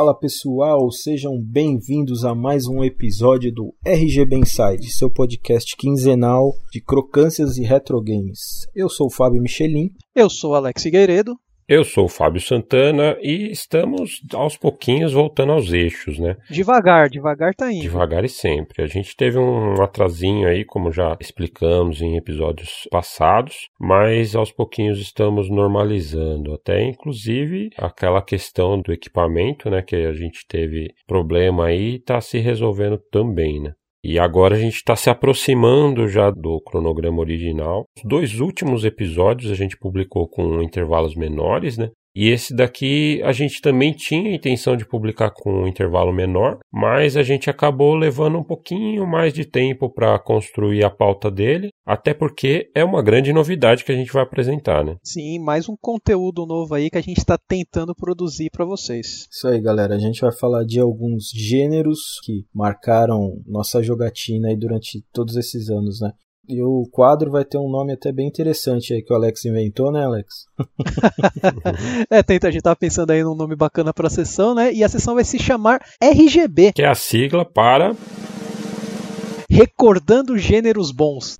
Fala pessoal, sejam bem-vindos a mais um episódio do RG Benside, seu podcast quinzenal de crocâncias e retro games. Eu sou o Fábio Michelin. Eu sou Alex Figueiredo. Eu sou o Fábio Santana e estamos aos pouquinhos voltando aos eixos, né? Devagar, devagar tá indo. Devagar e sempre. A gente teve um atrasinho aí, como já explicamos em episódios passados, mas aos pouquinhos estamos normalizando. Até inclusive aquela questão do equipamento, né? Que a gente teve problema aí, tá se resolvendo também, né? E agora a gente está se aproximando já do cronograma original. Os dois últimos episódios a gente publicou com intervalos menores, né? E esse daqui a gente também tinha a intenção de publicar com um intervalo menor, mas a gente acabou levando um pouquinho mais de tempo para construir a pauta dele, até porque é uma grande novidade que a gente vai apresentar, né? Sim, mais um conteúdo novo aí que a gente está tentando produzir para vocês. Isso aí, galera. A gente vai falar de alguns gêneros que marcaram nossa jogatina aí durante todos esses anos, né? E o quadro vai ter um nome até bem interessante aí que o Alex inventou, né, Alex? é, tenta, a gente tava pensando aí num nome bacana para a sessão, né? E a sessão vai se chamar RGB. Que é a sigla para Recordando Gêneros Bons.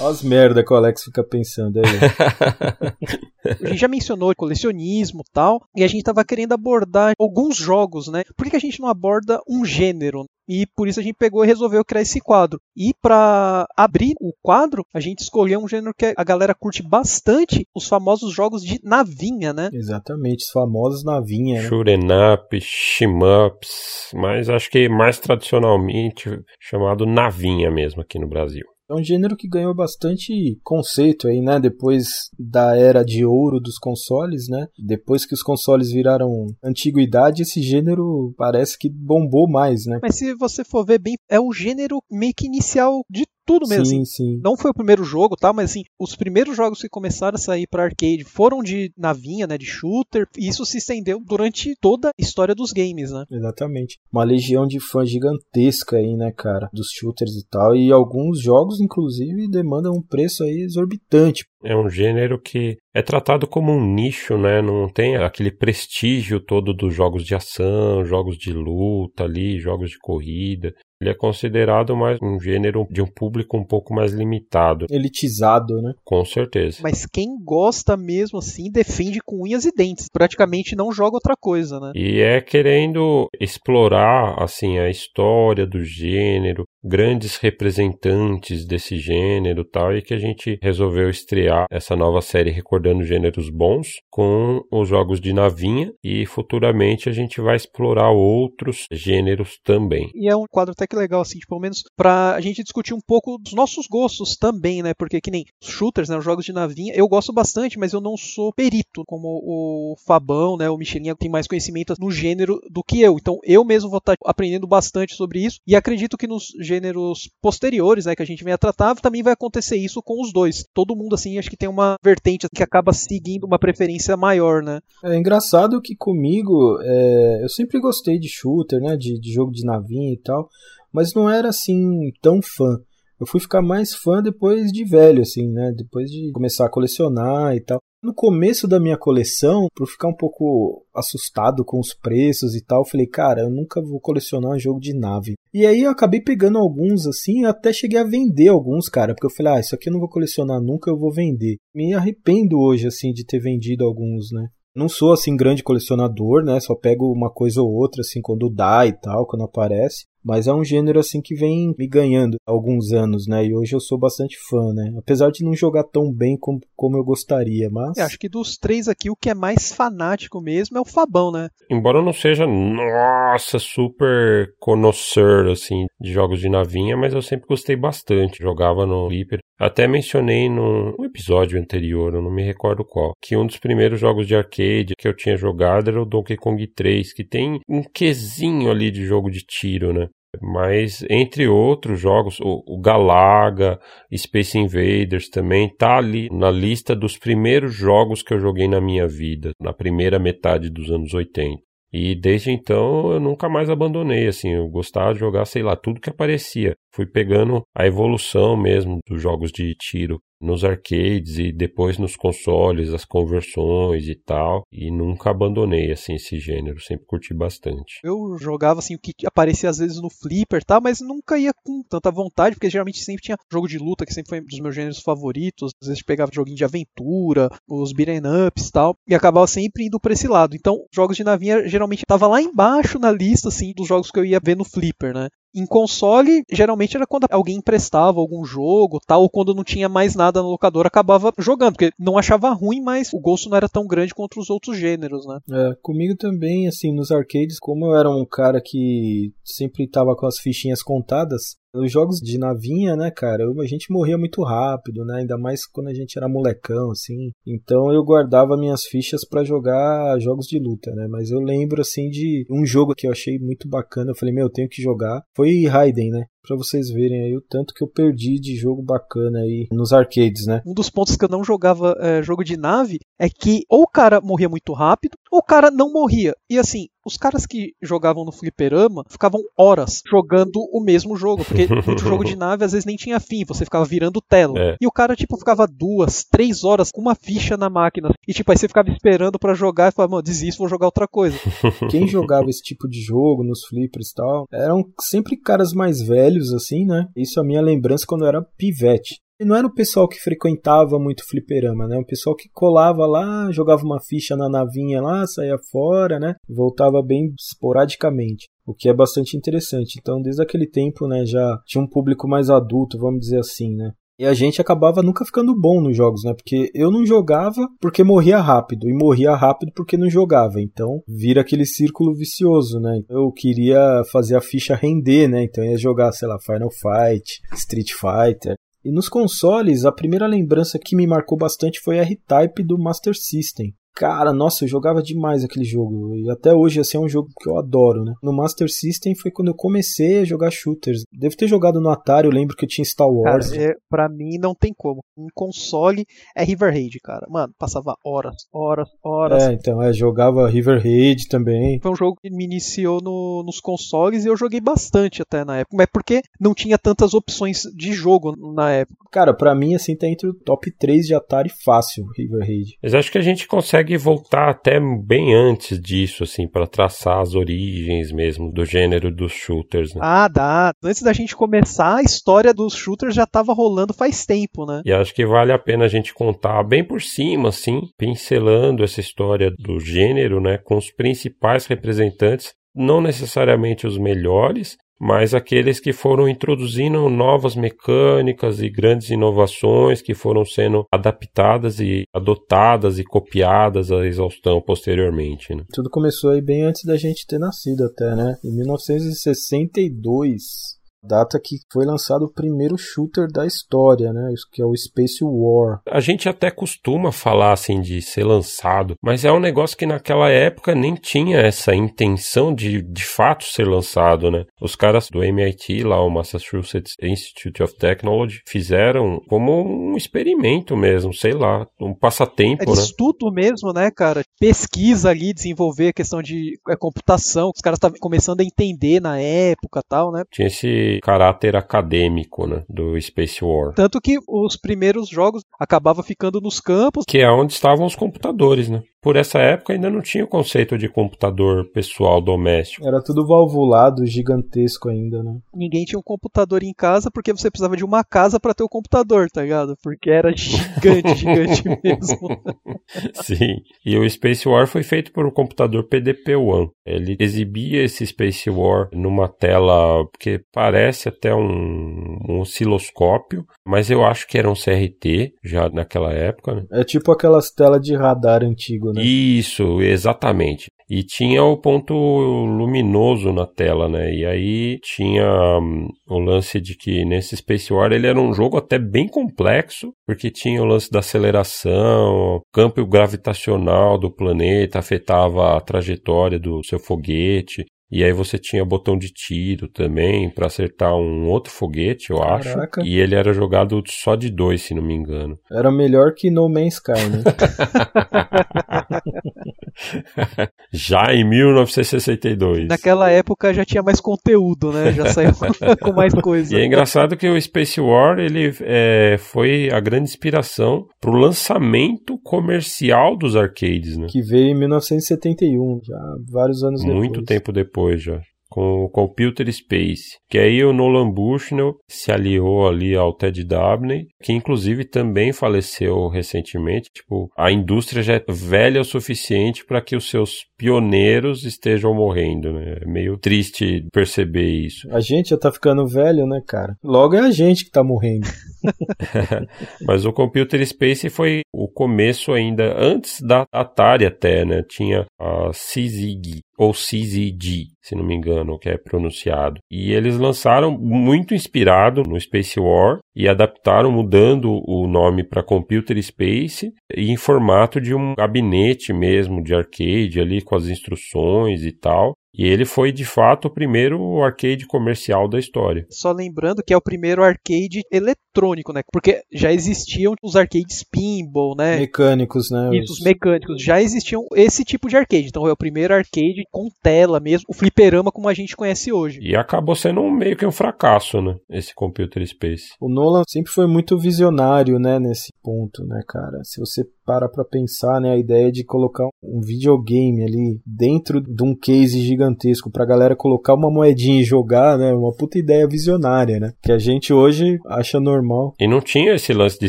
Olha as merda que o Alex fica pensando aí. a gente já mencionou colecionismo e tal, e a gente tava querendo abordar alguns jogos, né? Por que a gente não aborda um gênero? E por isso a gente pegou e resolveu criar esse quadro. E para abrir o quadro, a gente escolheu um gênero que a galera curte bastante, os famosos jogos de navinha, né? Exatamente, os famosos navinha, né? Shoot'em up, shmups, mas acho que mais tradicionalmente chamado navinha mesmo aqui no Brasil. É um gênero que ganhou bastante conceito aí, né? Depois da era de ouro dos consoles, né? Depois que os consoles viraram antiguidade, esse gênero parece que bombou mais, né? Mas se você for ver bem, é o gênero meio que inicial de tudo mesmo. Sim, assim. sim. Não foi o primeiro jogo, tá? Mas assim, os primeiros jogos que começaram a sair para arcade foram de navinha, né? De shooter. E isso se estendeu durante toda a história dos games, né? Exatamente. Uma legião de fãs gigantesca aí, né, cara? Dos shooters e tal. E alguns jogos, inclusive, demandam um preço aí exorbitante. É um gênero que é tratado como um nicho, né? Não tem aquele prestígio todo dos jogos de ação, jogos de luta ali, jogos de corrida. Ele é considerado mais um gênero de um público um pouco mais limitado. Elitizado, né? Com certeza. Mas quem gosta mesmo assim defende com unhas e dentes. Praticamente não joga outra coisa, né? E é querendo explorar assim a história do gênero, grandes representantes desse gênero tal, e que a gente resolveu estrear essa nova série recordando gêneros bons com os jogos de navinha e futuramente a gente vai explorar outros gêneros também. E é um quadro até que legal, assim, tipo, pelo menos pra a gente discutir um pouco dos nossos gostos também, né? Porque que nem shooters, né? Os jogos de navinha, eu gosto bastante, mas eu não sou perito, como o Fabão, né? O Michelinha tem mais conhecimento no gênero do que eu. Então eu mesmo vou estar aprendendo bastante sobre isso e acredito que nos gêneros posteriores, né? Que a gente vem a tratar, também vai acontecer isso com os dois. Todo mundo, assim, acho que tem uma vertente que acaba seguindo uma preferência maior, né? É engraçado que comigo, é, eu sempre gostei de shooter, né? De, de jogo de navinha e tal mas não era assim tão fã. Eu fui ficar mais fã depois de velho, assim, né? Depois de começar a colecionar e tal. No começo da minha coleção, por ficar um pouco assustado com os preços e tal, falei, cara, eu nunca vou colecionar um jogo de nave. E aí eu acabei pegando alguns assim, até cheguei a vender alguns, cara, porque eu falei, ah, isso aqui eu não vou colecionar nunca, eu vou vender. Me arrependo hoje, assim, de ter vendido alguns, né? Não sou assim grande colecionador, né? Só pego uma coisa ou outra assim quando dá e tal, quando aparece. Mas é um gênero assim que vem me ganhando há alguns anos, né? E hoje eu sou bastante fã, né? Apesar de não jogar tão bem como, como eu gostaria, mas. Eu acho que dos três aqui, o que é mais fanático mesmo é o Fabão, né? Embora eu não seja, nossa, super connoisseur, assim, de jogos de navinha, mas eu sempre gostei bastante. Jogava no Flipper. Até mencionei num episódio anterior, eu não me recordo qual, que um dos primeiros jogos de arcade que eu tinha jogado era o Donkey Kong 3, que tem um quesinho ali de jogo de tiro, né? Mas, entre outros jogos, o, o Galaga, Space Invaders também tá ali na lista dos primeiros jogos que eu joguei na minha vida, na primeira metade dos anos 80. E desde então eu nunca mais abandonei, assim, eu gostava de jogar, sei lá, tudo que aparecia. Fui pegando a evolução mesmo dos jogos de tiro nos arcades e depois nos consoles, as conversões e tal, e nunca abandonei assim esse gênero, sempre curti bastante. Eu jogava assim o que aparecia às vezes no flipper, tá, mas nunca ia com tanta vontade, porque geralmente sempre tinha jogo de luta que sempre foi um dos meus gêneros favoritos, às vezes pegava joguinho de aventura, os beat'em ups e tal, e acabava sempre indo para esse lado. Então, jogos de navinha geralmente tava lá embaixo na lista assim dos jogos que eu ia ver no flipper, né? Em console, geralmente era quando alguém emprestava algum jogo, tal, ou quando não tinha mais nada no locador, acabava jogando, porque não achava ruim, mas o gosto não era tão grande quanto os outros gêneros, né? É, comigo também, assim, nos arcades, como eu era um cara que sempre tava com as fichinhas contadas, os jogos de navinha, né, cara, a gente morria muito rápido, né, ainda mais quando a gente era molecão, assim. Então eu guardava minhas fichas para jogar jogos de luta, né, mas eu lembro, assim, de um jogo que eu achei muito bacana, eu falei, meu, eu tenho que jogar, foi Raiden, né, para vocês verem aí o tanto que eu perdi de jogo bacana aí nos arcades, né? Um dos pontos que eu não jogava é, jogo de nave é que ou o cara morria muito rápido, ou o cara não morria. E assim, os caras que jogavam no fliperama ficavam horas jogando o mesmo jogo, porque o jogo de nave às vezes nem tinha fim, você ficava virando tela. É. E o cara, tipo, ficava duas, três horas com uma ficha na máquina. E, tipo, aí você ficava esperando para jogar e falava, mano, desisto, vou jogar outra coisa. Quem jogava esse tipo de jogo nos flippers e tal, eram sempre caras mais velhos, assim, né? Isso é a minha lembrança quando eu era pivete. E não era o pessoal que frequentava muito fliperama, né? O pessoal que colava lá, jogava uma ficha na navinha lá, saía fora, né? Voltava bem esporadicamente. O que é bastante interessante. Então, desde aquele tempo, né, já tinha um público mais adulto, vamos dizer assim, né? E a gente acabava nunca ficando bom nos jogos, né? Porque eu não jogava porque morria rápido, e morria rápido porque não jogava. Então vira aquele círculo vicioso, né? Eu queria fazer a ficha render, né? Então ia jogar, sei lá, Final Fight, Street Fighter. E nos consoles, a primeira lembrança que me marcou bastante foi R-Type do Master System. Cara, nossa, eu jogava demais aquele jogo. E até hoje, assim, é um jogo que eu adoro, né? No Master System foi quando eu comecei a jogar shooters. Devo ter jogado no Atari, eu lembro que eu tinha Star Wars. Cara, é, pra mim não tem como. Um console é River Raid, cara. Mano, passava horas, horas, horas. É, então, é, jogava River Raid também. Foi um jogo que me iniciou no, nos consoles e eu joguei bastante até na época. Mas porque não tinha tantas opções de jogo na época. Cara, pra mim, assim, tá entre o top 3 de Atari fácil, River Raid. Mas acho que a gente consegue consegue voltar até bem antes disso, assim, para traçar as origens mesmo do gênero dos shooters. Né? Ah, dá. Antes da gente começar, a história dos shooters já estava rolando faz tempo, né? E acho que vale a pena a gente contar bem por cima, assim, pincelando essa história do gênero, né, com os principais representantes não necessariamente os melhores, mas aqueles que foram introduzindo novas mecânicas e grandes inovações que foram sendo adaptadas e adotadas e copiadas à exaustão posteriormente. Né? Tudo começou aí bem antes da gente ter nascido até, né? Em 1962 data que foi lançado o primeiro shooter da história, né? Isso que é o Space War. A gente até costuma falar assim de ser lançado, mas é um negócio que naquela época nem tinha essa intenção de de fato ser lançado, né? Os caras do MIT lá, o Massachusetts Institute of Technology, fizeram como um experimento mesmo, sei lá, um passatempo, é de né? Estudo mesmo, né, cara? Pesquisa ali, desenvolver a questão de é, computação, que os caras estavam começando a entender na época, tal, né? Tinha esse caráter acadêmico né, do Space War. Tanto que os primeiros jogos acabavam ficando nos campos. Que é onde estavam os computadores, né? Por essa época ainda não tinha o conceito de computador pessoal doméstico. Era tudo valvulado, gigantesco ainda, né? Ninguém tinha um computador em casa porque você precisava de uma casa para ter o um computador, tá ligado? Porque era gigante, gigante mesmo. Sim. E o Space War foi feito por um computador PDP-1. Ele exibia esse Space War numa tela que parece até um, um osciloscópio, mas eu acho que era um CRT já naquela época, né? É tipo aquelas telas de radar antigo, né? Isso, exatamente. E tinha o ponto luminoso na tela, né? E aí tinha um, o lance de que nesse Space War ele era um jogo até bem complexo, porque tinha o lance da aceleração, o campo gravitacional do planeta afetava a trajetória do seu foguete. E aí você tinha botão de tiro também para acertar um outro foguete, eu Caraca. acho. E ele era jogado só de dois, se não me engano. Era melhor que No Man's Sky, né? já em 1962. Naquela época já tinha mais conteúdo, né? Já saiu com mais coisa. E é engraçado que o Space War ele é, foi a grande inspiração para o lançamento comercial dos arcades, né? Que veio em 1971, já vários anos depois. Muito tempo depois já com o Computer Space, que aí o Nolan Bushnell se aliou ali ao Ted Dabney, que inclusive também faleceu recentemente. Tipo, a indústria já é velha o suficiente para que os seus pioneiros estejam morrendo, né? É meio triste perceber isso. A gente já tá ficando velho, né, cara? Logo é a gente que tá morrendo. Mas o Computer Space foi o começo ainda, antes da Atari até, né? Tinha a CZG, ou CZG, se não me engano, que é pronunciado. E eles lançaram muito inspirado no Space War e adaptaram mudando o nome para Computer Space e em formato de um gabinete mesmo de arcade ali com as instruções e tal. E ele foi de fato o primeiro arcade comercial da história. Só lembrando que é o primeiro arcade eletrônico, né? Porque já existiam os arcades pinball, né? Mecânicos, né? Isso, os mecânicos. Já existiam esse tipo de arcade. Então é o primeiro arcade com tela mesmo, o fliperama como a gente conhece hoje. E acabou sendo um, meio que um fracasso, né? Esse Computer Space. O Nolan sempre foi muito visionário, né? Nesse ponto, né, cara? Se você para pra pensar, né? A ideia de colocar um videogame ali dentro de um case gigantesco pra galera colocar uma moedinha e jogar, né? Uma puta ideia visionária, né? Que a gente hoje acha normal. E não tinha esse lance de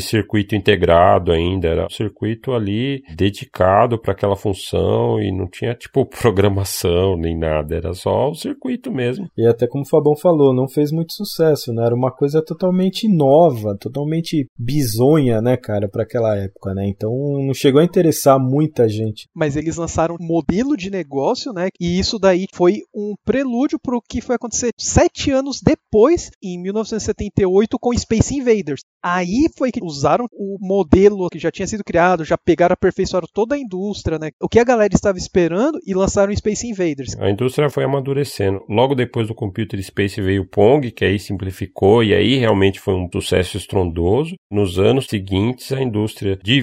circuito integrado ainda, era um circuito ali dedicado para aquela função e não tinha tipo programação nem nada, era só o circuito mesmo. E até como o Fabão falou, não fez muito sucesso, né? Era uma coisa totalmente nova, totalmente bizonha, né, cara, para aquela época, né? Então não chegou a interessar muita gente. Mas eles lançaram um modelo de negócio, né? E isso daí foi um prelúdio para o que foi acontecer sete anos depois, em 1978, com Space Invaders. Aí foi que usaram o modelo que já tinha sido criado, já pegaram, aperfeiçoaram toda a indústria, né? O que a galera estava esperando e lançaram Space Invaders. A indústria foi amadurecendo. Logo depois do Computer Space veio o Pong, que aí simplificou e aí realmente foi um sucesso estrondoso. Nos anos seguintes, a indústria de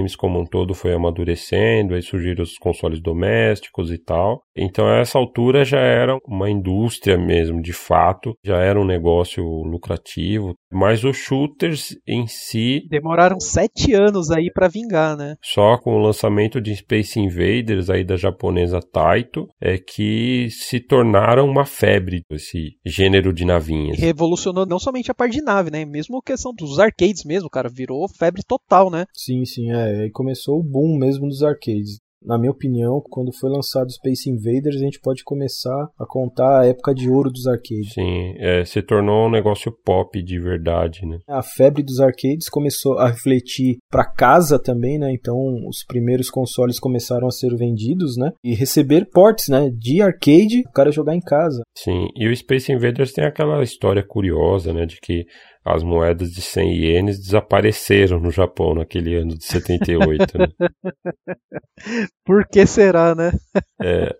videogames como um todo foi amadurecendo, aí surgiram os consoles domésticos e tal. Então, a essa altura já era uma indústria mesmo, de fato, já era um negócio lucrativo. Mas os shooters em si. Demoraram sete anos aí para vingar, né? Só com o lançamento de Space Invaders aí da japonesa Taito é que se tornaram uma febre esse gênero de navinhas. E revolucionou não somente a parte de nave, né? Mesmo a questão dos arcades mesmo, cara, virou febre total, né? Sim, sim, é. Aí começou o boom mesmo dos arcades na minha opinião, quando foi lançado Space Invaders, a gente pode começar a contar a época de ouro dos arcades. Sim, é, se tornou um negócio pop de verdade, né? A febre dos arcades começou a refletir para casa também, né? Então, os primeiros consoles começaram a ser vendidos, né? E receber ports, né? De arcade, o cara jogar em casa. Sim, e o Space Invaders tem aquela história curiosa, né? De que as moedas de 100 ienes desapareceram no Japão naquele ano de 78. Né? Por que será, né? É.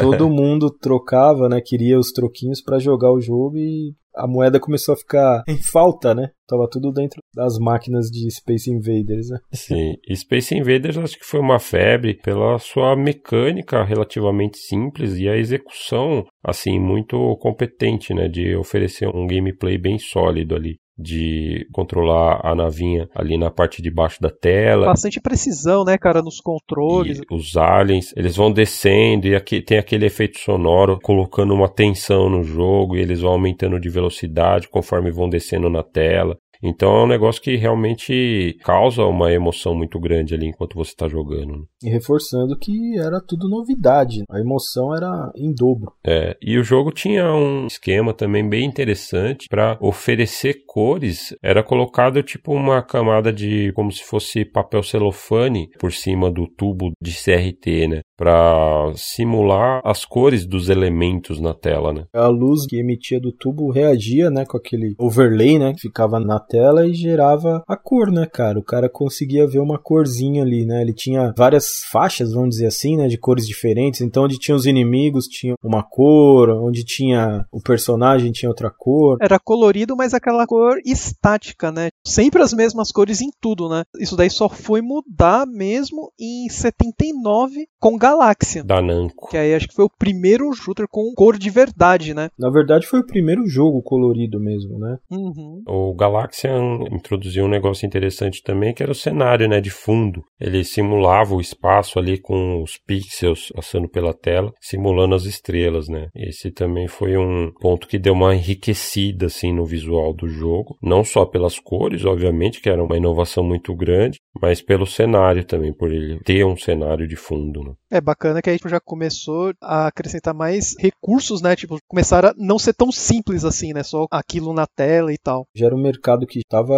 Todo mundo trocava, né? Queria os troquinhos para jogar o jogo e a moeda começou a ficar em falta, né? Tava tudo dentro das máquinas de Space Invaders, né? Sim, Space Invaders acho que foi uma febre pela sua mecânica relativamente simples e a execução, assim, muito competente, né? De oferecer um gameplay bem sólido ali de controlar a navinha ali na parte de baixo da tela. Bastante precisão, né, cara, nos controles. E os aliens, eles vão descendo e aqui tem aquele efeito sonoro colocando uma tensão no jogo e eles vão aumentando de velocidade conforme vão descendo na tela. Então é um negócio que realmente causa uma emoção muito grande ali enquanto você está jogando. E reforçando que era tudo novidade, a emoção era em dobro. É, e o jogo tinha um esquema também bem interessante para oferecer cores. Era colocado tipo uma camada de como se fosse papel celofane por cima do tubo de CRT, né? Para simular as cores dos elementos na tela, né? A luz que emitia do tubo reagia, né, com aquele overlay, né, que ficava na tela e gerava a cor, né, cara? O cara conseguia ver uma corzinha ali, né? Ele tinha várias faixas, vamos dizer assim, né, de cores diferentes. Então, onde tinha os inimigos, tinha uma cor, onde tinha o personagem, tinha outra cor. Era colorido, mas aquela cor estática, né? Sempre as mesmas cores em tudo, né? Isso daí só foi mudar mesmo em 79 com Galáxia. Da Namco. Que aí acho que foi o primeiro shooter com cor de verdade, né? Na verdade, foi o primeiro jogo colorido mesmo, né? Uhum. O Galaxian introduziu um negócio interessante também, que era o cenário, né, de fundo. Ele simulava o espaço ali com os pixels passando pela tela, simulando as estrelas, né? Esse também foi um ponto que deu uma enriquecida assim no visual do jogo, não só pelas cores, obviamente, que era uma inovação muito grande, mas pelo cenário também, por ele ter um cenário de fundo, né? É bacana que a gente já começou a acrescentar mais recursos, né? Tipo, começar a não ser tão simples assim, né? Só aquilo na tela e tal. Já era um mercado que estava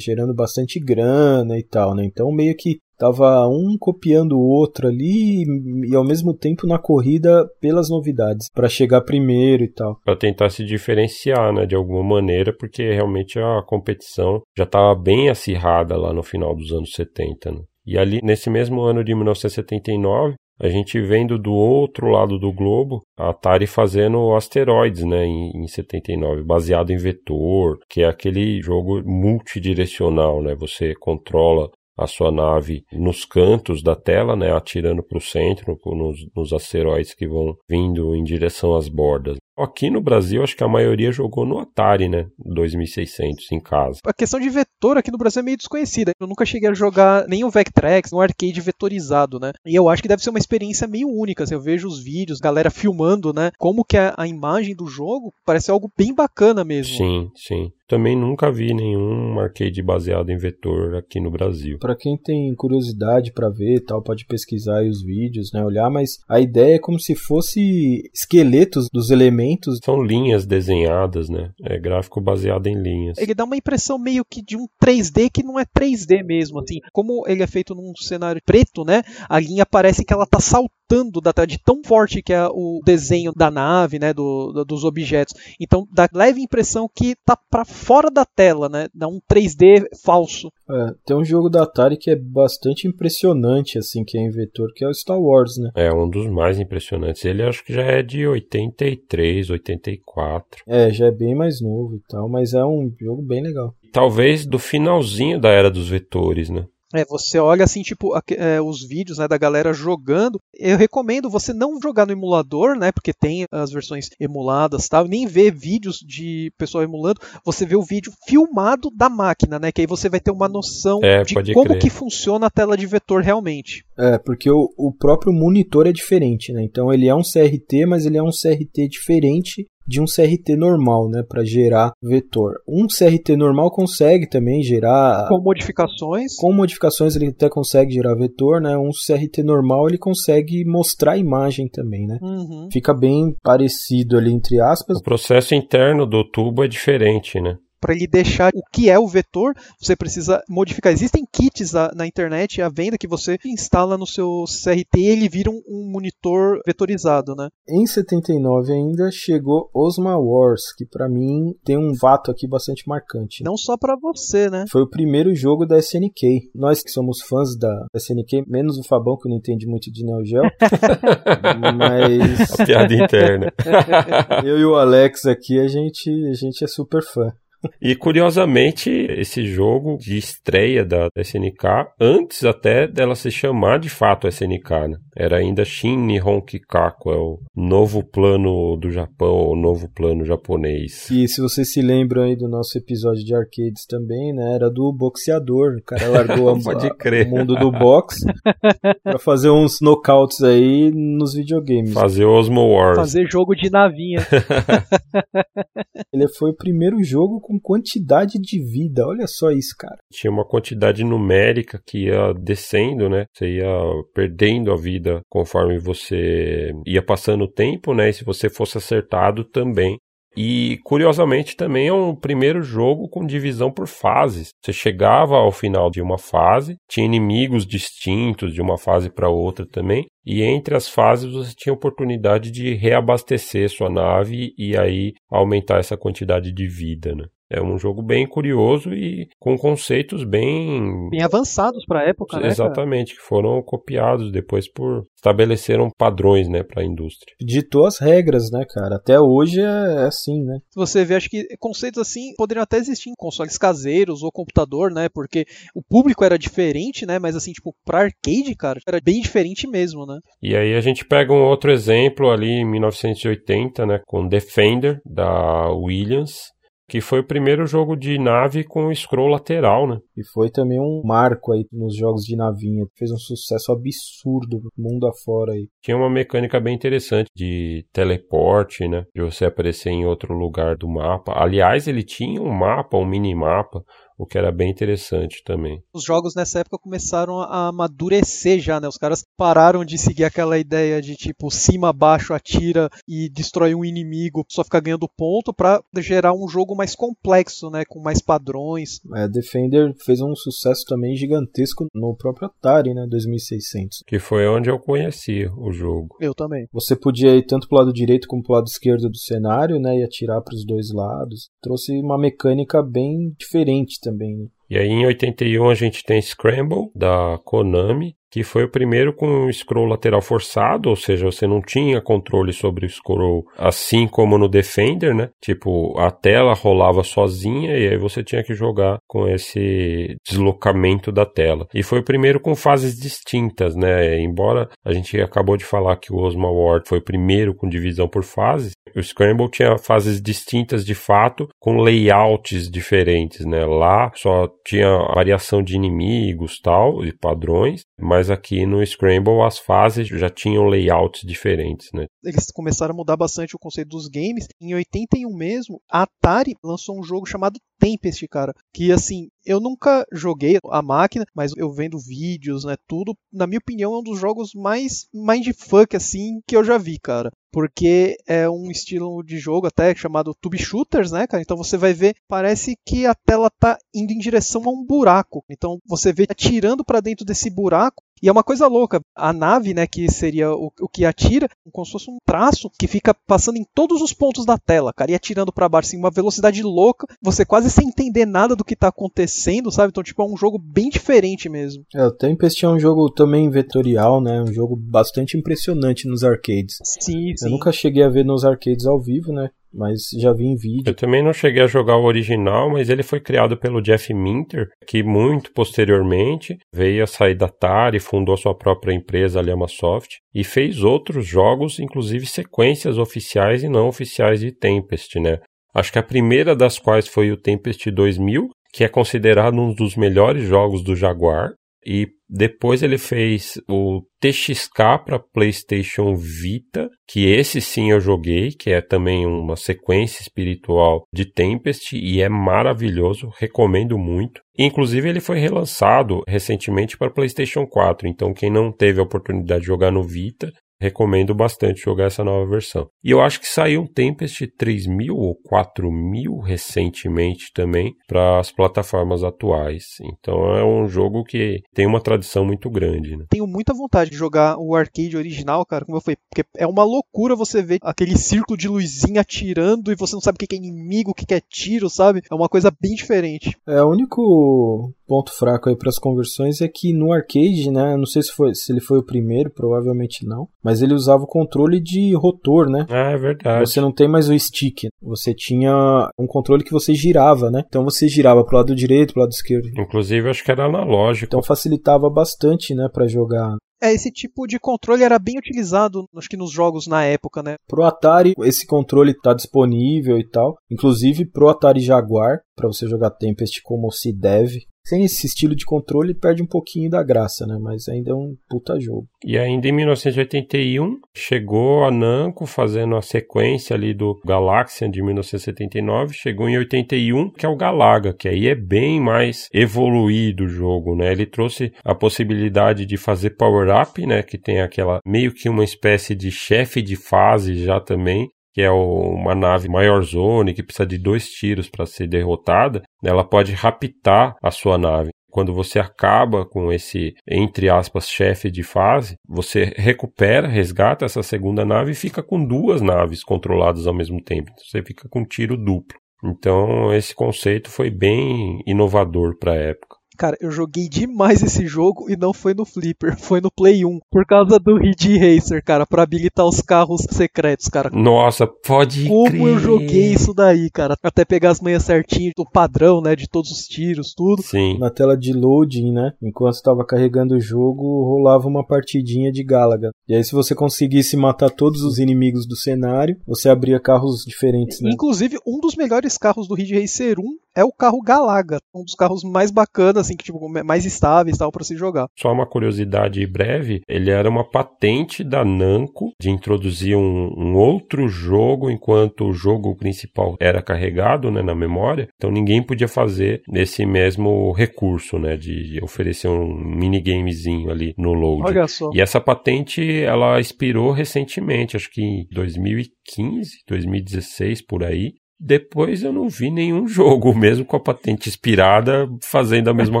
gerando bastante grana e tal, né? Então meio que tava um copiando o outro ali e ao mesmo tempo na corrida pelas novidades para chegar primeiro e tal. Para tentar se diferenciar, né, de alguma maneira, porque realmente a competição já estava bem acirrada lá no final dos anos 70, né? E ali nesse mesmo ano de 1979, a gente vendo do outro lado do globo a Atari fazendo Asteroids, né, em, em 79, baseado em vetor, que é aquele jogo multidirecional, né? Você controla a sua nave nos cantos da tela, né, atirando para o centro, nos, nos asteroides que vão vindo em direção às bordas. Aqui no Brasil, acho que a maioria jogou no Atari, né? 2600 em casa. A questão de vetor aqui no Brasil é meio desconhecida. Eu nunca cheguei a jogar nenhum Vectrex, um arcade vetorizado, né? E eu acho que deve ser uma experiência meio única. Assim, eu vejo os vídeos, galera filmando, né? Como que a, a imagem do jogo parece algo bem bacana mesmo. Sim, sim. Também nunca vi nenhum arcade baseado em vetor aqui no Brasil. Para quem tem curiosidade para ver, tal, pode pesquisar aí os vídeos, né, olhar, mas a ideia é como se fosse esqueletos dos elementos são linhas desenhadas, né? É gráfico baseado em linhas. Ele dá uma impressão meio que de um 3D que não é 3D mesmo, assim. Como ele é feito num cenário preto, né? A linha parece que ela tá saltando da tela de tão forte que é o desenho da nave, né? Do, do, dos objetos. Então dá leve impressão que tá para fora da tela, né? Dá um 3D falso. É, tem um jogo da Atari que é bastante impressionante, assim, que é em vetor, que é o Star Wars, né? É um dos mais impressionantes. Ele acho que já é de 83, 84. É, já é bem mais novo e tal, mas é um jogo bem legal. Talvez do finalzinho da era dos vetores, né? É, você olha assim, tipo, é, os vídeos né, da galera jogando. Eu recomendo você não jogar no emulador, né? Porque tem as versões emuladas tal, nem ver vídeos de pessoal emulando. Você vê o vídeo filmado da máquina, né? Que aí você vai ter uma noção é, de como crer. que funciona a tela de vetor realmente. É, porque o, o próprio monitor é diferente, né? Então ele é um CRT, mas ele é um CRT diferente de um CRT normal, né, para gerar vetor. Um CRT normal consegue também gerar com modificações. Com modificações ele até consegue gerar vetor, né? Um CRT normal ele consegue mostrar a imagem também, né? Uhum. Fica bem parecido ali entre aspas. O processo interno do tubo é diferente, né? Para ele deixar o que é o vetor, você precisa modificar. Existem kits na internet à venda que você instala no seu CRT e ele vira um, um monitor vetorizado, né? Em 79 ainda chegou Osma Wars, que para mim tem um fato aqui bastante marcante. Não só para você, né? Foi o primeiro jogo da SNK. Nós que somos fãs da SNK, menos o Fabão que não entende muito de Neo Geo, mas a piada interna. Eu e o Alex aqui a gente a gente é super fã. E curiosamente, esse jogo de estreia da SNK, antes até dela se chamar de fato SNK, né? Era ainda Shin Nihon Kikaku, é o novo plano do Japão, o novo plano japonês. E se vocês se lembram aí do nosso episódio de arcades também, né? Era do boxeador. O cara largou a, o mundo do boxe pra fazer uns knockouts aí nos videogames. Fazer Osmo Wars. Fazer jogo de navinha. Ele foi o primeiro jogo com quantidade de vida. Olha só isso, cara. Tinha uma quantidade numérica que ia descendo, né? Você ia perdendo a vida conforme você ia passando o tempo, né? E se você fosse acertado também. E curiosamente também é um primeiro jogo com divisão por fases. Você chegava ao final de uma fase, tinha inimigos distintos de uma fase para outra também, e entre as fases você tinha oportunidade de reabastecer sua nave e aí aumentar essa quantidade de vida, né? É um jogo bem curioso e com conceitos bem. Bem avançados para a época, né? Exatamente, que foram copiados depois por. estabeleceram padrões, né, para a indústria. Ditou as regras, né, cara? Até hoje é assim, né? Você vê, acho que conceitos assim poderiam até existir em consoles caseiros ou computador, né? Porque o público era diferente, né? Mas assim, tipo, pra arcade, cara, era bem diferente mesmo, né? E aí a gente pega um outro exemplo ali em 1980, né, com Defender da Williams, que foi o primeiro jogo de nave com scroll lateral, né? E foi também um marco aí nos jogos de navinha, fez um sucesso absurdo mundo afora aí. Tinha uma mecânica bem interessante de teleporte, né? De você aparecer em outro lugar do mapa. Aliás, ele tinha um mapa, um minimapa, o que era bem interessante também. Os jogos nessa época começaram a amadurecer já, né? Os caras pararam de seguir aquela ideia de tipo cima, baixo, atira e destrói um inimigo, só ficar ganhando ponto para gerar um jogo mais complexo, né? Com mais padrões. É, Defender fez um sucesso também gigantesco no próprio Atari, né? 2600. Que foi onde eu conheci o jogo. Eu também. Você podia ir tanto pro lado direito como pro lado esquerdo do cenário, né? E atirar para os dois lados. Trouxe uma mecânica bem diferente também. Né? E aí em 81 a gente tem Scramble da Konami, que foi o primeiro com scroll lateral forçado, ou seja, você não tinha controle sobre o scroll, assim como no Defender, né? Tipo, a tela rolava sozinha e aí você tinha que jogar com esse deslocamento da tela. E foi o primeiro com fases distintas, né? Embora a gente acabou de falar que o Osma Ward foi o primeiro com divisão por fases, o Scramble tinha fases distintas de fato, com layouts diferentes, né? Lá só tinha variação de inimigos, tal, e padrões, mas aqui no Scramble as fases já tinham layouts diferentes, né? Eles começaram a mudar bastante o conceito dos games. Em 81 mesmo, a Atari lançou um jogo chamado Tempest, cara, que assim, eu nunca joguei a máquina, mas eu vendo vídeos, né, tudo, na minha opinião é um dos jogos mais mindfuck assim que eu já vi, cara porque é um estilo de jogo até chamado tube shooters, né, cara? Então você vai ver, parece que a tela tá indo em direção a um buraco. Então você vê atirando para dentro desse buraco e é uma coisa louca. A nave, né, que seria o, o que atira, como se fosse um traço que fica passando em todos os pontos da tela, cara, e atirando para baixo, assim, uma velocidade louca, você quase sem entender nada do que tá acontecendo, sabe? Então, tipo, é um jogo bem diferente mesmo. É, o Tempest é um jogo também vetorial, né? Um jogo bastante impressionante nos arcades. Sim, sim. Eu nunca cheguei a ver nos arcades ao vivo, né? Mas já vi em vídeo. Eu também não cheguei a jogar o original, mas ele foi criado pelo Jeff Minter, que muito posteriormente veio a sair da Atari, fundou sua própria empresa, a Llamasoft, e fez outros jogos, inclusive sequências oficiais e não oficiais de Tempest, né? Acho que a primeira das quais foi o Tempest 2000, que é considerado um dos melhores jogos do Jaguar, e depois ele fez o TXK para PlayStation Vita, que esse sim eu joguei, que é também uma sequência espiritual de Tempest e é maravilhoso, recomendo muito. Inclusive ele foi relançado recentemente para PlayStation 4, então quem não teve a oportunidade de jogar no Vita, recomendo bastante jogar essa nova versão. E eu acho que saiu um Tempest 3000 ou 4000 recentemente também para as plataformas atuais. Então é um jogo que tem uma tradição muito grande. Né? Tenho muita vontade de jogar o arcade original, cara, como eu falei, porque é uma loucura você ver aquele círculo de luzinha atirando e você não sabe o que é inimigo, o que é tiro, sabe? É uma coisa bem diferente. É, o único ponto fraco aí para as conversões é que no arcade, né, não sei se, foi, se ele foi o primeiro, provavelmente não, mas ele usava o controle de rotor, né? Ah, é verdade. Você não tem mais o stick, você tinha um controle que você girava, né? Então você girava pro lado direito, pro lado esquerdo. Inclusive acho que era analógico. Então facilitava bastante, né, para jogar é, esse tipo de controle era bem utilizado, acho que nos jogos na época, né? Pro Atari, esse controle está disponível e tal. Inclusive pro Atari Jaguar, para você jogar Tempest como se deve. Sem esse estilo de controle, perde um pouquinho da graça, né? Mas ainda é um puta jogo. E ainda em 1981, chegou a Namco fazendo a sequência ali do Galaxian de 1979. Chegou em 81, que é o Galaga, que aí é bem mais evoluído o jogo, né? Ele trouxe a possibilidade de fazer power-up, né? Que tem aquela meio que uma espécie de chefe de fase já também que é uma nave maior zone que precisa de dois tiros para ser derrotada, ela pode raptar a sua nave. Quando você acaba com esse, entre aspas, chefe de fase, você recupera, resgata essa segunda nave e fica com duas naves controladas ao mesmo tempo. Então, você fica com um tiro duplo. Então esse conceito foi bem inovador para a época. Cara, eu joguei demais esse jogo e não foi no Flipper, foi no Play 1, por causa do Ridge Racer, cara, para habilitar os carros secretos, cara. Nossa, pode Como crer. eu joguei isso daí, cara, até pegar as manhas certinho, do padrão, né, de todos os tiros, tudo. Sim. Na tela de loading, né? Enquanto estava carregando o jogo, rolava uma partidinha de Galaga. E aí, se você conseguisse matar todos os inimigos do cenário, você abria carros diferentes, né? Inclusive, um dos melhores carros do Ridge Racer 1 é o carro Galaga, um dos carros mais bacanas, assim, que tipo, mais estáveis tal para se jogar. Só uma curiosidade breve, ele era uma patente da Namco de introduzir um, um, outro jogo enquanto o jogo principal era carregado né, na memória. Então ninguém podia fazer nesse mesmo recurso, né, de oferecer um minigamezinho ali no load. Olha só. E essa patente ela expirou recentemente, acho que em 2015, 2016 por aí. Depois eu não vi nenhum jogo, mesmo com a patente expirada, fazendo a mesma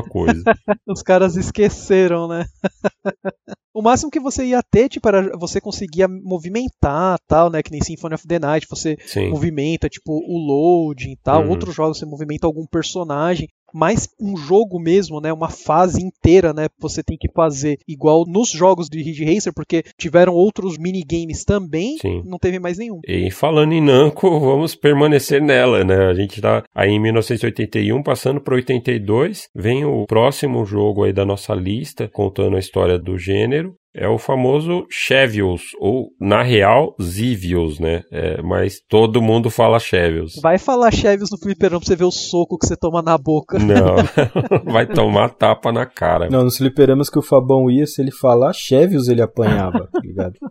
coisa. Os caras esqueceram, né? o máximo que você ia ter, tipo, era você conseguia movimentar, tal, né? Que nem Symphony of the Night, você Sim. movimenta, tipo, o loading e tal. Uhum. Outros jogos você movimenta algum personagem. Mas um jogo mesmo, né? Uma fase inteira, né? Você tem que fazer igual nos jogos de Ridge Racer, porque tiveram outros minigames também, Sim. não teve mais nenhum. E falando em Namco, vamos permanecer nela, né? A gente tá aí em 1981, passando para 82, vem o próximo jogo aí da nossa lista, contando a história do gênero. É o famoso Chevios, ou na real, Zivios, né? É, mas todo mundo fala Chevios. Vai falar Chevios no fliperão pra você ver o soco que você toma na boca. Não, vai tomar tapa na cara. Não, nos fliperamas que o Fabão ia, se ele falar Chevios, ele apanhava, tá ligado?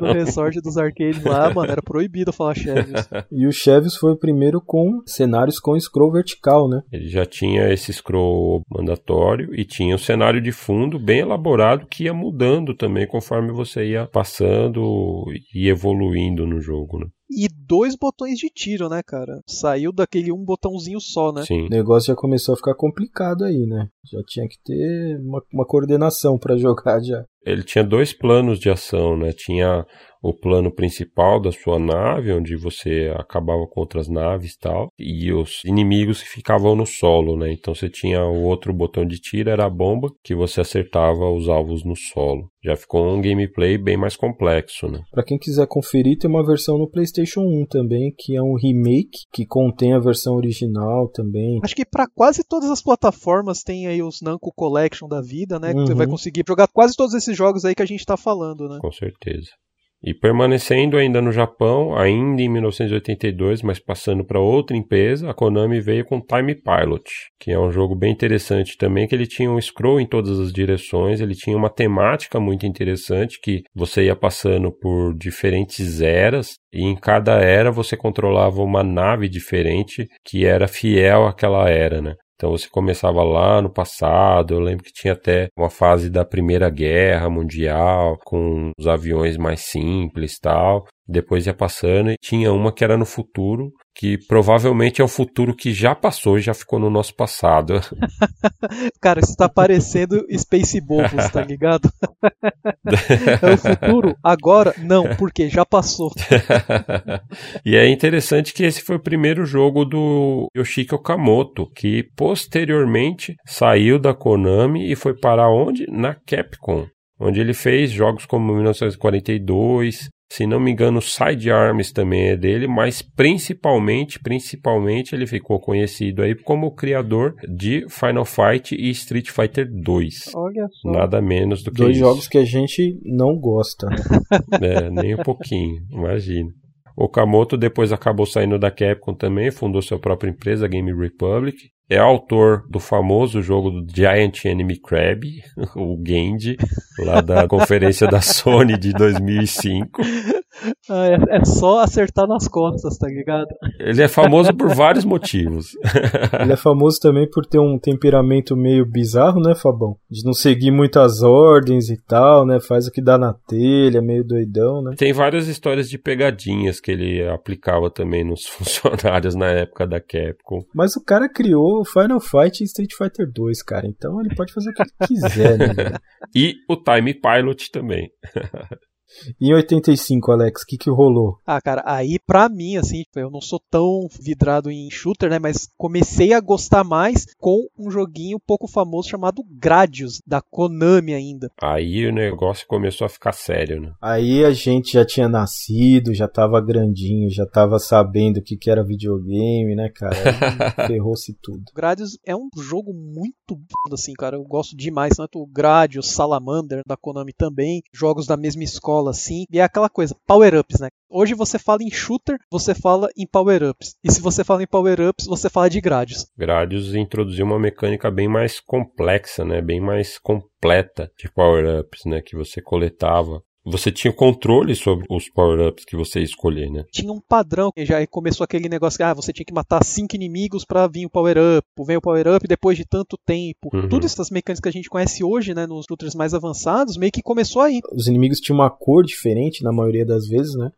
No resort dos arcades lá, mano, era proibido falar Chevios. E o Chevios foi o primeiro com cenários com scroll vertical, né? Ele já tinha esse scroll mandatório e tinha um cenário de fundo bem elaborado que ia mudando também conforme você ia passando e evoluindo no jogo, né? E dois botões de tiro, né, cara? Saiu daquele um botãozinho só, né? Sim. O negócio já começou a ficar complicado aí, né? Já tinha que ter uma, uma coordenação para jogar já. Ele tinha dois planos de ação, né? Tinha o plano principal da sua nave, onde você acabava com outras naves e tal, e os inimigos que ficavam no solo, né? Então você tinha o outro botão de tiro, era a bomba, que você acertava os alvos no solo. Já ficou um gameplay bem mais complexo, né? Para quem quiser conferir, tem uma versão no PlayStation 1 também, que é um remake que contém a versão original também. Acho que para quase todas as plataformas tem aí os Namco Collection da vida, né? Que você Uhum. vai conseguir jogar quase todos esses jogos aí que a gente tá falando, né? Com certeza. E permanecendo ainda no Japão, ainda em 1982, mas passando para outra empresa, a Konami veio com Time Pilot, que é um jogo bem interessante também, que ele tinha um scroll em todas as direções, ele tinha uma temática muito interessante, que você ia passando por diferentes eras, e em cada era você controlava uma nave diferente que era fiel àquela era, né? Então você começava lá no passado, eu lembro que tinha até uma fase da Primeira Guerra Mundial, com os aviões mais simples tal. Depois ia passando e tinha uma que era no futuro, que provavelmente é o futuro que já passou e já ficou no nosso passado. Cara, isso tá parecendo Space Bobos, tá ligado? é o futuro? Agora? Não, porque já passou. e é interessante que esse foi o primeiro jogo do Yoshiki Okamoto, que posteriormente saiu da Konami e foi para onde? Na Capcom, onde ele fez jogos como 1942, se não me engano, Side Arms também é dele, mas principalmente, principalmente ele ficou conhecido aí como o criador de Final Fight e Street Fighter 2. Olha só. Nada menos do que Dois isso. jogos que a gente não gosta, né? É, nem um pouquinho, imagina. Okamoto depois acabou saindo da Capcom também, fundou sua própria empresa, Game Republic. É autor do famoso jogo do Giant Enemy Crab, o Genji, lá da conferência da Sony de 2005. Ah, é, é só acertar nas costas, tá ligado? Ele é famoso por vários motivos. Ele é famoso também por ter um temperamento meio bizarro, né, Fabão? De não seguir muitas ordens e tal, né? Faz o que dá na telha, meio doidão, né? Tem várias histórias de pegadinhas que ele aplicava também nos funcionários na época da Capcom. Mas o cara criou Final Fight e Street Fighter 2, cara. Então ele pode fazer o que ele quiser, né? E o Time Pilot também. E em 85, Alex, o que, que rolou? Ah, cara, aí pra mim, assim, eu não sou tão vidrado em shooter, né? Mas comecei a gostar mais com um joguinho pouco famoso chamado Gradius, da Konami ainda. Aí o negócio começou a ficar sério, né? Aí a gente já tinha nascido, já tava grandinho, já tava sabendo o que, que era videogame, né, cara? Ferrou-se tudo. Gradius é um jogo muito bom, assim, cara. Eu gosto demais, tanto o Gradius, Salamander, da Konami também, jogos da mesma escola, assim. E é aquela coisa, power-ups, né? Hoje você fala em shooter, você fala em power-ups. E se você fala em power-ups, você fala de Gradius. Gradius introduziu uma mecânica bem mais complexa, né? Bem mais completa de power-ups, né? Que você coletava você tinha controle sobre os power-ups que você ia escolher, né? Tinha um padrão, já começou aquele negócio que ah, você tinha que matar cinco inimigos para vir o power-up, vem o power-up depois de tanto tempo. Uhum. Todas essas mecânicas que a gente conhece hoje, né, nos shooters mais avançados, meio que começou aí. Os inimigos tinham uma cor diferente na maioria das vezes, né?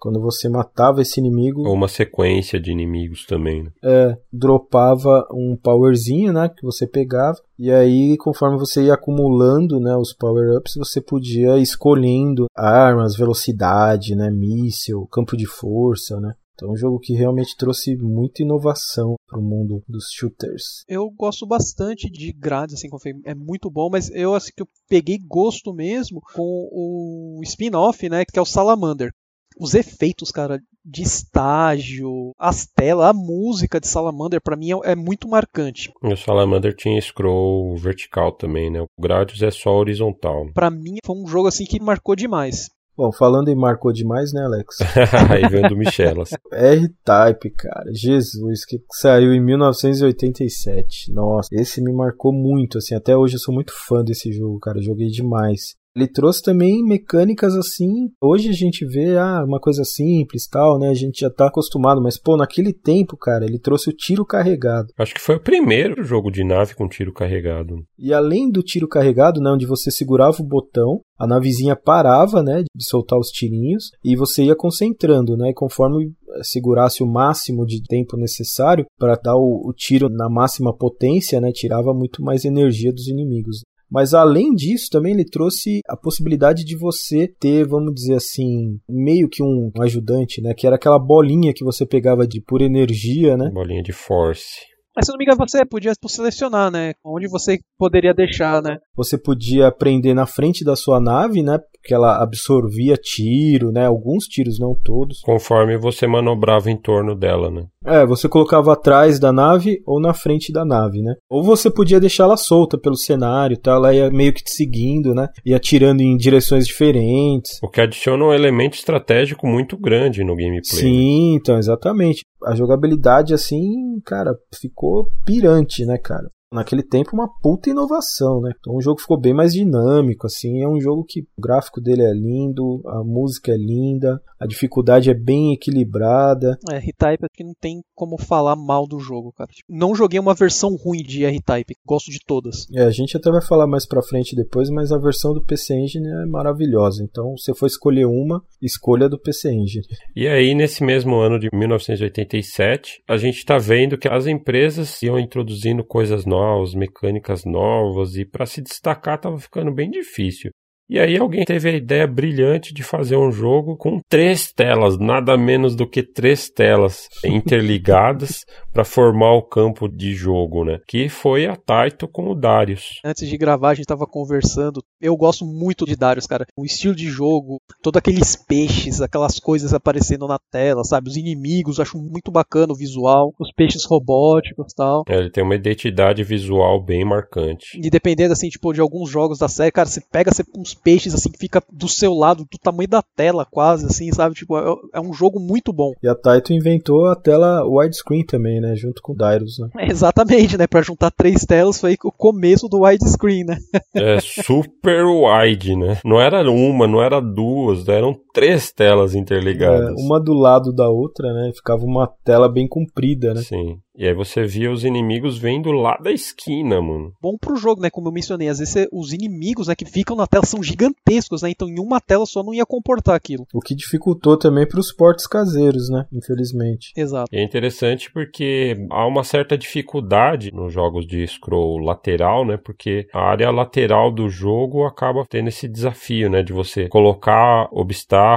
Quando você matava esse inimigo. Ou uma sequência de inimigos também. Né? É, dropava um powerzinho, né? Que você pegava. E aí, conforme você ia acumulando né, os power-ups, você podia ir escolhendo armas, velocidade, né? Míssil, campo de força, né? Então, é um jogo que realmente trouxe muita inovação para o mundo dos shooters. Eu gosto bastante de grades, assim, é muito bom, mas eu assim que eu peguei gosto mesmo com o spin-off, né, que é o Salamander os efeitos, cara, de estágio, as telas, a música de Salamander, para mim é, é, muito marcante. O Salamander tinha scroll vertical também, né? O Gradius é só horizontal. Para mim foi um jogo assim que marcou demais. Bom, falando em marcou demais, né, Alex? Aí vem do Michelas. R-Type, cara. Jesus, que saiu em 1987. Nossa, esse me marcou muito, assim. Até hoje eu sou muito fã desse jogo, cara. Eu joguei demais. Ele trouxe também mecânicas assim. Hoje a gente vê ah, uma coisa simples, tal, né? A gente já tá acostumado, mas pô, naquele tempo, cara, ele trouxe o tiro carregado. Acho que foi o primeiro jogo de nave com tiro carregado. E além do tiro carregado, né, onde você segurava o botão, a navezinha parava, né, de soltar os tirinhos e você ia concentrando, né? E conforme segurasse o máximo de tempo necessário para dar o, o, tiro na máxima potência, né, tirava muito mais energia dos inimigos. Mas além disso, também ele trouxe a possibilidade de você ter, vamos dizer assim, meio que um ajudante, né? Que era aquela bolinha que você pegava de pura energia, né? Bolinha de force. Mas se não me engano, você podia selecionar, né? Onde você poderia deixar, né? Você podia prender na frente da sua nave, né? Porque ela absorvia tiro, né? Alguns tiros, não todos. Conforme você manobrava em torno dela, né? É, você colocava atrás da nave ou na frente da nave, né? Ou você podia deixá-la solta pelo cenário, tá? Ela ia meio que te seguindo, né? Ia atirando em direções diferentes. O que adiciona um elemento estratégico muito grande no gameplay. Sim, então, exatamente. A jogabilidade, assim, cara, ficou pirante, né, cara? Naquele tempo uma puta inovação, né? Então o jogo ficou bem mais dinâmico, assim, é um jogo que o gráfico dele é lindo, a música é linda, a dificuldade é bem equilibrada. É, R-Type que não tem como falar mal do jogo, cara. Tipo, não joguei uma versão ruim de R-Type, gosto de todas. É, a gente até vai falar mais pra frente depois, mas a versão do PC Engine é maravilhosa. Então, se for escolher uma, escolha do PC Engine. E aí, nesse mesmo ano de 1987, a gente tá vendo que as empresas iam introduzindo coisas novas novos, mecânicas novas, e para se destacar estava ficando bem difícil. E aí alguém teve a ideia brilhante de fazer um jogo com três telas, nada menos do que três telas interligadas para formar o campo de jogo, né? Que foi a Taito com o Darius. Antes de gravar a gente estava conversando. Eu gosto muito de Darius, cara. O estilo de jogo, todos aqueles peixes, aquelas coisas aparecendo na tela, sabe? Os inimigos, acho muito bacana o visual, os peixes robóticos, tal. É, ele tem uma identidade visual bem marcante. E dependendo assim, tipo, de alguns jogos da série, cara, você pega você, uns peixes assim que fica do seu lado, do tamanho da tela, quase assim, sabe? Tipo, é, é um jogo muito bom. E a Taito inventou a tela widescreen também, né? Junto com o Dyrus, né? É, exatamente, né? Pra juntar três telas foi o começo do widescreen, né? é super wide, né? Não era uma, não era duas, eram três telas interligadas. É, uma do lado da outra, né? Ficava uma tela bem comprida, né? Sim. E aí você via os inimigos vendo lá da esquina, mano. Bom pro jogo, né? Como eu mencionei, às vezes os inimigos né, que ficam na tela são gigantescos, né? Então em uma tela só não ia comportar aquilo. O que dificultou também para os portes caseiros, né? Infelizmente. Exato. E é interessante porque há uma certa dificuldade nos jogos de scroll lateral, né? Porque a área lateral do jogo acaba tendo esse desafio, né? De você colocar obstáculos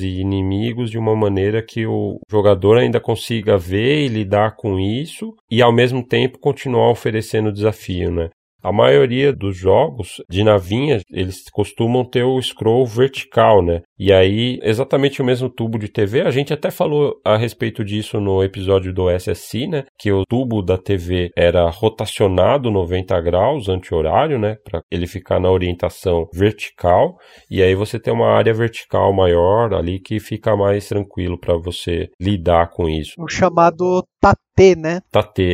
e inimigos de uma maneira que o jogador ainda consiga ver e lidar com isso e ao mesmo tempo continuar oferecendo desafio, né? A maioria dos jogos de navinha, eles costumam ter o scroll vertical, né? E aí, exatamente o mesmo tubo de TV, a gente até falou a respeito disso no episódio do SSC, né? Que o tubo da TV era rotacionado 90 graus anti-horário, né? Para ele ficar na orientação vertical. E aí você tem uma área vertical maior ali que fica mais tranquilo para você lidar com isso. O chamado Tate, né?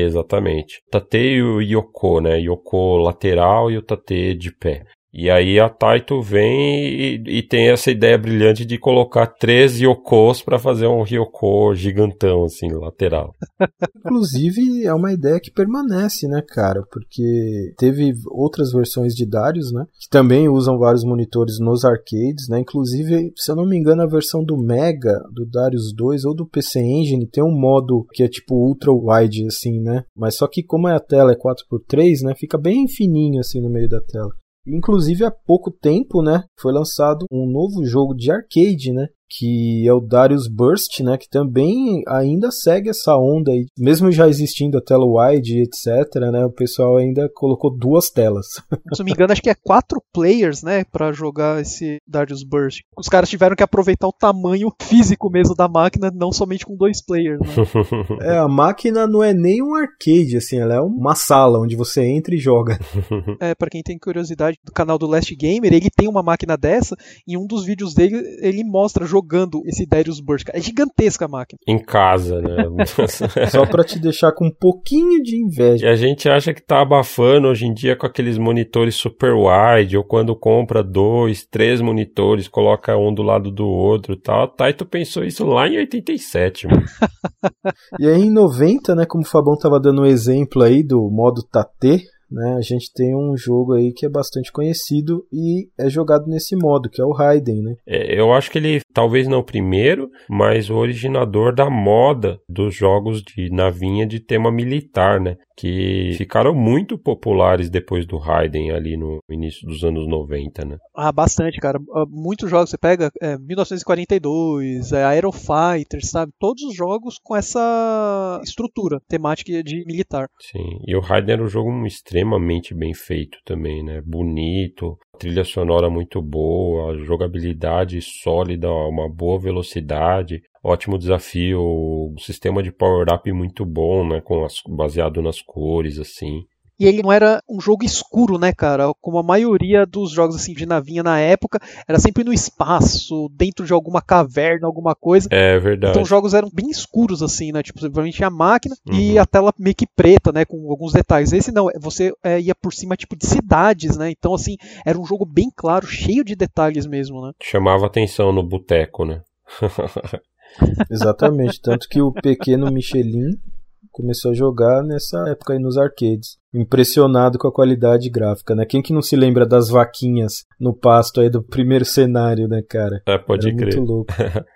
Exatamente. Tate e o Yoko, né? Yoko lateral e o Tate de pé. E aí a Taito vem e, e, tem essa ideia brilhante de colocar três Yokos para fazer um Ryoko gigantão, assim, lateral. Inclusive, é uma ideia que permanece, né, cara? Porque teve outras versões de Darius, né? Que também usam vários monitores nos arcades, né? Inclusive, se eu não me engano, a versão do Mega, do Darius 2 ou do PC Engine tem um modo que é tipo ultra wide, assim, né? Mas só que como a tela é 4x3, né? Fica bem fininho, assim, no meio da tela. Inclusive há pouco tempo, né, foi lançado um novo jogo de arcade, né, que é o Darius Burst, né, que também ainda segue essa onda aí, mesmo já existindo a tela wide, etc, né, o pessoal ainda colocou duas telas. Se não me engano, acho que é quatro players, né, para jogar esse Darius Burst. Os caras tiveram que aproveitar o tamanho físico mesmo da máquina, não somente com dois players, né? é, a máquina não é nem um arcade, assim, ela é uma sala onde você entra e joga. é, para quem tem curiosidade do canal do Last Gamer, ele tem uma máquina dessa, e um dos vídeos dele, ele mostra jogando esse Darius Burst. É gigantesca a máquina. Em casa, né? Só para te deixar com um pouquinho de inveja. E a gente acha que tá abafando hoje em dia com aqueles monitores super wide, ou quando compra dois, três monitores, coloca um do lado do outro e tal. Taito pensou isso lá em 87, mano. e aí em 90, né, como o Fabão tava dando um exemplo aí do modo Tate, né, a gente tem um jogo aí que é bastante conhecido e é jogado nesse modo, que é o Raiden, né? É, eu acho que ele, talvez não o primeiro, mas o originador da moda dos jogos de navinha de tema militar, né? Que ficaram muito populares depois do Raiden ali no início dos anos 90, né? Ah, bastante, cara. Ah, muitos jogos, você pega é, 1942, é, Aerofighter, sabe? Todos os jogos com essa estrutura temática de militar. Sim, e o Raiden era um jogo extremamente bem feito também, né? Bonito, trilha sonora muito boa, jogabilidade sólida, uma boa velocidade, ótimo desafio, sistema de power-up muito bom, né? Com as, baseado nas cores, assim. E ele não era um jogo escuro, né, cara? Como a maioria dos jogos assim de navinha na época, era sempre no espaço, dentro de alguma caverna, alguma coisa. É verdade. Então os jogos eram bem escuros assim, né? Tipo, provavelmente tinha a máquina uhum. e a tela meio que preta, né, com alguns detalhes. Esse não, você é, ia por cima tipo de cidades, né? Então assim, era um jogo bem claro, cheio de detalhes mesmo, né? Chamava atenção no boteco, né? Exatamente, tanto que o pequeno Michelin começou a jogar nessa época aí nos arcades. Impressionado com a qualidade gráfica, né? Quem que não se lembra das vaquinhas no pasto aí do primeiro cenário, né, cara? É, pode Era crer. Muito louco.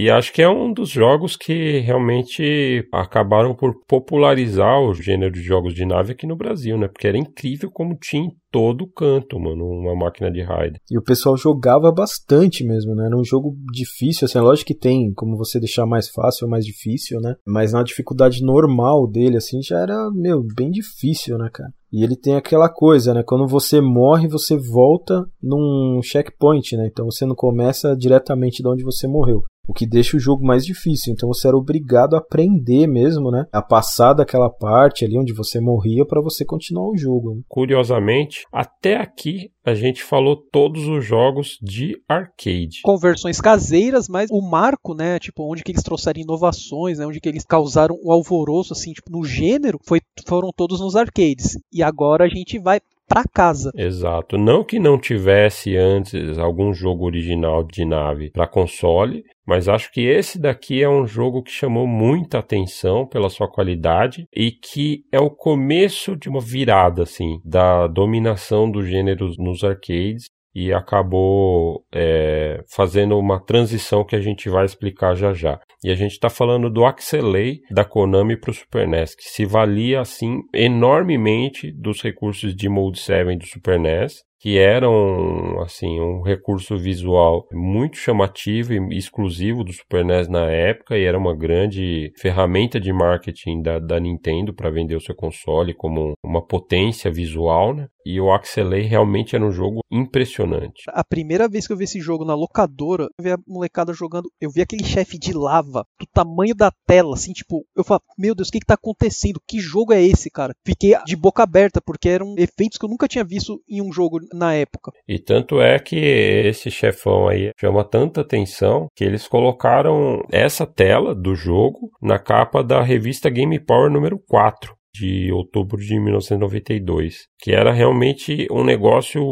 E acho que é um dos jogos que realmente acabaram por popularizar o gênero de jogos de nave aqui no Brasil, né? Porque era incrível como tinha em todo canto, mano, uma máquina de raid. E o pessoal jogava bastante mesmo, né? Era um jogo difícil, assim, é lógico que tem como você deixar mais fácil ou mais difícil, né? Mas na dificuldade normal dele, assim, já era, meu, bem difícil, né, cara? E ele tem aquela coisa, né? Quando você morre, você volta num checkpoint, né? Então você não começa diretamente de onde você morreu o que deixa o jogo mais difícil. Então você era obrigado a aprender mesmo, né? A passar daquela parte ali onde você morria para você continuar o jogo. Né? Curiosamente, até aqui a gente falou todos os jogos de arcade. Com versões caseiras, mas o marco, né, tipo, onde que eles trouxeram inovações, né, onde que eles causaram um alvoroço, assim, tipo, no gênero, foi, foram todos nos arcades. E agora a gente vai para casa. Exato. Não que não tivesse antes algum jogo original de nave para console, mas acho que esse daqui é um jogo que chamou muita atenção pela sua qualidade e que é o começo de uma virada assim da dominação do gênero nos arcades e acabou é, fazendo uma transição que a gente vai explicar já já. E a gente está falando do Axelay da Konami para o Super NES, que se valia assim enormemente dos recursos de Mode 7 do Super NES que eram assim um recurso visual muito chamativo e exclusivo do Super NES na época e era uma grande ferramenta de marketing da, da Nintendo para vender o seu console como uma potência visual, né? E o Axelay realmente era um jogo impressionante. A primeira vez que eu vi esse jogo na locadora, eu vi a molecada jogando, eu vi aquele chefe de lava do tamanho da tela, assim, tipo, eu falei, meu Deus, o que que tá acontecendo? Que jogo é esse, cara? Fiquei de boca aberta, porque eram efeitos que eu nunca tinha visto em um jogo na época. E tanto é que esse chefão aí chama tanta atenção que eles colocaram essa tela do jogo na capa da revista Game Power número 4 de outubro de 1992, que era realmente um negócio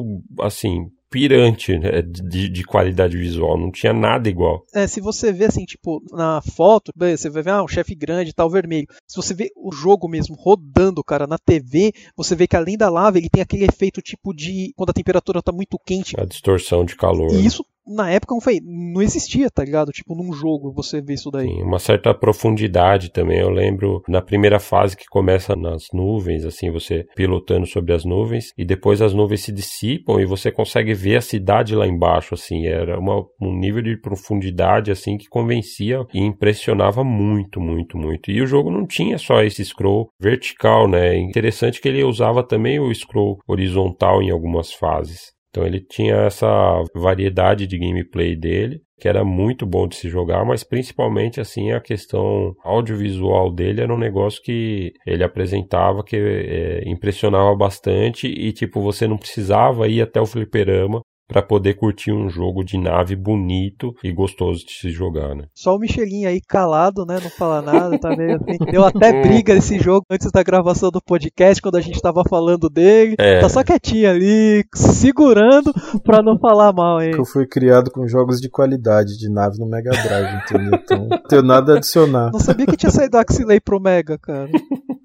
assim pirante né, de, de, qualidade visual, não tinha nada igual. É, se você vê assim, tipo, na foto, você vai ver ah, um chefe grande tal, vermelho. Se você vê o jogo mesmo rodando, cara, na TV, você vê que além da lava, ele tem aquele efeito tipo de quando a temperatura tá muito quente. A distorção de calor. E isso na época não foi, não existia, tá ligado? Tipo, num jogo você vê isso daí. Sim, uma certa profundidade também. Eu lembro na primeira fase que começa nas nuvens, assim, você pilotando sobre as nuvens, e depois as nuvens se dissipam e você consegue ver a cidade lá embaixo, assim. Era uma, um nível de profundidade, assim, que convencia e impressionava muito, muito, muito. E o jogo não tinha só esse scroll vertical, né? Interessante que ele usava também o scroll horizontal em algumas fases. Então ele tinha essa variedade de gameplay dele, que era muito bom de se jogar, mas principalmente assim a questão audiovisual dele era um negócio que ele apresentava que é, impressionava bastante e tipo você não precisava ir até o fliperama para poder curtir um jogo de nave bonito e gostoso de se jogar, né? Só o Michelin aí calado, né? Não fala nada, tá meio assim. Deu até briga esse jogo antes da gravação do podcast, quando a gente tava falando dele. É. Tá só quietinho ali, segurando pra não falar mal, hein? Eu fui criado com jogos de qualidade de nave no Mega Drive, entendeu? Então, não tenho nada a adicionar. Não sabia que tinha saído Axilei pro Mega, cara.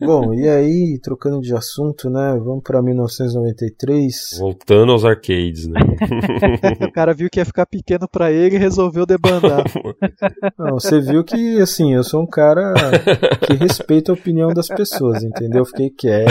Bom, e aí, trocando de assunto, né? Vamos pra 1993. Voltando aos arcades, né? o cara viu que ia ficar pequeno para ele e resolveu debandar. Não, você viu que, assim, eu sou um cara que respeita a opinião das pessoas, entendeu? Eu fiquei quieto.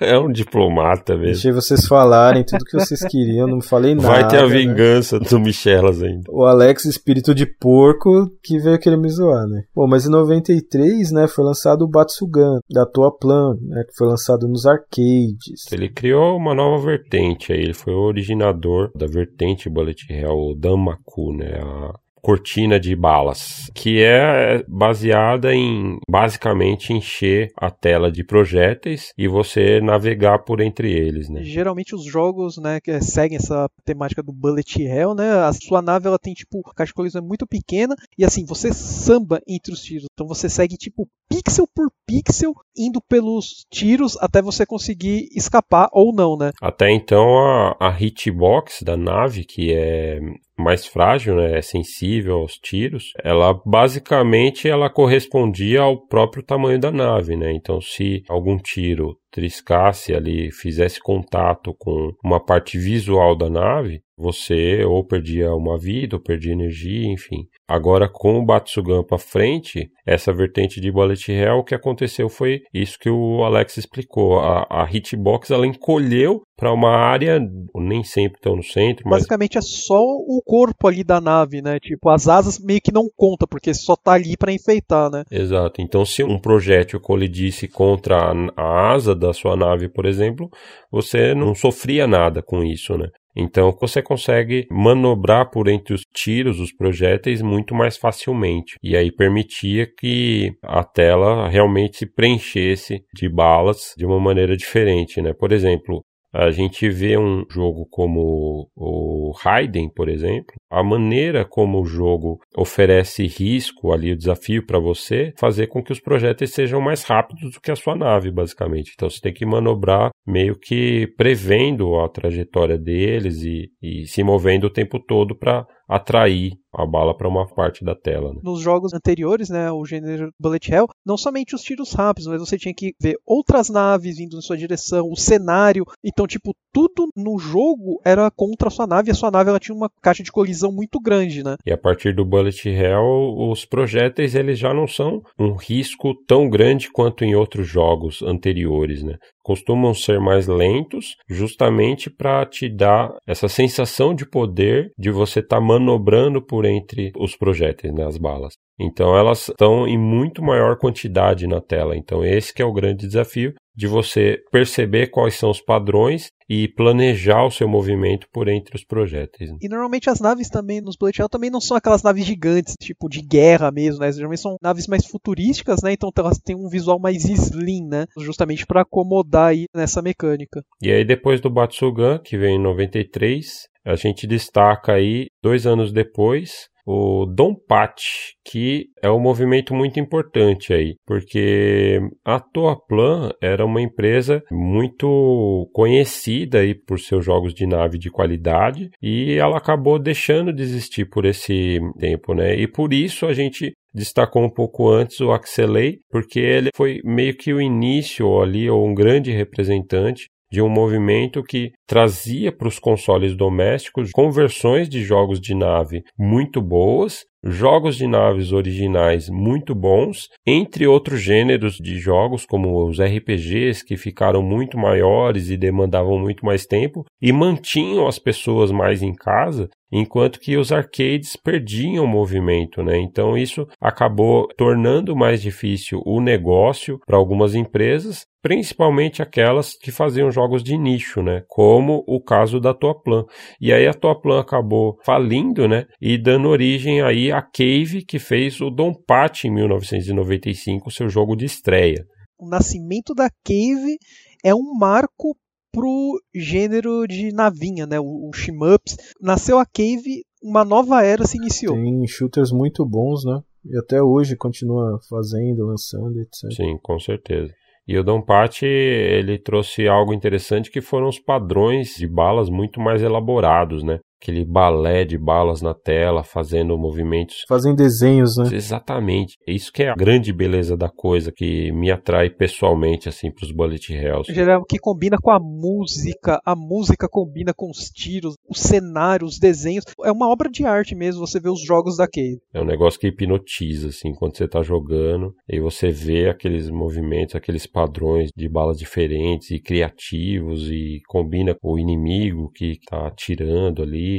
É um diplomata mesmo. Deixei vocês falarem tudo que vocês queriam, não falei nada. Vai ter a né? vingança né? do Michelas ainda. O Alex, espírito de porco, que veio querer me zoar, né? Bom, mas em 93, né, foi lançado o Batsu Shogun, da Toaplan, né, que foi lançado nos arcades. Ele criou uma nova vertente, aí ele foi o originador da vertente Bullet Hell, o Danmaku, né, a cortina de balas, que é baseada em basicamente encher a tela de projéteis e você navegar por entre eles, né? Geralmente os jogos, né, que seguem essa temática do bullet hell, né? A sua nave ela tem tipo a caixa de colisão é muito pequena e assim você samba entre os tiros. Então você segue tipo pixel por pixel indo pelos tiros até você conseguir escapar ou não, né? Até então a, a hitbox da nave, que é mais frágil, né, é sensível aos tiros, ela basicamente ela correspondia ao próprio tamanho da nave, né? Então, se algum tiro triscasse ali, fizesse contato com uma parte visual da nave, você ou perdia uma vida, ou perdia energia, enfim. Agora, com o Batsugan para frente, essa vertente de Bullet Hell, o que aconteceu foi isso que o Alex explicou. A, a hitbox ela encolheu para uma área, nem sempre estão no centro, mas... Basicamente é só o corpo ali da nave, né? Tipo, as asas meio que não conta, porque só tá ali para enfeitar, né? Exato. Então, se um projétil colidisse contra a asa da sua nave, por exemplo, você não sofria nada com isso, né? Então você consegue manobrar por entre os tiros, os projéteis, muito mais facilmente. E aí permitia que a tela realmente se preenchesse de balas de uma maneira diferente, né? Por exemplo, A gente vê um jogo como o Raiden, por exemplo, a maneira como o jogo oferece risco ali, o desafio para você, fazer com que os projéteis sejam mais rápidos do que a sua nave, basicamente. Então você tem que manobrar meio que prevendo a trajetória deles e, e se movendo o tempo todo para atrair a bala para uma parte da tela. Né? Nos jogos anteriores, né, o gênero Bullet Hell, não somente os tiros rápidos, mas você tinha que ver outras naves vindo em sua direção, o cenário. Então, tipo, tudo no jogo era contra a sua nave e a sua nave ela tinha uma caixa de colisão muito grande, né? E a partir do Bullet Hell, os projéteis eles já não são um risco tão grande quanto em outros jogos anteriores, né? costumam ser mais lentos, justamente para te dar essa sensação de poder de você estar tá manobrando por entre os projéteis, né, as balas. Então elas estão em muito maior quantidade na tela. Então esse que é o grande desafio de você perceber quais são os padrões e planejar o seu movimento por entre os projéteis. Né? E normalmente as naves também nos Bullet Hell também não são aquelas naves gigantes, tipo de guerra mesmo, né? Geralmente são naves mais futurísticas, né? Então elas têm um visual mais slim, né? Justamente para acomodar aí nessa mecânica. E aí depois do Batsugan, que vem em 93, a gente destaca aí dois anos depois o Donpat, que é um movimento muito importante aí, porque a Toaplan era uma empresa muito conhecida aí por seus jogos de nave de qualidade e ela acabou deixando de existir por esse tempo, né? E por isso a gente destacou um pouco antes o Axelay, porque ele foi meio que o início ali, ou um grande representante de um movimento que trazia para os consoles domésticos conversões de jogos de nave muito boas, jogos de naves originais muito bons, entre outros gêneros de jogos como os RPGs que ficaram muito maiores e demandavam muito mais tempo e mantinham as pessoas mais em casa enquanto que os arcades perdiam movimento, né? Então isso acabou tornando mais difícil o negócio para algumas empresas, principalmente aquelas que faziam jogos de nicho, né? Como o caso da Toaplan. E aí a Toaplan acabou falindo, né? E dando origem aí à Cave, que fez o Dom Pat em 1995, seu jogo de estreia. O nascimento da Cave é um marco pro gênero de navinha, né? O, o shmups. Nasceu a Cave, uma nova era se iniciou. Tem shooters muito bons, né? E até hoje continua fazendo, lançando, etc. Sim, com certeza. E o Don Pat, ele trouxe algo interessante que foram os padrões de balas muito mais elaborados, né? Aquele balé de balas na tela, fazendo movimentos. Fazem desenhos, né? Exatamente. É isso que é a grande beleza da coisa que me atrai pessoalmente, assim, pros Bullet Hells. Geral, que combina com a música, a música combina com os tiros, o cenário, os desenhos. É uma obra de arte mesmo, você vê os jogos da Cave. É um negócio que hipnotiza, assim, quando você tá jogando, e você vê aqueles movimentos, aqueles padrões de balas diferentes e criativos, e combina com o inimigo que tá atirando ali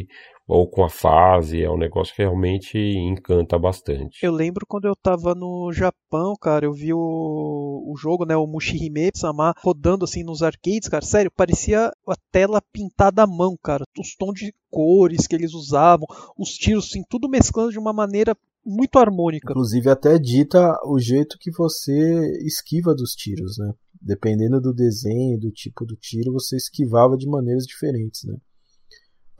ou com a fase, é um negócio que realmente encanta bastante. Eu lembro quando eu tava no Japão, cara, eu vi o, o jogo, né, o Mushihime Sama rodando assim nos arcades, cara, sério, parecia a tela pintada à mão, cara, os tons de cores que eles usavam, os tiros, assim, tudo mesclando de uma maneira muito harmônica. Inclusive até dita o jeito que você esquiva dos tiros, né? Dependendo do desenho, do tipo do tiro, você esquivava de maneiras diferentes, né?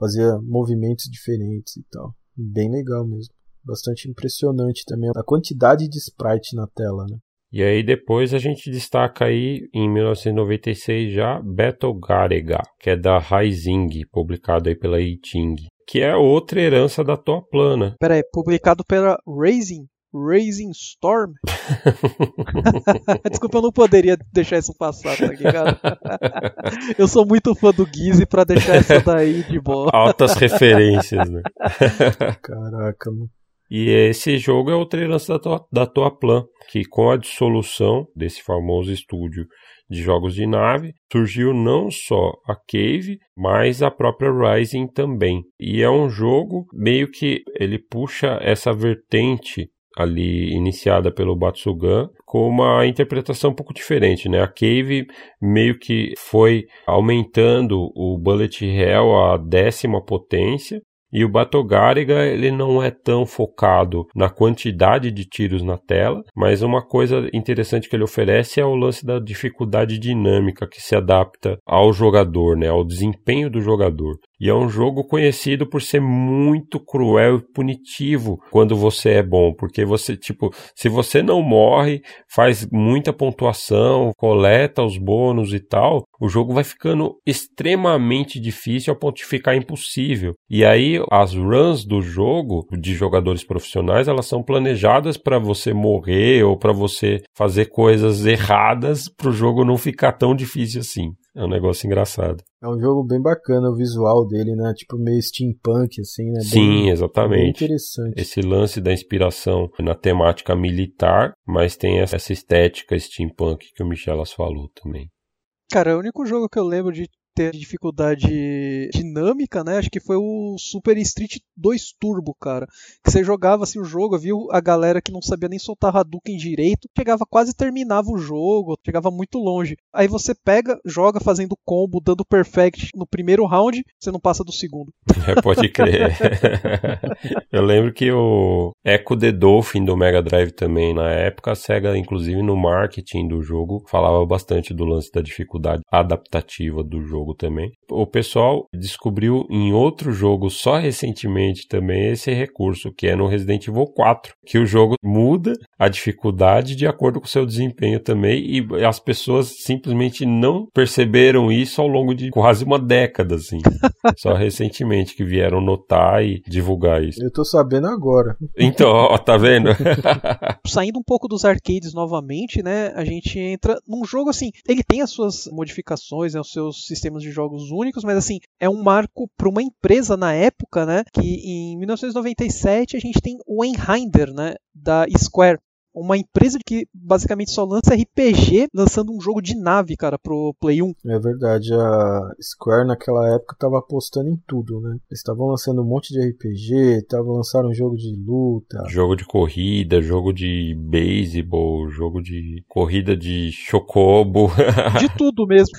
Fazia movimentos diferentes e tal. Bem legal mesmo. Bastante impressionante também a quantidade de sprite na tela, né? E aí depois a gente destaca aí em 1996 já Battle Garega, que é da Rising, publicado aí pela Iting, que é outra herança da Toa Plana. Pera aí, publicado pela Raising? Raising Storm? Desculpa, eu não poderia deixar isso passar, tá ligado? eu sou muito fã do Gizzy pra deixar essa daí de boa. Altas referências, né? Caraca, mano. E esse jogo é outra herança da tua, da tua Plan, que com a dissolução desse famoso estúdio de jogos de nave, surgiu não só a Cave, mas a própria Rising também. E é um jogo meio que ele puxa essa vertente ali iniciada pelo Batsugan com uma interpretação um pouco diferente, né? A Cave meio que foi aumentando o Bullet Hell à décima potência E o Battle Gariga, ele não é tão focado na quantidade de tiros na tela, mas uma coisa interessante que ele oferece é o lance da dificuldade dinâmica que se adapta ao jogador, né, ao desempenho do jogador. E é um jogo conhecido por ser muito cruel e punitivo quando você é bom, porque você, tipo, se você não morre, faz muita pontuação, coleta os bônus e tal, o jogo vai ficando extremamente difícil a ponto de ficar impossível. E aí as runs do jogo de jogadores profissionais, elas são planejadas para você morrer ou para você fazer coisas erradas para o jogo não ficar tão difícil assim. É um negócio engraçado. É um jogo bem bacana o visual dele, né? Tipo meio steampunk, assim, né? Sim, exatamente. Bem interessante. Esse lance da inspiração na temática militar, mas tem essa estética steampunk que o Michelas falou também. Cara, o único jogo que eu lembro de ter dificuldade dinâmica, né? Acho que foi o Super Street 2 Turbo, cara. Que você jogava assim o jogo, viu a galera que não sabia nem soltar Hadouken direito, chegava quase terminava o jogo, chegava muito longe. Aí você pega, joga fazendo combo, dando perfect no primeiro round, você não passa do segundo. É, pode crer. Eu lembro que o Echo the Dolphin do Mega Drive também, na época, a SEGA, inclusive no marketing do jogo, falava bastante do lance da dificuldade adaptativa do jogo jogo também. O pessoal descobriu em outro jogo só recentemente também esse recurso, que é no Resident Evil 4, que o jogo muda a dificuldade de acordo com o seu desempenho também e as pessoas simplesmente não perceberam isso ao longo de quase uma década, assim. só recentemente que vieram notar e divulgar isso. Eu tô sabendo agora. Então, ó, tá vendo? Saindo um pouco dos arcades novamente, né, a gente entra num jogo assim, ele tem as suas modificações, né, os seus sistemas sistemas de jogos únicos, mas assim, é um marco para uma empresa na época, né? Que em 1997 a gente tem o Enhinder, né? Da Square uma empresa que basicamente só lança RPG, lançando um jogo de nave, cara, pro Play 1. É verdade, a Square naquela época tava apostando em tudo, né? Eles estavam lançando um monte de RPG, estavam lançando um jogo de luta, jogo de corrida, jogo de beisebol, jogo de corrida de chocobo, de tudo mesmo.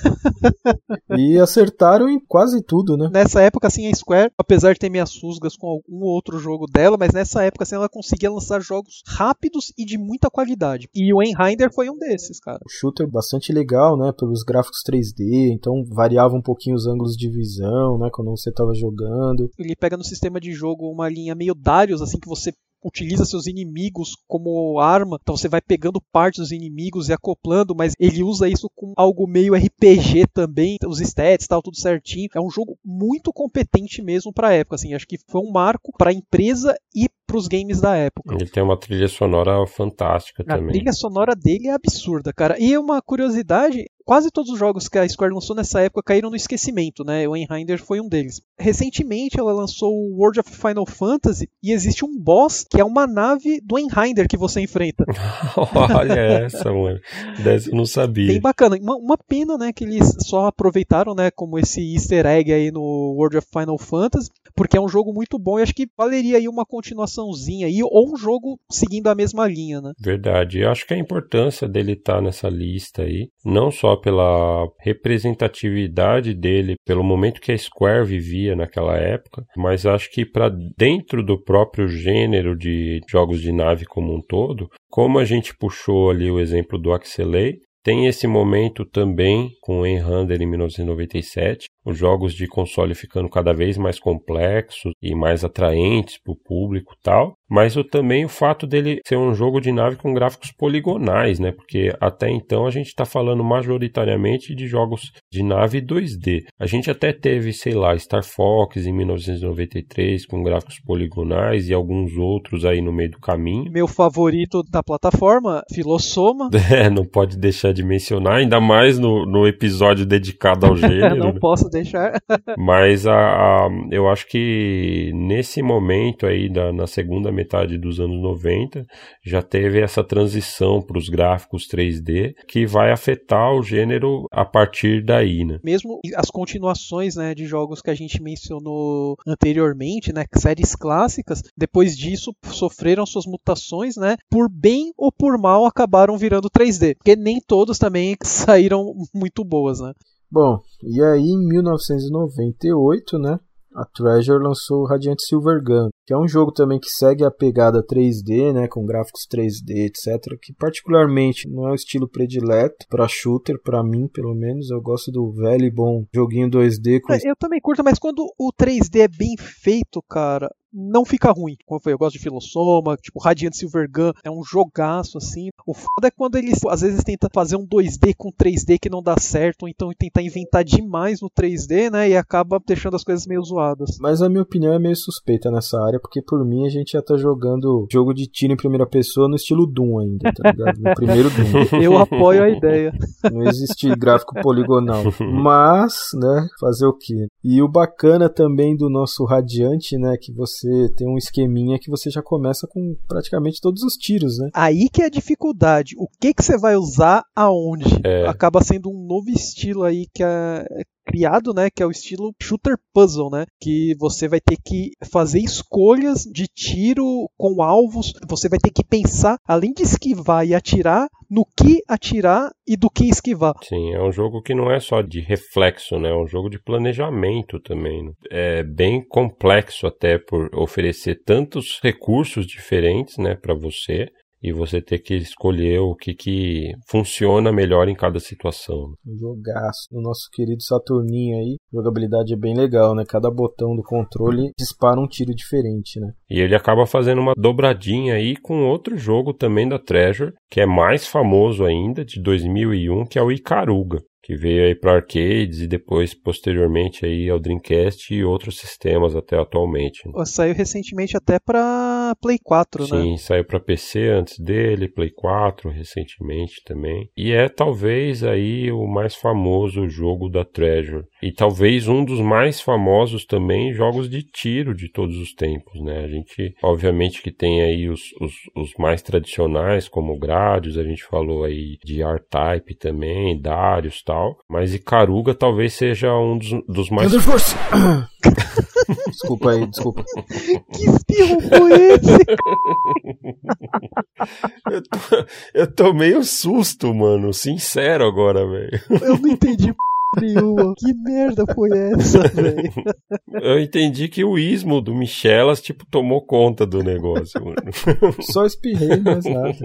e acertaram em quase tudo, né? Nessa época assim a Square, apesar de ter minhas susgas com algum outro jogo dela, mas nessa época assim ela conseguia lançar jogos rápidos e de muita qualidade. E o Enhinder foi um desses, cara. O shooter bastante legal, né? Pelos gráficos 3D, então variava um pouquinho os ângulos de visão, né? Quando você estava jogando. Ele pega no sistema de jogo uma linha meio Darius, assim, que você utiliza seus inimigos como arma, então você vai pegando partes dos inimigos e acoplando, mas ele usa isso com algo meio RPG também, os stats, tal, tudo certinho. É um jogo muito competente mesmo para época, assim, acho que foi um marco para a empresa e para os games da época. Ele tem uma trilha sonora fantástica a também. A trilha sonora dele é absurda, cara. E uma curiosidade, quase todos os jogos que a Square lançou nessa época caíram no esquecimento, né? O Enhinder foi um deles. Recentemente ela lançou o World of Final Fantasy e existe um boss que é uma nave do Enhinder que você enfrenta. Olha essa, mano. Dessa eu não sabia. Bem bacana. Uma, uma, pena, né, que eles só aproveitaram, né, como esse easter egg aí no World of Final Fantasy, porque é um jogo muito bom e acho que valeria aí uma continuaçãozinha aí ou um jogo seguindo a mesma linha, né? Verdade. Eu acho que a importância dele estar tá nessa lista aí, não só pela representatividade dele, pelo momento que a Square vivia naquela época, mas acho que para dentro do próprio gênero de jogos de nave como um todo, como a gente puxou ali o exemplo do Axelay, tem esse momento também com o Enhander em 1997, os jogos de console ficando cada vez mais complexos e mais atraentes para o público tal, mas o, também o fato dele ser um jogo de nave com gráficos poligonais, né? Porque até então a gente está falando majoritariamente de jogos de nave 2D. A gente até teve, sei lá, Star Fox em 1993 com gráficos poligonais e alguns outros aí no meio do caminho. Meu favorito da plataforma, Filossoma. É, não pode deixar de mencionar, ainda mais no, no episódio dedicado ao gênero. não né? posso deixar. Mas a, a, eu acho que nesse momento aí, da, na segunda metade dos anos 90, já teve essa transição para os gráficos 3D que vai afetar o gênero a partir daí, né? Mesmo as continuações né, de jogos que a gente mencionou anteriormente, né, séries clássicas, depois disso sofreram suas mutações, né? Por bem ou por mal acabaram virando 3D, porque nem todos também saíram muito boas, né? Bom, e aí em 1998, né, a Treasure lançou o Radiant Silver Gun, que é um jogo também que segue a pegada 3D, né, com gráficos 3D, etc, que particularmente não é o estilo predileto para shooter, para mim, pelo menos, eu gosto do velho e bom joguinho 2D com... Eu também curto, mas quando o 3D é bem feito, cara, não fica ruim. Como eu falei, eu gosto de Filosoma, tipo, Radiant Silver Gun é um jogaço, assim. O foda é quando eles, às vezes, tentam fazer um 2D com 3D que não dá certo, ou então tentar inventar demais no 3D, né, e acaba deixando as coisas meio zoadas. Mas a minha opinião é meio suspeita nessa área, porque por mim a gente já tá jogando jogo de tiro em primeira pessoa no estilo Doom ainda, tá ligado? No primeiro Doom. Eu apoio a ideia. Não existe gráfico poligonal. Mas, né, fazer o quê? E o bacana também do nosso Radiante, né, que você você tem um esqueminha que você já começa com praticamente todos os tiros, né? Aí que é a dificuldade. O que que você vai usar aonde? É. Acaba sendo um novo estilo aí que é criado, né, que é o estilo shooter puzzle, né, que você vai ter que fazer escolhas de tiro com alvos, você vai ter que pensar, além de esquivar e atirar, no que atirar e do que esquivar. Sim, é um jogo que não é só de reflexo, né, é um jogo de planejamento também. Né? É bem complexo até por oferecer tantos recursos diferentes, né, para você e você ter que escolher o que, que funciona melhor em cada situação. Um jogaço. O nosso querido Saturninho aí, jogabilidade é bem legal, né? Cada botão do controle dispara um tiro diferente, né? E ele acaba fazendo uma dobradinha aí com outro jogo também da Treasure, que é mais famoso ainda, de 2001, que é o Icaruga que veio aí para arcades e depois posteriormente aí ao Dreamcast e outros sistemas até atualmente. Saiu recentemente até para Play 4, Sim, né? Sim, saiu para PC antes dele, Play 4 recentemente também. E é talvez aí o mais famoso jogo da Treasure e talvez um dos mais famosos também jogos de tiro de todos os tempos, né? A gente obviamente que tem aí os, os, os mais tradicionais como Gradius, a gente falou aí de R-Type também, Darius, tal tal. Mas Icaruga talvez seja um dos, dos mais. Thunder Force! desculpa aí, desculpa. que espirro foi esse? eu, tô, eu tô meio susto, mano. Sincero agora, velho. Eu não entendi nenhuma. Que merda foi essa, velho? Eu entendi que o ismo do Michelas, tipo, tomou conta do negócio, mano. Só espirrei, mas nada.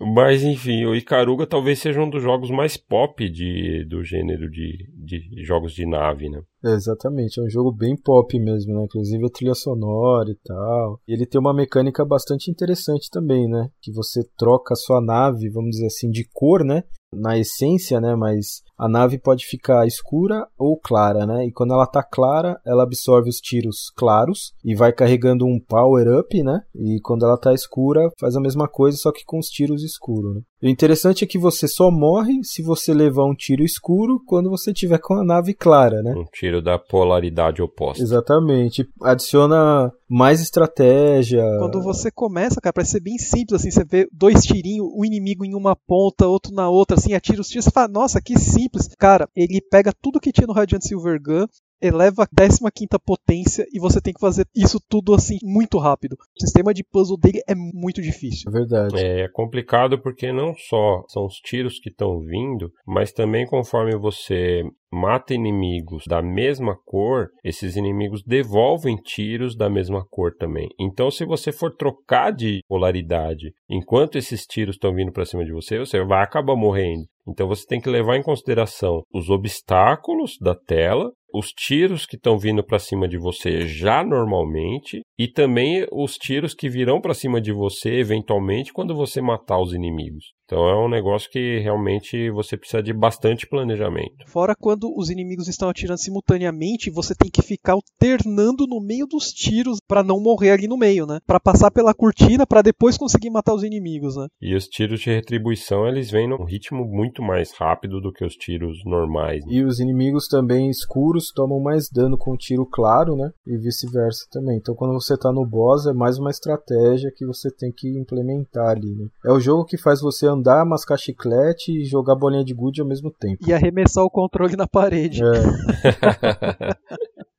Mas enfim, o Icaruga talvez seja um dos jogos mais pop de, do gênero de, de jogos de nave, né? É, exatamente, é um jogo bem pop mesmo, né? Inclusive a trilha sonora e tal. E ele tem uma mecânica bastante interessante também, né? Que você troca a sua nave, vamos dizer assim, de cor, né? Na essência, né? Mas a nave pode ficar escura ou clara, né? E quando ela tá clara, ela absorve os tiros claros e vai carregando um power up, né? E quando ela tá escura, faz a mesma coisa, só que com os tiros escuros, né? O interessante é que você só morre se você levar um tiro escuro quando você tiver com a nave clara, né? Um tiro da polaridade oposta. Exatamente. Adiciona mais estratégia. Quando você começa, cara, parece ser bem simples, assim, você vê dois tirinhos, um inimigo em uma ponta, outro na outra, assim, atira os tiros, você fala, nossa, que simples. Cara, ele pega tudo que tinha no Radiant Silver Gun, eleva a 15 potência e você tem que fazer isso tudo assim muito rápido. O sistema de puzzle dele é muito difícil. É verdade. É, é complicado porque não só são os tiros que estão vindo, mas também conforme você mata inimigos da mesma cor, esses inimigos devolvem tiros da mesma cor também. Então, se você for trocar de polaridade enquanto esses tiros estão vindo para cima de você, você vai acabar morrendo. Então você tem que levar em consideração os obstáculos da tela os tiros que estão vindo para cima de você já normalmente e também os tiros que virão para cima de você eventualmente quando você matar os inimigos. Então é um negócio que realmente você precisa de bastante planejamento. Fora quando os inimigos estão atirando simultaneamente, você tem que ficar alternando no meio dos tiros para não morrer ali no meio, né? Para passar pela cortina para depois conseguir matar os inimigos, né? E os tiros de retribuição, eles vêm num ritmo muito mais rápido do que os tiros normais. Né? E os inimigos também escuros tomam mais dano com tiro claro, né? E vice-versa também. Então quando você tá no boss é mais uma estratégia que você tem que implementar ali, né? É o jogo que faz você andar, mascar chiclete e jogar bolinha de gude ao mesmo tempo. E arremessar o controle na parede. É.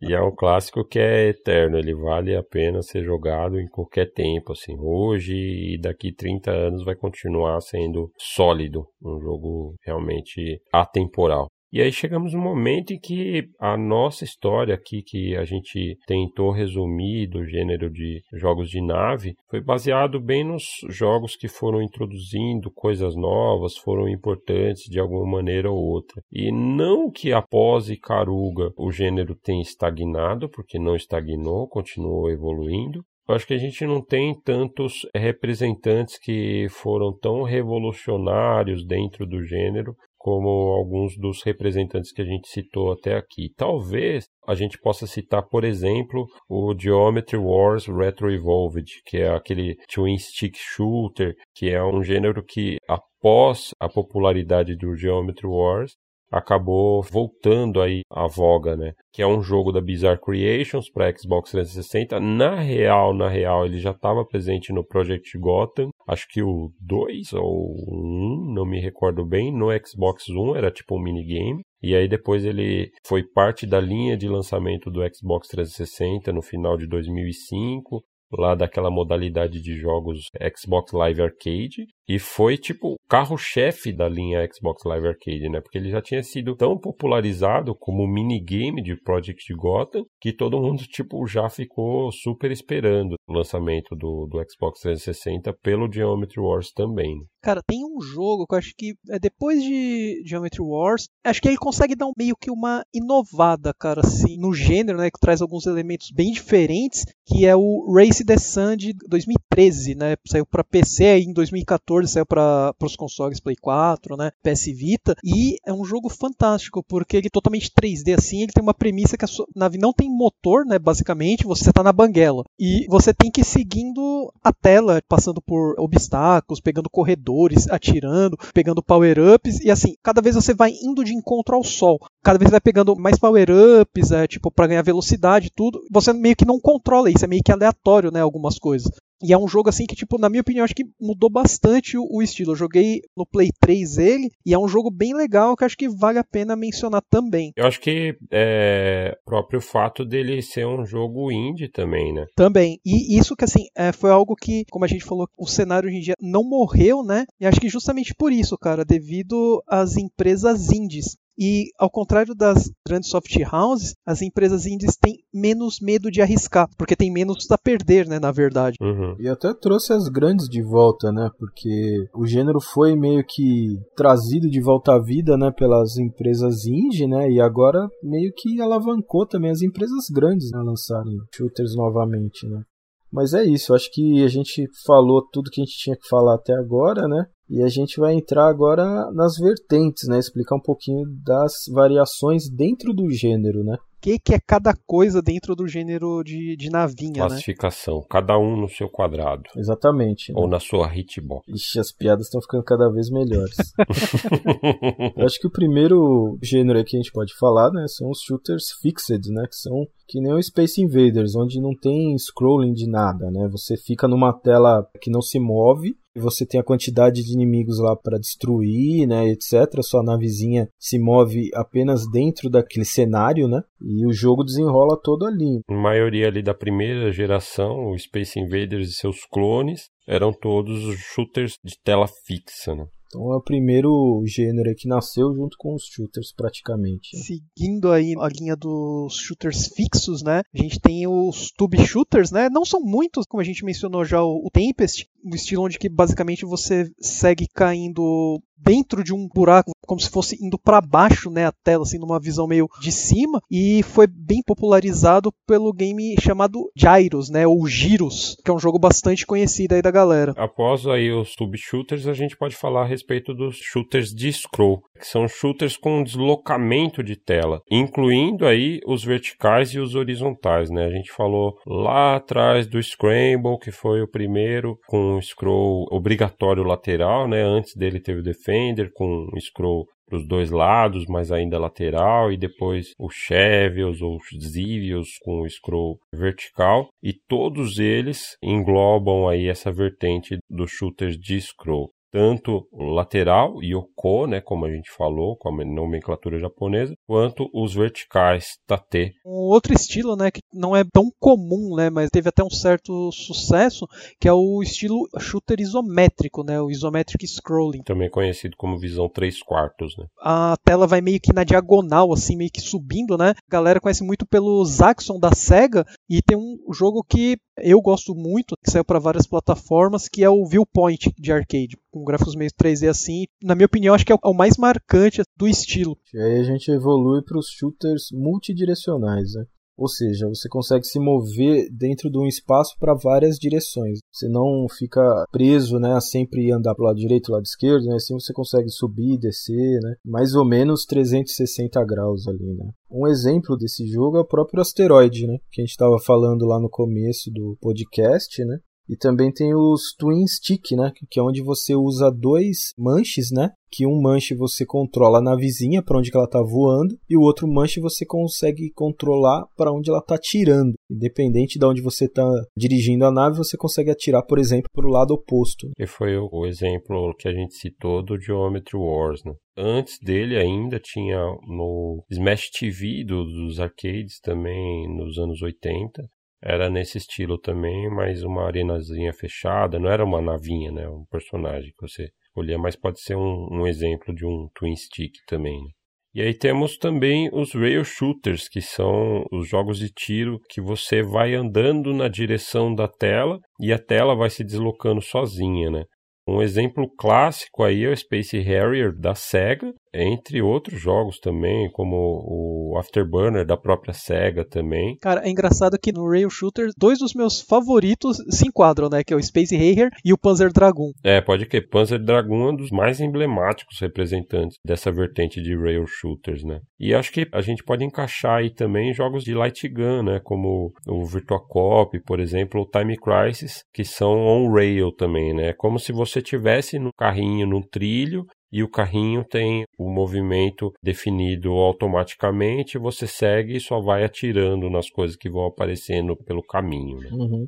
e é um clássico que é eterno, ele vale a pena ser jogado em qualquer tempo, assim. Hoje e daqui 30 anos vai continuar sendo sólido, um jogo realmente atemporal. E aí chegamos no momento em que a nossa história aqui, que a gente tentou resumir do gênero de jogos de nave, foi baseado bem nos jogos que foram introduzindo coisas novas, foram importantes de alguma maneira ou outra. E não que após Icaruga o gênero tenha estagnado, porque não estagnou, continuou evoluindo, eu acho que a gente não tem tantos representantes que foram tão revolucionários dentro do gênero como alguns dos representantes que a gente citou até aqui. Talvez a gente possa citar, por exemplo, o Geometry Wars Retro Evolved, que é aquele twin stick shooter, que é um gênero que após a popularidade do Geometry Wars, acabou voltando aí à voga, né? Que é um jogo da Bizarre Creations para Xbox 360. Na real, na real, ele já estava presente no Project Gotham. Acho que o 2 ou o 1, não me recordo bem, no Xbox One era tipo um minigame. E aí depois ele foi parte da linha de lançamento do Xbox 360 no final de 2005 lá daquela modalidade de jogos Xbox Live Arcade e foi tipo o carro-chefe da linha Xbox Live Arcade, né? Porque ele já tinha sido tão popularizado como minigame de Project Gotham que todo mundo tipo já ficou super esperando o lançamento do, do Xbox 360 pelo Geometry Wars também. Cara, tem um jogo que eu acho que é depois de Geometry Wars, acho que ele consegue dar um, meio que uma inovada, cara, assim, no gênero, né, que traz alguns elementos bem diferentes, que é o Race the Sun de 2013, né? Saiu para PC aí em 2014 saiu para os consoles Play 4, né, PS Vita, e é um jogo fantástico, porque ele é totalmente 3D assim, ele tem uma premissa que a sua nave não tem motor, né, basicamente, você está na banguela, e você tem que ir seguindo a tela, passando por obstáculos, pegando corredores, atirando, pegando power-ups, e assim, cada vez você vai indo de encontro ao sol, cada vez vai pegando mais power-ups, é, tipo, para ganhar velocidade tudo, você meio que não controla isso, é meio que aleatório, né, algumas coisas. E é um jogo assim que, tipo, na minha opinião, acho que mudou bastante o, o, estilo. Eu joguei no Play 3 ele, e é um jogo bem legal que acho que vale a pena mencionar também. Eu acho que é próprio fato dele ser um jogo indie também, né? Também. E isso que, assim, é, foi algo que, como a gente falou, o cenário hoje em dia não morreu, né? E acho que justamente por isso, cara, devido às empresas indies. E ao contrário das grandes soft houses, as empresas indies têm menos medo de arriscar, porque tem menos a perder, né, na verdade. Uhum. E até trouxe as grandes de volta, né? Porque o gênero foi meio que trazido de volta à vida, né, pelas empresas indie, né? E agora meio que alavancou também as empresas grandes a né, lançarem shooters novamente, né? Mas é isso, acho que a gente falou tudo que a gente tinha que falar até agora, né? E a gente vai entrar agora nas vertentes, né? Explicar um pouquinho das variações dentro do gênero, né? O que, que é cada coisa dentro do gênero de, de navinha, né? Classificação, né? cada um no seu quadrado. Exatamente. Ou né? na sua hitbox. Ixi, as piadas estão ficando cada vez melhores. Eu acho que o primeiro gênero que a gente pode falar, né, são os shooters fixed, né, que são que nem o Space Invaders, onde não tem scrolling de nada, né? Você fica numa tela que não se move você tem a quantidade de inimigos lá para destruir, né, etc. Sua navezinha se move apenas dentro daquele cenário, né? E o jogo desenrola todo ali. A maioria ali da primeira geração, o Space Invaders e seus clones, eram todos shooters de tela fixa, né? Então é o primeiro gênero que nasceu junto com os shooters praticamente. Seguindo aí a linha dos shooters fixos, né? A gente tem os tube shooters, né? Não são muitos, como a gente mencionou já o Tempest, um estilo onde que basicamente você segue caindo dentro de um buraco, como se fosse indo para baixo, né, a tela, assim, numa visão meio de cima, e foi bem popularizado pelo game chamado Gyros, né, ou Giros, que é um jogo bastante conhecido aí da galera. Após aí os tube shooters, a gente pode falar a respeito dos shooters de scroll, que são shooters com deslocamento de tela, incluindo aí os verticais e os horizontais, né? A gente falou lá atrás do Scramble, que foi o primeiro com um scroll obrigatório lateral, né? Antes dele teve o Defender com um scroll para os dois lados, mas ainda lateral, e depois os Chevels ou os Zivios com o scroll vertical, e todos eles englobam aí essa vertente dos shooters de scroll. Tanto o lateral, Yoko, né, como a gente falou, com a nomenclatura japonesa, quanto os verticais, Tate. Um outro estilo, né, que não é tão comum, né, mas teve até um certo sucesso, que é o estilo shooter isométrico, né, o isometric scrolling. Também conhecido como visão 3 quartos, né. A tela vai meio que na diagonal, assim, meio que subindo, né. A galera conhece muito pelo Zaxxon da SEGA, e tem um jogo que eu gosto muito, que saiu para várias plataformas, que é o Viewpoint de arcade, com gráficos meio 3D assim. Na minha opinião, acho que é o mais marcante do estilo. E aí a gente evolui para os shooters multidirecionais, né? Ou seja, você consegue se mover dentro de um espaço para várias direções. Você não fica preso, né, a sempre andar para o lado direito, lado esquerdo, né? Assim você consegue subir, descer, né? Mais ou menos 360 graus ali, né? Um exemplo desse jogo é o próprio Asteroid, né? Que a gente estava falando lá no começo do podcast, né? E também tem os Twin Stick, né? Que é onde você usa dois manches, né? Que um manche você controla na vizinha para onde ela está voando e o outro manche você consegue controlar para onde ela está tirando. Independente de onde você está dirigindo a nave, você consegue atirar, por exemplo, para o lado oposto. E foi o exemplo que a gente citou do Geometry Wars, né? Antes dele ainda tinha no Smash TV do, dos arcades também nos anos 80 era nesse estilo também, mas uma arenazinha fechada, não era uma navinha, né? Um personagem que você escolhia, mas pode ser um, um exemplo de um twin stick também. Né? E aí temos também os rail shooters, que são os jogos de tiro que você vai andando na direção da tela e a tela vai se deslocando sozinha, né? Um exemplo clássico aí é o Space Harrier da Sega, entre outros jogos também, como o Afterburner da própria Sega também. Cara, é engraçado que no Rail Shooter, dois dos meus favoritos se enquadram, né? Que é o Space Harrier e o Panzer Dragoon. É, pode que Panzer Dragoon é um dos mais emblemáticos representantes dessa vertente de Rail Shooters, né? E acho que a gente pode encaixar aí também jogos de Light Gun, né? Como o Virtua Cop, por exemplo, o Time Crisis, que são on-rail também, né? Como se você tivesse no carrinho, num trilho, e o carrinho tem o movimento definido automaticamente, você segue e só vai atirando nas coisas que vão aparecendo pelo caminho. Né? Uhum.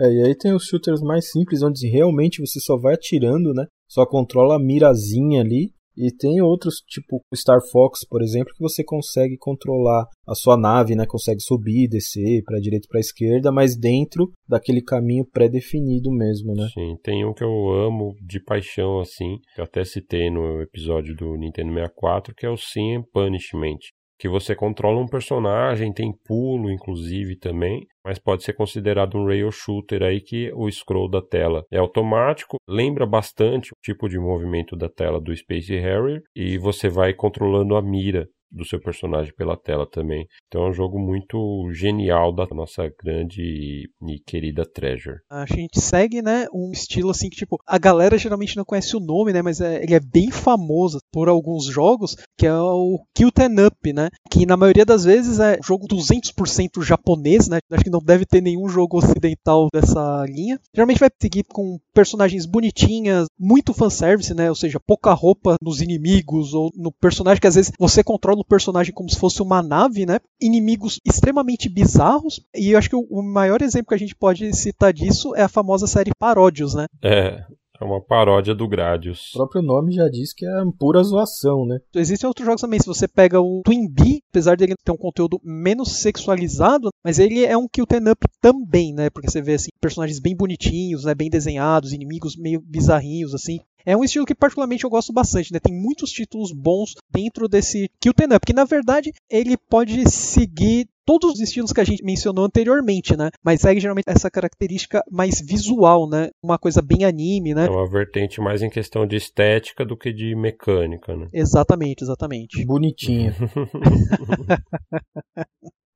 É, e aí tem os shooters mais simples, onde realmente você só vai atirando, né? Só controla a mirazinha ali e tem outros, tipo Star Fox, por exemplo, que você consegue controlar a sua nave, né? Consegue subir, descer para direita e para esquerda, mas dentro daquele caminho pré-definido mesmo, né? Sim, tem um que eu amo de paixão assim, que eu até citei no episódio do Nintendo 64, que é o Sim Punishment que você controla um personagem, tem pulo inclusive também, mas pode ser considerado um rail shooter aí que o scroll da tela é automático, lembra bastante o tipo de movimento da tela do Space Harrier e você vai controlando a mira do seu personagem pela tela também. Então é um jogo muito genial da nossa grande e querida Treasure. A gente segue, né, um estilo assim que tipo, a galera geralmente não conhece o nome, né, mas é, ele é bem famoso por alguns jogos, que é o Kill Ten Up, né, que na maioria das vezes é jogo 200% japonês, né? Acho que não deve ter nenhum jogo ocidental dessa linha. Geralmente vai seguir com personagens bonitinhas, muito fanservice, né? Ou seja, pouca roupa nos inimigos ou no personagem que às vezes você controla o personagem como se fosse uma nave, né? Inimigos extremamente bizarros. E eu acho que o maior exemplo que a gente pode citar disso é a famosa série Paródios, né? É, é uma paródia do Gradius. O próprio nome já diz que é pura zoação, né? Existem outros jogos também. Se você pega o Twin Bee, apesar dele ter um conteúdo menos sexualizado, mas ele é um kill ten up também, né? Porque você vê assim personagens bem bonitinhos, né? Bem desenhados, inimigos meio bizarrinhos assim. É um estilo que particularmente eu gosto bastante, né? Tem muitos títulos bons dentro desse Kill Ten Up, que na verdade ele pode seguir todos os estilos que a gente mencionou anteriormente, né? Mas segue geralmente essa característica mais visual, né? Uma coisa bem anime, né? É uma vertente mais em questão de estética do que de mecânica, né? Exatamente, exatamente. Bonitinho.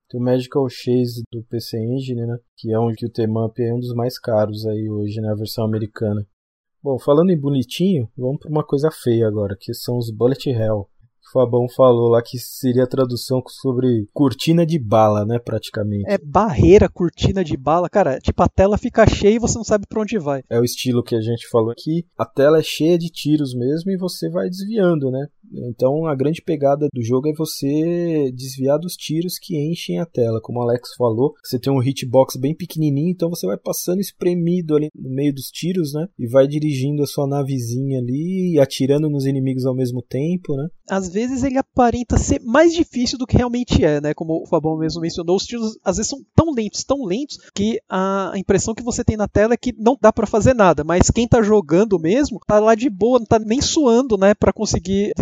Tem o Magical Chase do PC Engine, né? Que é um que o Temap é um dos mais caros aí hoje, né? A versão americana. Bom, falando em bonitinho, vamos para uma coisa feia agora, que são os Bullet Hell. Fabão falou lá que seria a tradução sobre cortina de bala, né, praticamente. É barreira, cortina de bala. Cara, tipo, a tela fica cheia e você não sabe para onde vai. É o estilo que a gente falou aqui. A tela é cheia de tiros mesmo e você vai desviando, né? Então a grande pegada do jogo é você desviar dos tiros que enchem a tela. Como o Alex falou, você tem um hitbox bem pequenininho, então você vai passando espremido ali no meio dos tiros, né? E vai dirigindo a sua navezinha ali e atirando nos inimigos ao mesmo tempo, né? Às vezes ele aparenta ser mais difícil do que realmente é, né? Como o Fabão mesmo mencionou, os tiros às vezes são tão lentos, tão lentos, que a impressão que você tem na tela é que não dá para fazer nada, mas quem tá jogando mesmo tá lá de boa, não tá nem suando, né, para conseguir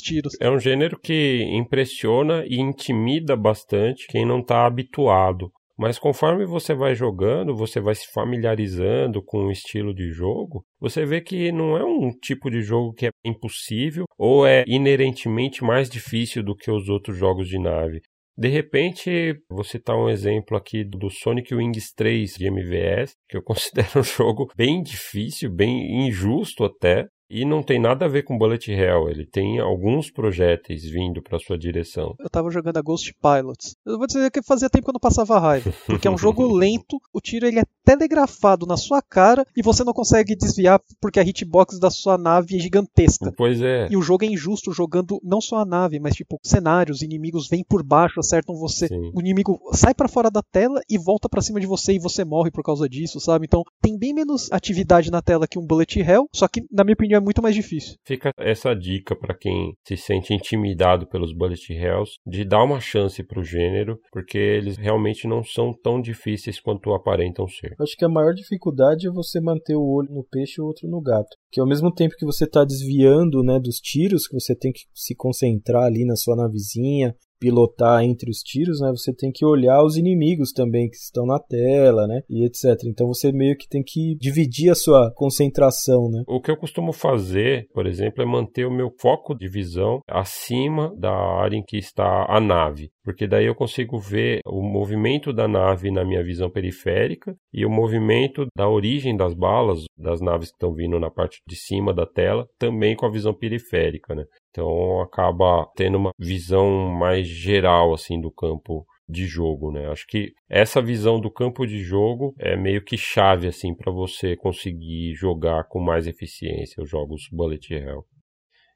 tiros. É um gênero que impressiona e intimida bastante quem não tá habituado. Mas conforme você vai jogando, você vai se familiarizando com o estilo de jogo, você vê que não é um tipo de jogo que é impossível ou é inerentemente mais difícil do que os outros jogos de nave. De repente, vou citar um exemplo aqui do Sonic Wings 3 de MVS, que eu considero um jogo bem difícil, bem injusto até, e não tem nada a ver com Bullet Hell, ele tem alguns projéteis vindo para sua direção. Eu tava jogando a Ghost Pilots. Eu vou dizer que fazia tempo que eu não passava raiva, porque é um jogo lento, o tiro ele é telegrafado na sua cara e você não consegue desviar porque a hitbox da sua nave é gigantesca. Pois é. E o jogo é injusto jogando não só a nave, mas tipo cenários, inimigos vêm por baixo, acertam você. Sim. O inimigo sai para fora da tela e volta para cima de você e você morre por causa disso, sabe? Então tem bem menos atividade na tela que um Bullet Hell, só que na minha opinião é muito mais difícil. Fica essa dica para quem se sente intimidado pelos Bullet Hells de dar uma chance pro gênero, porque eles realmente não são tão difíceis quanto aparentam ser. Acho que a maior dificuldade é você manter o olho no peixe e o outro no gato. Que ao mesmo tempo que você está desviando né, dos tiros, que você tem que se concentrar ali na sua navezinha, pilotar entre os tiros, né, você tem que olhar os inimigos também que estão na tela, né, e etc. Então você meio que tem que dividir a sua concentração, né. O que eu costumo fazer, por exemplo, é manter o meu foco de visão acima da área em que está a nave, porque daí eu consigo ver o movimento da nave na minha visão periférica e o movimento da origem das balas das naves que estão vindo na parte de cima da tela também com a visão periférica, né? Então acaba tendo uma visão mais geral assim do campo de jogo, né? Acho que essa visão do campo de jogo é meio que chave assim para você conseguir jogar com mais eficiência os jogos Bullet Hell.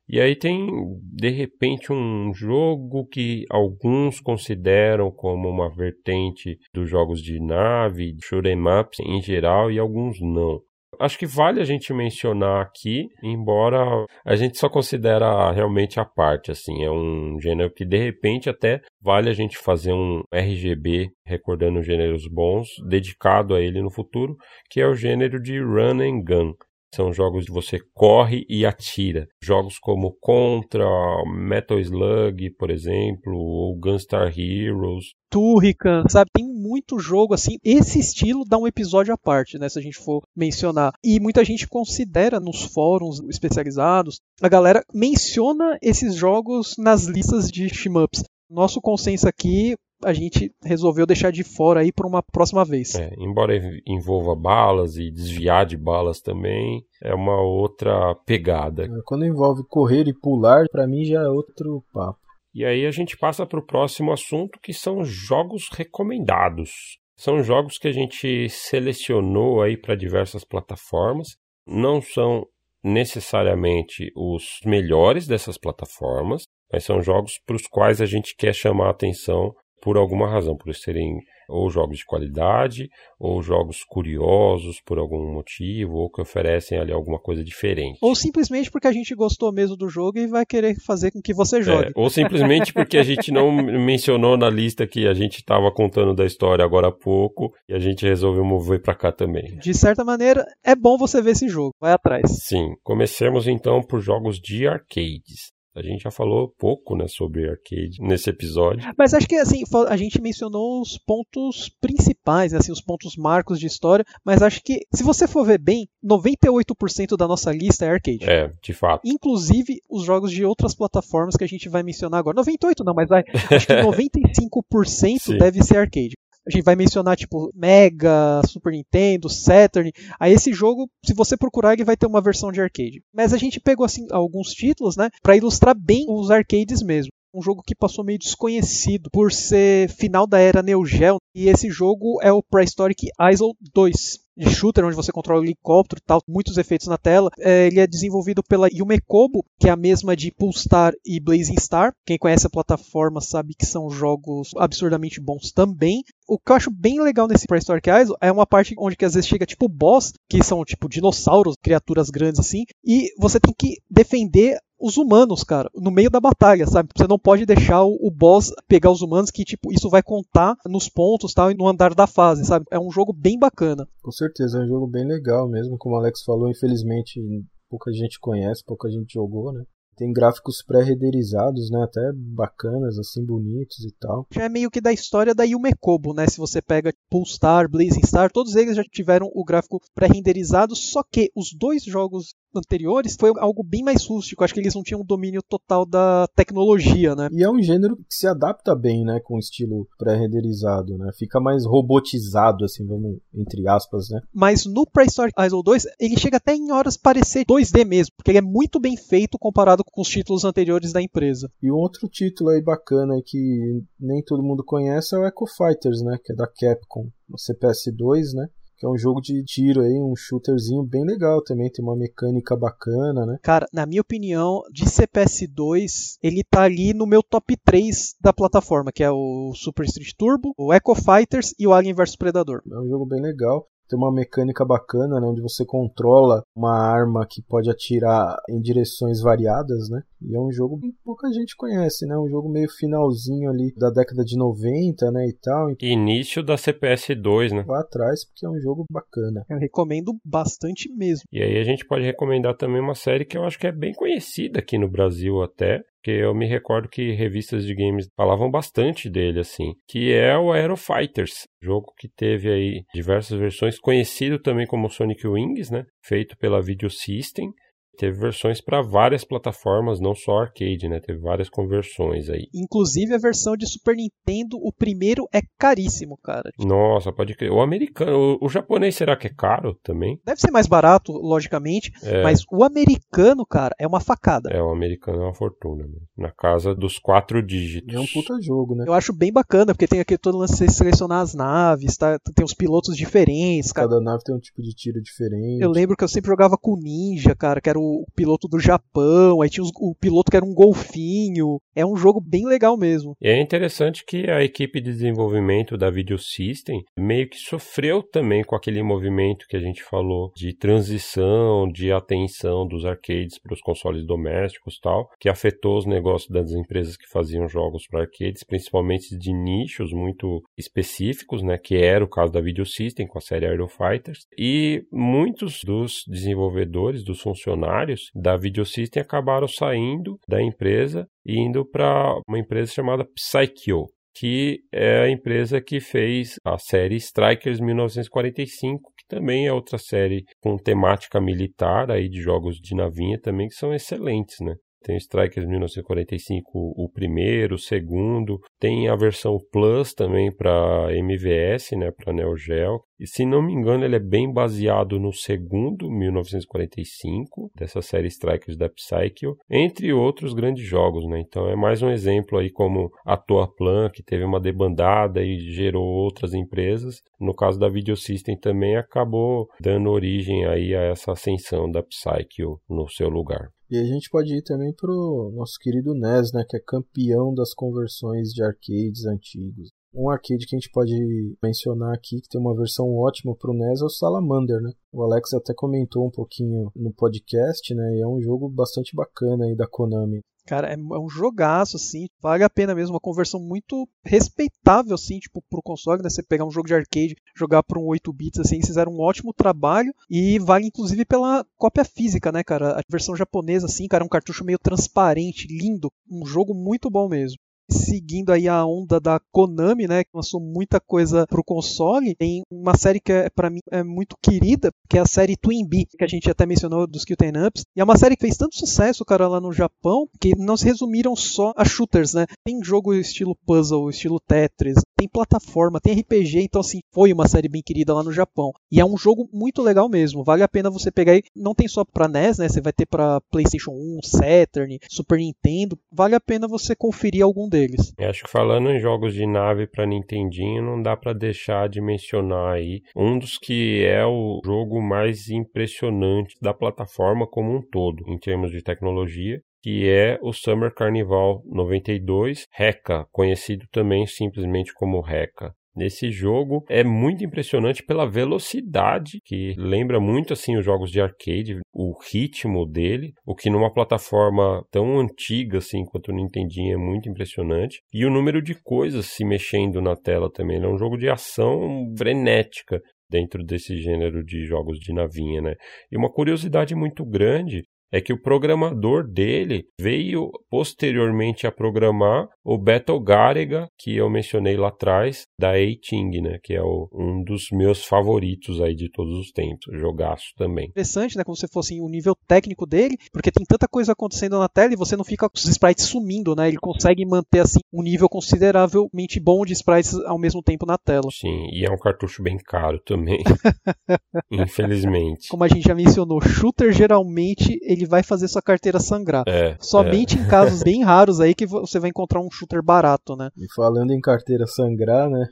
E aí tem de repente um jogo que alguns consideram como uma vertente dos jogos de nave, shoot'em ups em geral e alguns não. Acho que vale a gente mencionar aqui, embora a gente só considera realmente a parte, assim, é um gênero que de repente até vale a gente fazer um RGB recordando gêneros bons, dedicado a ele no futuro, que é o gênero de run and gun. São jogos de você corre e atira. Jogos como Contra, Metal Slug, por exemplo, ou Gunstar Heroes. Turrican, sabe? Tem muito jogo assim. Esse estilo dá um episódio à parte, né? Se a gente for mencionar. E muita gente considera nos fóruns especializados, a galera menciona esses jogos nas listas de shmups. Nosso consenso aqui, a gente resolveu deixar de fora aí para uma próxima vez. É, embora envolva balas e desviar de balas também, é uma outra pegada. Quando envolve correr e pular, para mim já é outro papo. E aí a gente passa para o próximo assunto, que são jogos recomendados. São jogos que a gente selecionou aí para diversas plataformas. Não são necessariamente os melhores dessas plataformas, mas são jogos para os quais a gente quer chamar a atenção por alguma razão, por serem ou jogos de qualidade, ou jogos curiosos por algum motivo, ou que oferecem ali alguma coisa diferente. Ou simplesmente porque a gente gostou mesmo do jogo e vai querer fazer com que você jogue. É, ou simplesmente porque a gente não mencionou na lista que a gente estava contando da história agora há pouco e a gente resolveu mover para cá também. De certa maneira, é bom você ver esse jogo. Vai atrás. Sim. Comecemos então por jogos de arcades. A gente já falou pouco, né, sobre arcade nesse episódio. Mas acho que assim, a gente mencionou os pontos principais, né, assim, os pontos marcos de história, mas acho que se você for ver bem, 98% da nossa lista é arcade. É, de fato. Inclusive os jogos de outras plataformas que a gente vai mencionar agora. 98 não, mas vai, acho que 95% deve ser arcade a gente vai mencionar tipo Mega, Super Nintendo, Saturn. Aí esse jogo, se você procurar, ele vai ter uma versão de arcade. Mas a gente pegou assim alguns títulos, né, para ilustrar bem os arcades mesmo. Um jogo que passou meio desconhecido por ser final da era Neo Geo, e esse jogo é o Prehistoric Isle 2. De shooter, onde você controla o helicóptero e tal, muitos efeitos na tela. É, ele é desenvolvido pela Yumekobo, que é a mesma de Pulstar e Blazing Star. Quem conhece a plataforma sabe que são jogos absurdamente bons também. O que eu acho bem legal nesse Prehistoric Isle é uma parte onde que às vezes chega tipo boss, que são tipo dinossauros, criaturas grandes assim, e você tem que defender os humanos, cara, no meio da batalha, sabe? Você não pode deixar o, o boss pegar os humanos, que, tipo, isso vai contar nos pontos tal, e no andar da fase, sabe? É um jogo bem bacana. Com certeza, é um jogo bem legal mesmo, como o Alex falou, infelizmente pouca gente conhece, pouca gente jogou, né? Tem gráficos pré-renderizados, né? Até bacanas, assim, bonitos e tal. Já é meio que da história da Yumekobo, né? Se você pega Pulstar, Blazing Star, todos eles já tiveram o gráfico pré-renderizado, só que os dois jogos anteriores foi algo bem mais rústico. Acho que eles não tinham um domínio total da tecnologia, né? E é um gênero que se adapta bem, né, com o estilo pré-renderizado, né? Fica mais robotizado, assim, vamos entre aspas, né? Mas no Prehistoric Isle 2, ele chega até em horas parecer 2D mesmo, porque ele é muito bem feito comparado com os títulos anteriores da empresa. E um outro título aí bacana que nem todo mundo conhece é o Echo Fighters, né, que é da Capcom, no CPS2, né? Que é um jogo de tiro aí, um shooterzinho bem legal também, tem uma mecânica bacana, né? Cara, na minha opinião, de CPS2, ele tá ali no meu top 3 da plataforma, que é o Super Street Turbo, o Echo Fighters e o Alien vs Predador. É um jogo bem legal tem uma mecânica bacana, né, onde você controla uma arma que pode atirar em direções variadas, né? E é um jogo que pouca gente conhece, né? Um jogo meio finalzinho ali da década de 90, né, e tal. Início da CPS 2, né? Lá atrás, porque é um jogo bacana. Eu recomendo bastante mesmo. E aí a gente pode recomendar também uma série que eu acho que é bem conhecida aqui no Brasil até, porque eu me recordo que revistas de games falavam bastante dele, assim, que é o Aero Fighters, jogo que teve aí diversas versões, conhecido também como Sonic Wings, né, feito pela Video System, teve versões para várias plataformas, não só arcade, né? Teve várias conversões aí. Inclusive a versão de Super Nintendo, o primeiro é caríssimo, cara. Nossa, pode crer. O americano, o, o japonês será que é caro também? Deve ser mais barato, logicamente, é. mas o americano, cara, é uma facada. É, o americano é uma fortuna, né? na casa dos quatro dígitos. É um puta jogo, né? Eu acho bem bacana, porque tem aquele todo lance de selecionar as naves, tá? tem os pilotos diferentes, cara. Cada nave tem um tipo de tiro diferente. Eu lembro que eu sempre jogava com Ninja, cara, que era o o piloto do Japão, aí tinha os, o piloto que era um golfinho. É um jogo bem legal mesmo. É interessante que a equipe de desenvolvimento da Video System meio que sofreu também com aquele movimento que a gente falou de transição, de atenção dos arcades para os consoles domésticos tal, que afetou os negócios das empresas que faziam jogos para arcades, principalmente de nichos muito específicos, né, que era o caso da Video System com a série Aero Fighters, e muitos dos desenvolvedores, dos funcionários funcionários da Videosystem acabaram saindo da empresa e indo para uma empresa chamada Psycho, que é a empresa que fez a série Strikers 1945, que também é outra série com temática militar aí de jogos de navinha também que são excelentes, né? Tem o Strikers 1945, o primeiro, o segundo. Tem a versão Plus também para MVS, né, para Neo Geo. E se não me engano, ele é bem baseado no segundo, 1945, dessa série Strikers da Psycho, entre outros grandes jogos, né? Então é mais um exemplo aí como a Toaplan, que teve uma debandada e gerou outras empresas. No caso da Video System também acabou dando origem aí a essa ascensão da Psycho no seu lugar. E a gente pode ir também pro nosso querido NES, né, que é campeão das conversões de arcades antigos. Um arcade que a gente pode mencionar aqui, que tem uma versão ótima pro NES, é o Salamander, né? O Alex até comentou um pouquinho no podcast, né? E é um jogo bastante bacana aí da Konami. Cara, é, é um jogaço, assim, vale a pena mesmo, uma conversão muito respeitável, assim, tipo, pro console, né? Você pegar um jogo de arcade, jogar por um 8 bits, assim, fizeram um ótimo trabalho e vale inclusive pela cópia física, né, cara? A versão japonesa, assim, cara, é um cartucho meio transparente, lindo, um jogo muito bom mesmo seguindo aí a onda da Konami, né, que lançou muita coisa pro console, tem uma série que é, para mim é muito querida, que é a série Twin Bee, que a gente até mencionou dos Ten Ups, e é uma série que fez tanto sucesso, cara, lá no Japão, que não se resumiram só a shooters, né? Tem jogo estilo puzzle, estilo Tetris, tem plataforma, tem RPG, então assim, foi uma série bem querida lá no Japão. E é um jogo muito legal mesmo, vale a pena você pegar aí, não tem só para NES, né? Você vai ter para PlayStation 1, Saturn, Super Nintendo, vale a pena você conferir algum deles deles. Eu acho que falando em jogos de nave para Nintendinho, não dá para deixar de mencionar aí um dos que é o jogo mais impressionante da plataforma como um todo, em termos de tecnologia, que é o Summer Carnival 92 Reca, conhecido também simplesmente como Reca nesse jogo é muito impressionante pela velocidade, que lembra muito assim os jogos de arcade, o ritmo dele, o que numa plataforma tão antiga assim quanto o Nintendinho é muito impressionante, e o número de coisas se mexendo na tela também. Ele é um jogo de ação frenética dentro desse gênero de jogos de navinha, né? E uma curiosidade muito grande é que o programador dele veio posteriormente a programar o Battle Garega, que eu mencionei lá atrás, da A-Ting, né? Que é o, um dos meus favoritos aí de todos os tempos. Jogaço também. Interessante, né? Como se fosse o nível técnico dele, porque tem tanta coisa acontecendo na tela e você não fica com os sprites sumindo, né? Ele consegue manter, assim, um nível consideravelmente bom de sprites ao mesmo tempo na tela. Sim, e é um cartucho bem caro também. Infelizmente. Como a gente já mencionou, shooter geralmente ele vai fazer sua carteira sangrar. É, Somente é. em casos bem raros aí que você vai encontrar um shooter barato, né? E falando em carteira sangrar, né?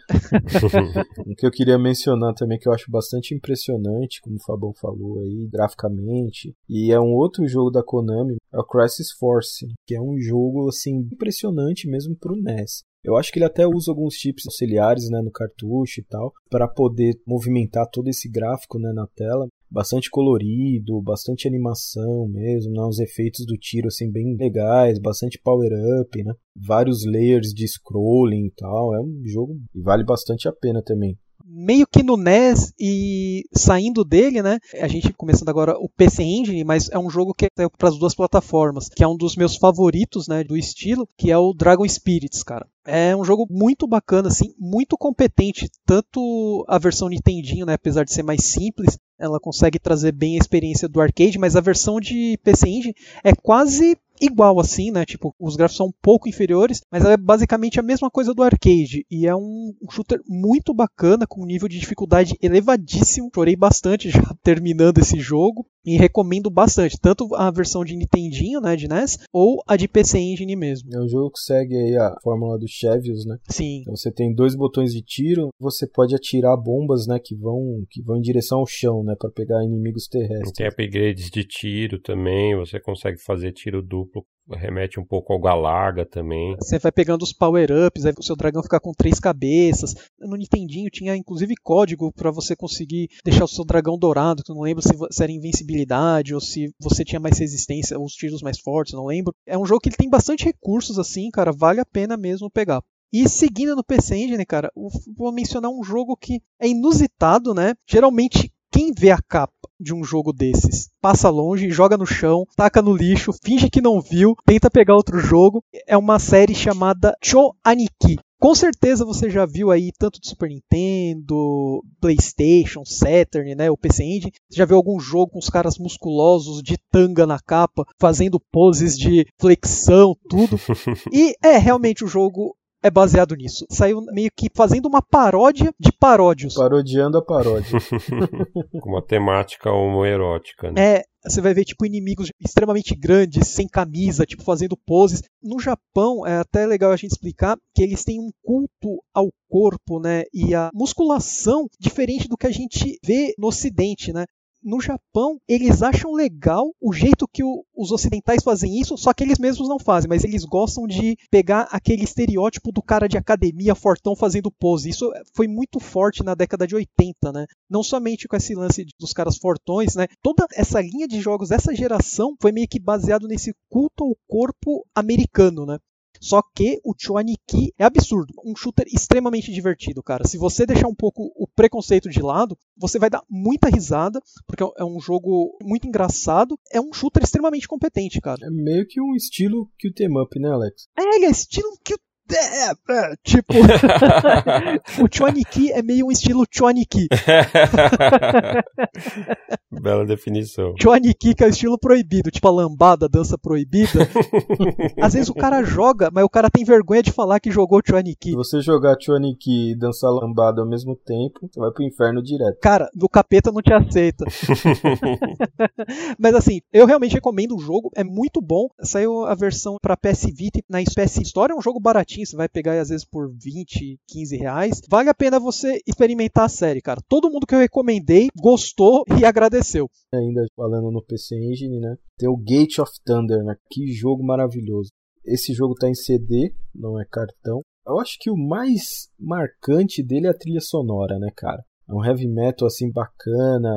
o que eu queria mencionar também que eu acho bastante impressionante, como o Fabão falou aí, graficamente, e é um outro jogo da Konami, é o Crisis Force, que é um jogo assim impressionante mesmo pro NES. Eu acho que ele até usa alguns chips auxiliares né, no cartucho e tal, para poder movimentar todo esse gráfico né, na tela. Bastante colorido, bastante animação mesmo, né, os efeitos do tiro assim bem legais, bastante power up, né? Vários layers de scrolling e tal. É um jogo que vale bastante a pena também meio que no NES e saindo dele, né? A gente começando agora o PC Engine, mas é um jogo que é para as duas plataformas, que é um dos meus favoritos, né, do estilo, que é o Dragon Spirits, cara. É um jogo muito bacana, assim, muito competente, tanto a versão Nintendinho, né, apesar de ser mais simples, ela consegue trazer bem a experiência do arcade, mas a versão de PC Engine é quase igual assim, né? Tipo, os gráficos são um pouco inferiores, mas é basicamente a mesma coisa do arcade. E é um, um shooter muito bacana, com um nível de dificuldade elevadíssimo. Chorei bastante já terminando esse jogo. E recomendo bastante, tanto a versão de Nintendinho, né, de NES, ou a de PC Engine mesmo. É um jogo que segue aí a fórmula dos Chevios, né? Sim. Então você tem dois botões de tiro, você pode atirar bombas, né, que vão que vão em direção ao chão, né, para pegar inimigos terrestres. Tem upgrades de tiro também, você consegue fazer tiro duplo remete um pouco ao Galaga também. Você vai pegando os power-ups, aí o seu dragão fica com três cabeças. No Nintendinho tinha inclusive código para você conseguir deixar o seu dragão dourado, que eu não lembro se, era invencibilidade ou se você tinha mais resistência, os tiros mais fortes, não lembro. É um jogo que ele tem bastante recursos assim, cara, vale a pena mesmo pegar. E seguindo no PC Engine, cara, vou mencionar um jogo que é inusitado, né? Geralmente quem vê a capa de um jogo desses passa longe, joga no chão, taca no lixo, finge que não viu, tenta pegar outro jogo. É uma série chamada Cho Aniki. Com certeza você já viu aí tanto de Super Nintendo, PlayStation, Saturn, né, o PC Engine. Você já viu algum jogo com os caras musculosos de tanga na capa, fazendo poses de flexão, tudo. e é realmente o jogo é baseado nisso. Saiu meio que fazendo uma paródia de paródios. Parodiando a paródia. Com uma temática homoerótica, né? É, você vai ver tipo inimigos extremamente grandes, sem camisa, tipo fazendo poses. No Japão é até legal a gente explicar que eles têm um culto ao corpo, né, e a musculação diferente do que a gente vê no ocidente, né? No Japão, eles acham legal o jeito que o, os ocidentais fazem isso, só que eles mesmos não fazem, mas eles gostam de pegar aquele estereótipo do cara de academia fortão fazendo pose. Isso foi muito forte na década de 80, né? Não somente com esse lance dos caras fortões, né? Toda essa linha de jogos dessa geração foi meio que baseado nesse culto ao corpo americano, né? Só que o Chuaniki é absurdo. Um shooter extremamente divertido, cara. Se você deixar um pouco o preconceito de lado, você vai dar muita risada, porque é um jogo muito engraçado. É um shooter extremamente competente, cara. É meio que um estilo que o Up, né, Alex? É, ele é estilo que o é, é, tipo, o Chuaniki é meio um estilo Chuaniki. Bela definição. Chuaniki que é o estilo proibido, tipo a lambada, dança proibida. Às vezes o cara joga, mas o cara tem vergonha de falar que jogou Chuaniki. Se você jogar Chuaniki e dançar lambada ao mesmo tempo, você vai pro inferno direto. Cara, o capeta não te aceita. mas assim, eu realmente recomendo o jogo, é muito bom. Saiu a versão para PS Vita na PS Store, é um jogo baratinho Steam, você vai pegar às vezes por 20, 15 reais. Vale a pena você experimentar a série, cara. Todo mundo que eu recomendei gostou e agradeceu. Ainda falando no PC Engine, né? Tem o Gate of Thunder, né? Que jogo maravilhoso. Esse jogo tá em CD, não é cartão. Eu acho que o mais marcante dele é a trilha sonora, né, cara? É um heavy metal assim bacana,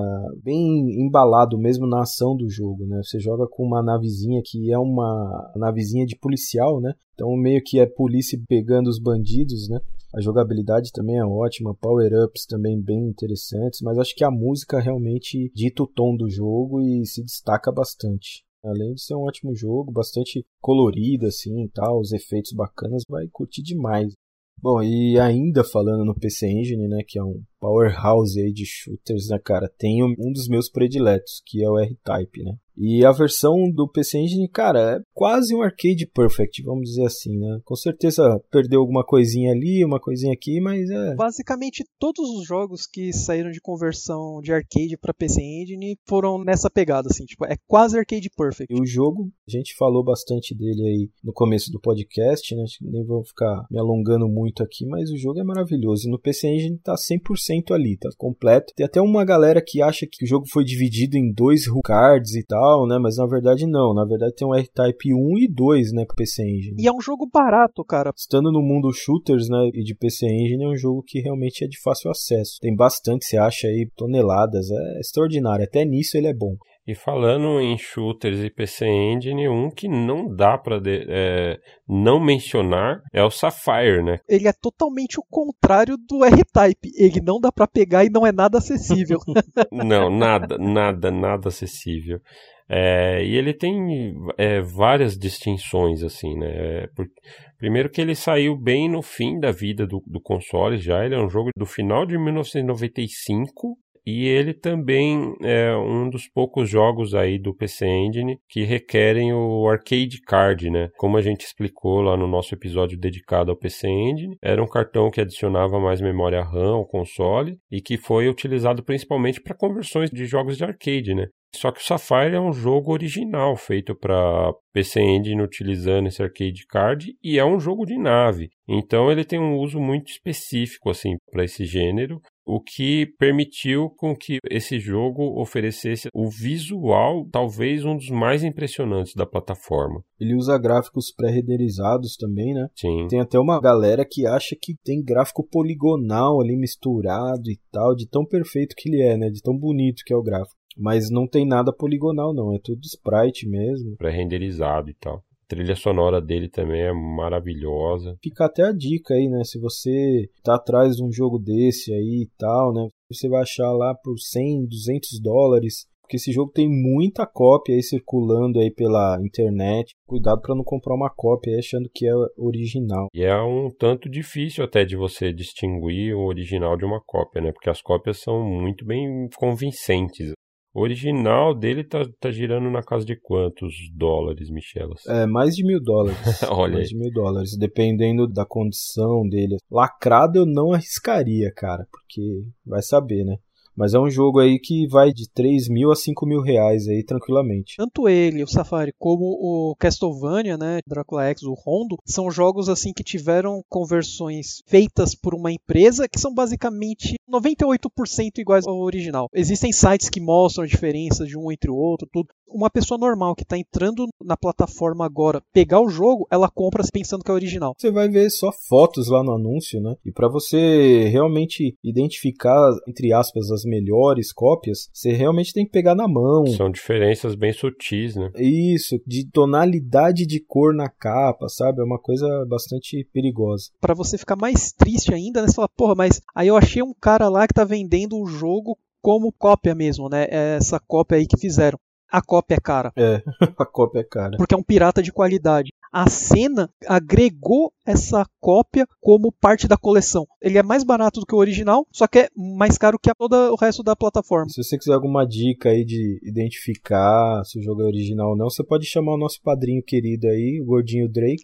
bem embalado mesmo na ação do jogo, né? Você joga com uma navezinha que é uma navezinha de policial, né? Então meio que é polícia pegando os bandidos, né? A jogabilidade também é ótima, power-ups também bem interessantes, mas acho que a música realmente dita o tom do jogo e se destaca bastante. Além de ser um ótimo jogo, bastante colorido assim e tal, os efeitos bacanas, vai curtir demais. Bom, e ainda falando no PC Engine, né, que é um powerhouse aí de shooters, né, cara, tem um dos meus prediletos, que é o R-Type, né? E a versão do PC Engine, cara, é quase um arcade perfect, vamos dizer assim, né? Com certeza perdeu alguma coisinha ali, uma coisinha aqui, mas é. Basicamente, todos os jogos que saíram de conversão de arcade para PC Engine foram nessa pegada, assim, tipo, é quase arcade perfect. E o jogo, a gente falou bastante dele aí no começo do podcast, né? Nem vou ficar me alongando muito aqui, mas o jogo é maravilhoso. E no PC Engine tá 100% ali, tá completo. Tem até uma galera que acha que o jogo foi dividido em dois cards e tal né? Mas na verdade não. Na verdade tem um R-Type 1 e 2, né, pro PC Engine. E é um jogo barato, cara. Estando no mundo shooters, né, e de PC Engine, é um jogo que realmente é de fácil acesso. Tem bastante, você acha aí toneladas, é extraordinário. Até nisso ele é bom. E falando em shooters e PC Engine, um que não dá para é, não mencionar é o Sapphire, né? Ele é totalmente o contrário do R-Type. Ele não dá para pegar e não é nada acessível. não, nada, nada, nada acessível. É, e ele tem é, várias distinções, assim, né? É, por, primeiro que ele saiu bem no fim da vida do, do console já, ele é um jogo do final de 1995, e ele também é um dos poucos jogos aí do PC Engine que requerem o arcade card, né? Como a gente explicou lá no nosso episódio dedicado ao PC Engine, era um cartão que adicionava mais memória RAM ao console e que foi utilizado principalmente para conversões de jogos de arcade, né? Só que o Sapphire é um jogo original feito para PC Engine utilizando esse arcade card e é um jogo de nave. Então ele tem um uso muito específico assim para esse gênero, o que permitiu com que esse jogo oferecesse o visual talvez um dos mais impressionantes da plataforma. Ele usa gráficos pré-renderizados também, né? Sim. Tem até uma galera que acha que tem gráfico poligonal ali misturado e tal, de tão perfeito que ele é, né? De tão bonito que é o gráfico. Mas não tem nada poligonal, não. É tudo sprite mesmo. Pré-renderizado e tal. A trilha sonora dele também é maravilhosa. Fica até a dica aí, né? Se você tá atrás de um jogo desse aí e tal, né? Você vai achar lá por 100, 200 dólares. Porque esse jogo tem muita cópia aí circulando aí pela internet. Cuidado para não comprar uma cópia aí achando que é original. E é um tanto difícil até de você distinguir o original de uma cópia, né? Porque as cópias são muito bem convincentes. O original dele tá, tá girando na casa de quantos dólares, Michelas? É, mais de mil dólares. Olha Mais de mil dólares, dependendo da condição dele. Lacrado eu não arriscaria, cara, porque vai saber, né? Mas é um jogo aí que vai de 3 mil a 5 mil reais aí tranquilamente. Tanto ele, o Safari, como o Castlevania, né, Drácula X, o Rondo, são jogos assim que tiveram conversões feitas por uma empresa que são basicamente 98% iguais ao original. Existem sites que mostram a diferença de um entre o outro, tudo. Uma pessoa normal que está entrando na plataforma agora, pegar o jogo, ela compra pensando que é original. Você vai ver só fotos lá no anúncio, né? E para você realmente identificar, entre aspas, as melhores cópias, você realmente tem que pegar na mão. São diferenças bem sutis, né? Isso, de tonalidade de cor na capa, sabe? É uma coisa bastante perigosa. Para você ficar mais triste ainda, né? Você fala, porra, mas aí eu achei um cara lá que tá vendendo o jogo como cópia mesmo, né? É essa cópia aí que fizeram. A cópia é cara. É, a cópia é cara. Porque é um pirata de qualidade a cena agregou essa cópia como parte da coleção. Ele é mais barato do que o original, só que é mais caro que todo o resto da plataforma. Se você quiser alguma dica aí de identificar se o jogo é original ou não, você pode chamar o nosso padrinho querido aí, o gordinho Drake,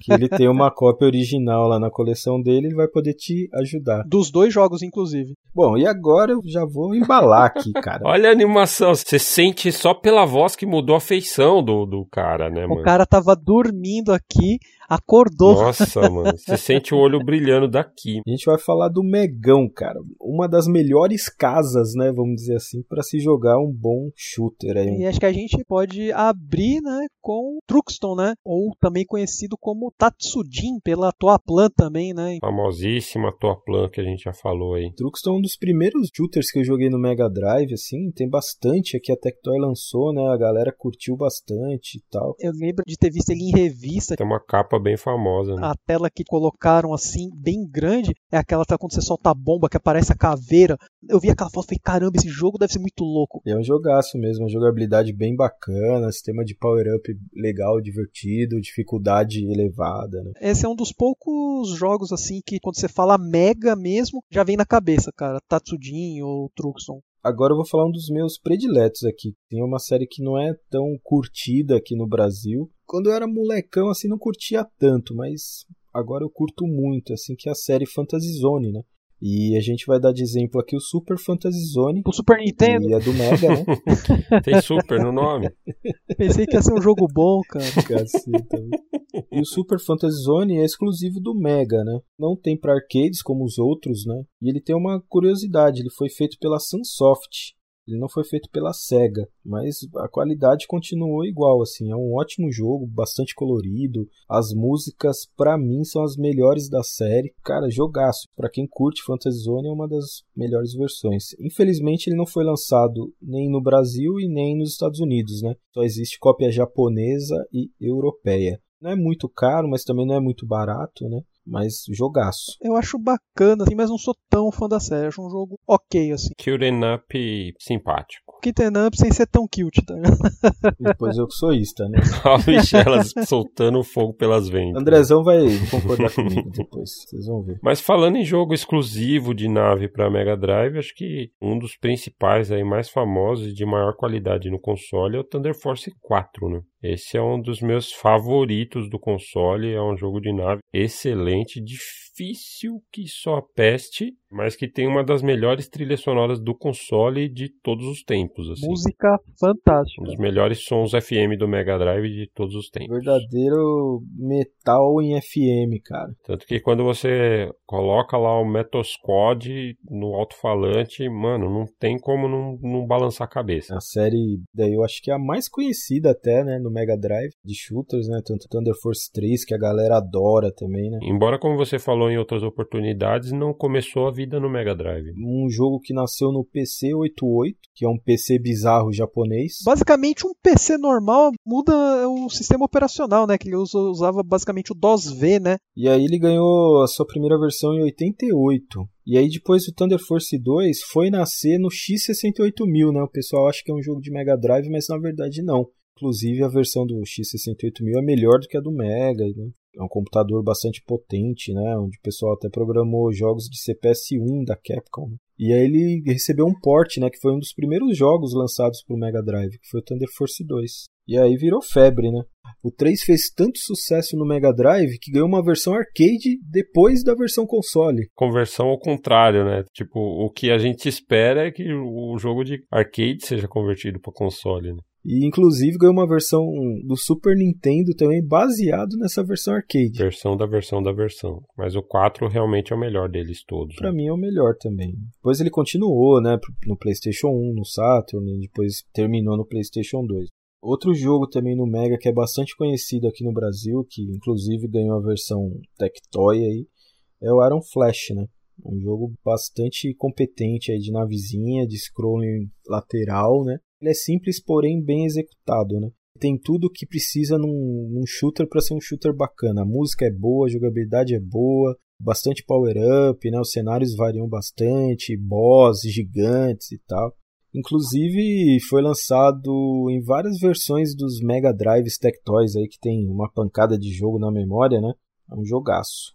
que ele tem uma cópia original lá na coleção dele, ele vai poder te ajudar. Dos dois jogos, inclusive. Bom, e agora eu já vou embalar aqui, cara. Olha a animação, você sente só pela voz que mudou a feição do, do cara, né, mano? O cara tava dormindo dormindo aqui. Acordou. Nossa, mano. Você sente o olho brilhando daqui. A gente vai falar do Megão, cara. Uma das melhores casas, né? Vamos dizer assim, para se jogar um bom shooter aí. E acho que a gente pode abrir, né, com Truxton, né? Ou também conhecido como Tatsujin, pela Toaplan também, né? Famosíssima Toaplan que a gente já falou aí. Truxton é um dos primeiros shooters que eu joguei no Mega Drive, assim. Tem bastante aqui. A Tectoy lançou, né? A galera curtiu bastante e tal. Eu lembro de ter visto ele em revista. Tem uma capa bem famosa, né? A tela que colocaram assim, bem grande, é aquela quando você solta a bomba que aparece a caveira. Eu vi aquela foto e falei, caramba, esse jogo deve ser muito louco. E é um jogaço mesmo, uma jogabilidade bem bacana, sistema de power-up legal, divertido, dificuldade elevada, né? Esse é um dos poucos jogos assim que quando você fala Mega mesmo, já vem na cabeça, cara. Tatsujin ou Truxton. Agora eu vou falar um dos meus prediletos aqui. Tem uma série que não é tão curtida aqui no Brasil. Quando eu era molecão, assim, não curtia tanto, mas agora eu curto muito, assim, que é a série Fantasy Zone, né? E a gente vai dar de exemplo aqui o Super Fantasy Zone. O Super Nintendo? E é do Mega, né? Tem Super no nome. Pensei que ia ser um jogo bom, cara. Caceta. E o Super Fantasy Zone é exclusivo do Mega, né? Não tem para arcades como os outros, né? E ele tem uma curiosidade, ele foi feito pela Sunsoft. Ele não foi feito pela Sega, mas a qualidade continuou igual, assim, é um ótimo jogo, bastante colorido. As músicas para mim são as melhores da série. Cara, jogaço. Para quem curte Fantasy Zone é uma das melhores versões. Infelizmente ele não foi lançado nem no Brasil e nem nos Estados Unidos, né? Só existe cópia japonesa e europeia. Não é muito caro, mas também não é muito barato, né? Mas jogaço. Eu acho bacana, assim, mas não sou tão fã da série. Acho um jogo ok, assim. Curen Up simpático. Kitten Up sem ser tão cute, tá ligado? Depois eu que sou ista, né? Ó, Michelas soltando fogo pelas ventas. Andrezão vai concordar comigo depois, vocês vão ver. Mas falando em jogo exclusivo de nave para Mega Drive, acho que um dos principais aí mais famosos e de maior qualidade no console é o Thunder Force 4, né? Esse é um dos meus favoritos do console, é um jogo de nave excelente, difícil que só peste, mas que tem uma das melhores trilhas sonoras do console de todos os tempos. Assim. Música fantástica. Um dos melhores sons FM do Mega Drive de todos os tempos. Verdadeiro metal em FM, cara. Tanto que quando você coloca lá o Metal Squad no alto-falante, mano, não tem como não, não balançar a cabeça. A série, daí eu acho que é a mais conhecida até, né, no Mega Drive, de shooters, né, tanto Thunder Force 3, que a galera adora também, né. Embora, como você falou em outras oportunidades, não começou a vida no Mega Drive. Um jogo que nasceu no PC 88, que é um PC bizarro japonês. Basicamente um PC normal muda o sistema operacional, né, que ele usa- usava basicamente o DOS-V, né. E aí ele ganhou a sua primeira versão em 88. E aí depois o Thunder Force 2 foi nascer no X68000, né? O pessoal acha que é um jogo de Mega Drive, mas na verdade não. Inclusive a versão do X68000 é melhor do que a do Mega, né? É um computador bastante potente, né? Onde o pessoal até programou jogos de CPS-1 da Capcom. né? E aí ele recebeu um port, né? Que foi um dos primeiros jogos lançados para o Mega Drive, que foi o Thunder Force 2. E aí virou febre, né? O 3 fez tanto sucesso no Mega Drive que ganhou uma versão arcade depois da versão console. Conversão ao contrário, né? Tipo, o que a gente espera é que o jogo de arcade seja convertido para console, né? E inclusive ganhou uma versão do Super Nintendo também baseado nessa versão arcade. Versão da versão da versão. Mas o 4 realmente é o melhor deles todos. Pra né? mim é o melhor também. Depois ele continuou, né, no PlayStation 1, no Saturn, e depois terminou no PlayStation 2. Outro jogo também no Mega que é bastante conhecido aqui no Brasil, que inclusive ganhou a versão Tectoy aí, é o Iron Flash, né? Um jogo bastante competente aí de navezinha, de scrolling lateral, né? Ele é simples, porém bem executado, né? Tem tudo que precisa num, num shooter para ser um shooter bacana. A música é boa, a jogabilidade é boa, bastante power up, né? Os cenários variam bastante, boss gigantes e tal. Inclusive foi lançado em várias versões dos Mega Drives Tectoys aí que tem uma pancada de jogo na memória, né? É um jogaço.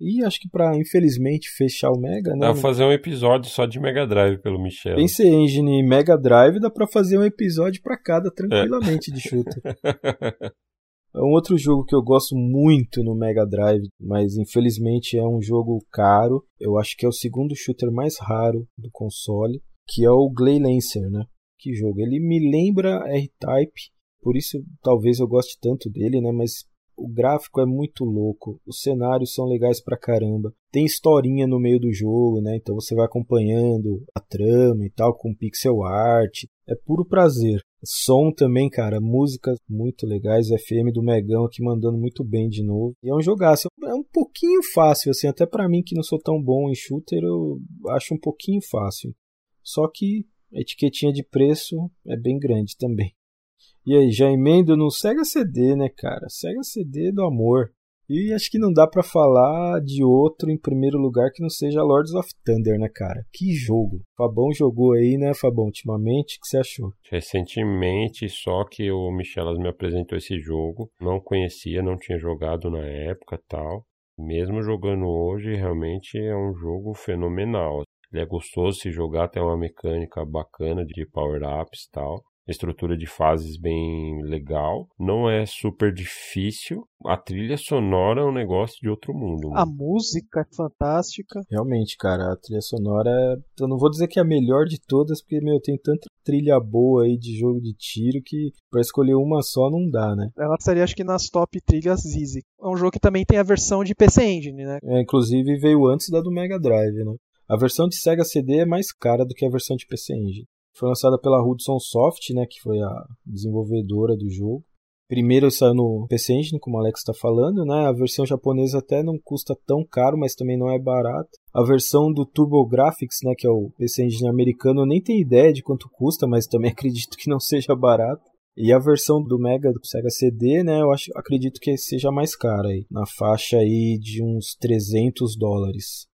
E acho que para infelizmente fechar o Mega, né? Dá pra fazer um episódio só de Mega Drive pelo Michel. PC Engine e Mega Drive dá pra fazer um episódio pra cada tranquilamente de shooter. É um outro jogo que eu gosto muito no Mega Drive, mas infelizmente é um jogo caro. Eu acho que é o segundo shooter mais raro do console, que é o Glay Lancer, né? Que jogo? Ele me lembra R-Type, por isso talvez eu goste tanto dele, né? Mas o gráfico é muito louco, os cenários são legais pra caramba. Tem historinha no meio do jogo, né? Então você vai acompanhando a trama e tal com pixel art. É puro prazer. Som também, cara, músicas muito legais, FM do Megão aqui mandando muito bem de novo. E é um jogaço, é um pouquinho fácil assim, até para mim que não sou tão bom em shooter, eu acho um pouquinho fácil. Só que a etiquetinha de preço é bem grande também. E aí, já emendo no Sega CD, né, cara? Sega CD do amor. E acho que não dá para falar de outro em primeiro lugar que não seja Lords of Thunder, né, cara? Que jogo. Fabão jogou aí, né, Fabão, ultimamente? O que você achou? Recentemente, só que o Michelas me apresentou esse jogo. Não conhecia, não tinha jogado na época tal. Mesmo jogando hoje, realmente é um jogo fenomenal. Ele é gostoso se jogar, tem uma mecânica bacana de power-ups e tal estrutura de fases bem legal. Não é super difícil. A trilha sonora é um negócio de outro mundo. A música é fantástica. Realmente, cara, a trilha sonora é... Eu não vou dizer que é a melhor de todas, porque, meu, tem tanta trilha boa aí de jogo de tiro que para escolher uma só não dá, né? Ela estaria, acho que, nas top trilhas Easy. É um jogo que também tem a versão de PC Engine, né? É, inclusive veio antes da do Mega Drive, né? A versão de Sega CD é mais cara do que a versão de PC Engine. Foi lançada pela Hudson Soft, né, que foi a desenvolvedora do jogo. Primeiro saiu no PC Engine, como o Alex está falando, né? A versão japonesa até não custa tão caro, mas também não é barato. A versão do TurboGrafx, né, que é o PC Engine americano, eu nem tenho ideia de quanto custa, mas também acredito que não seja barato. E a versão do Mega do Sega CD, né, eu acho, acredito que seja mais cara aí, na faixa aí de uns 300 dólares.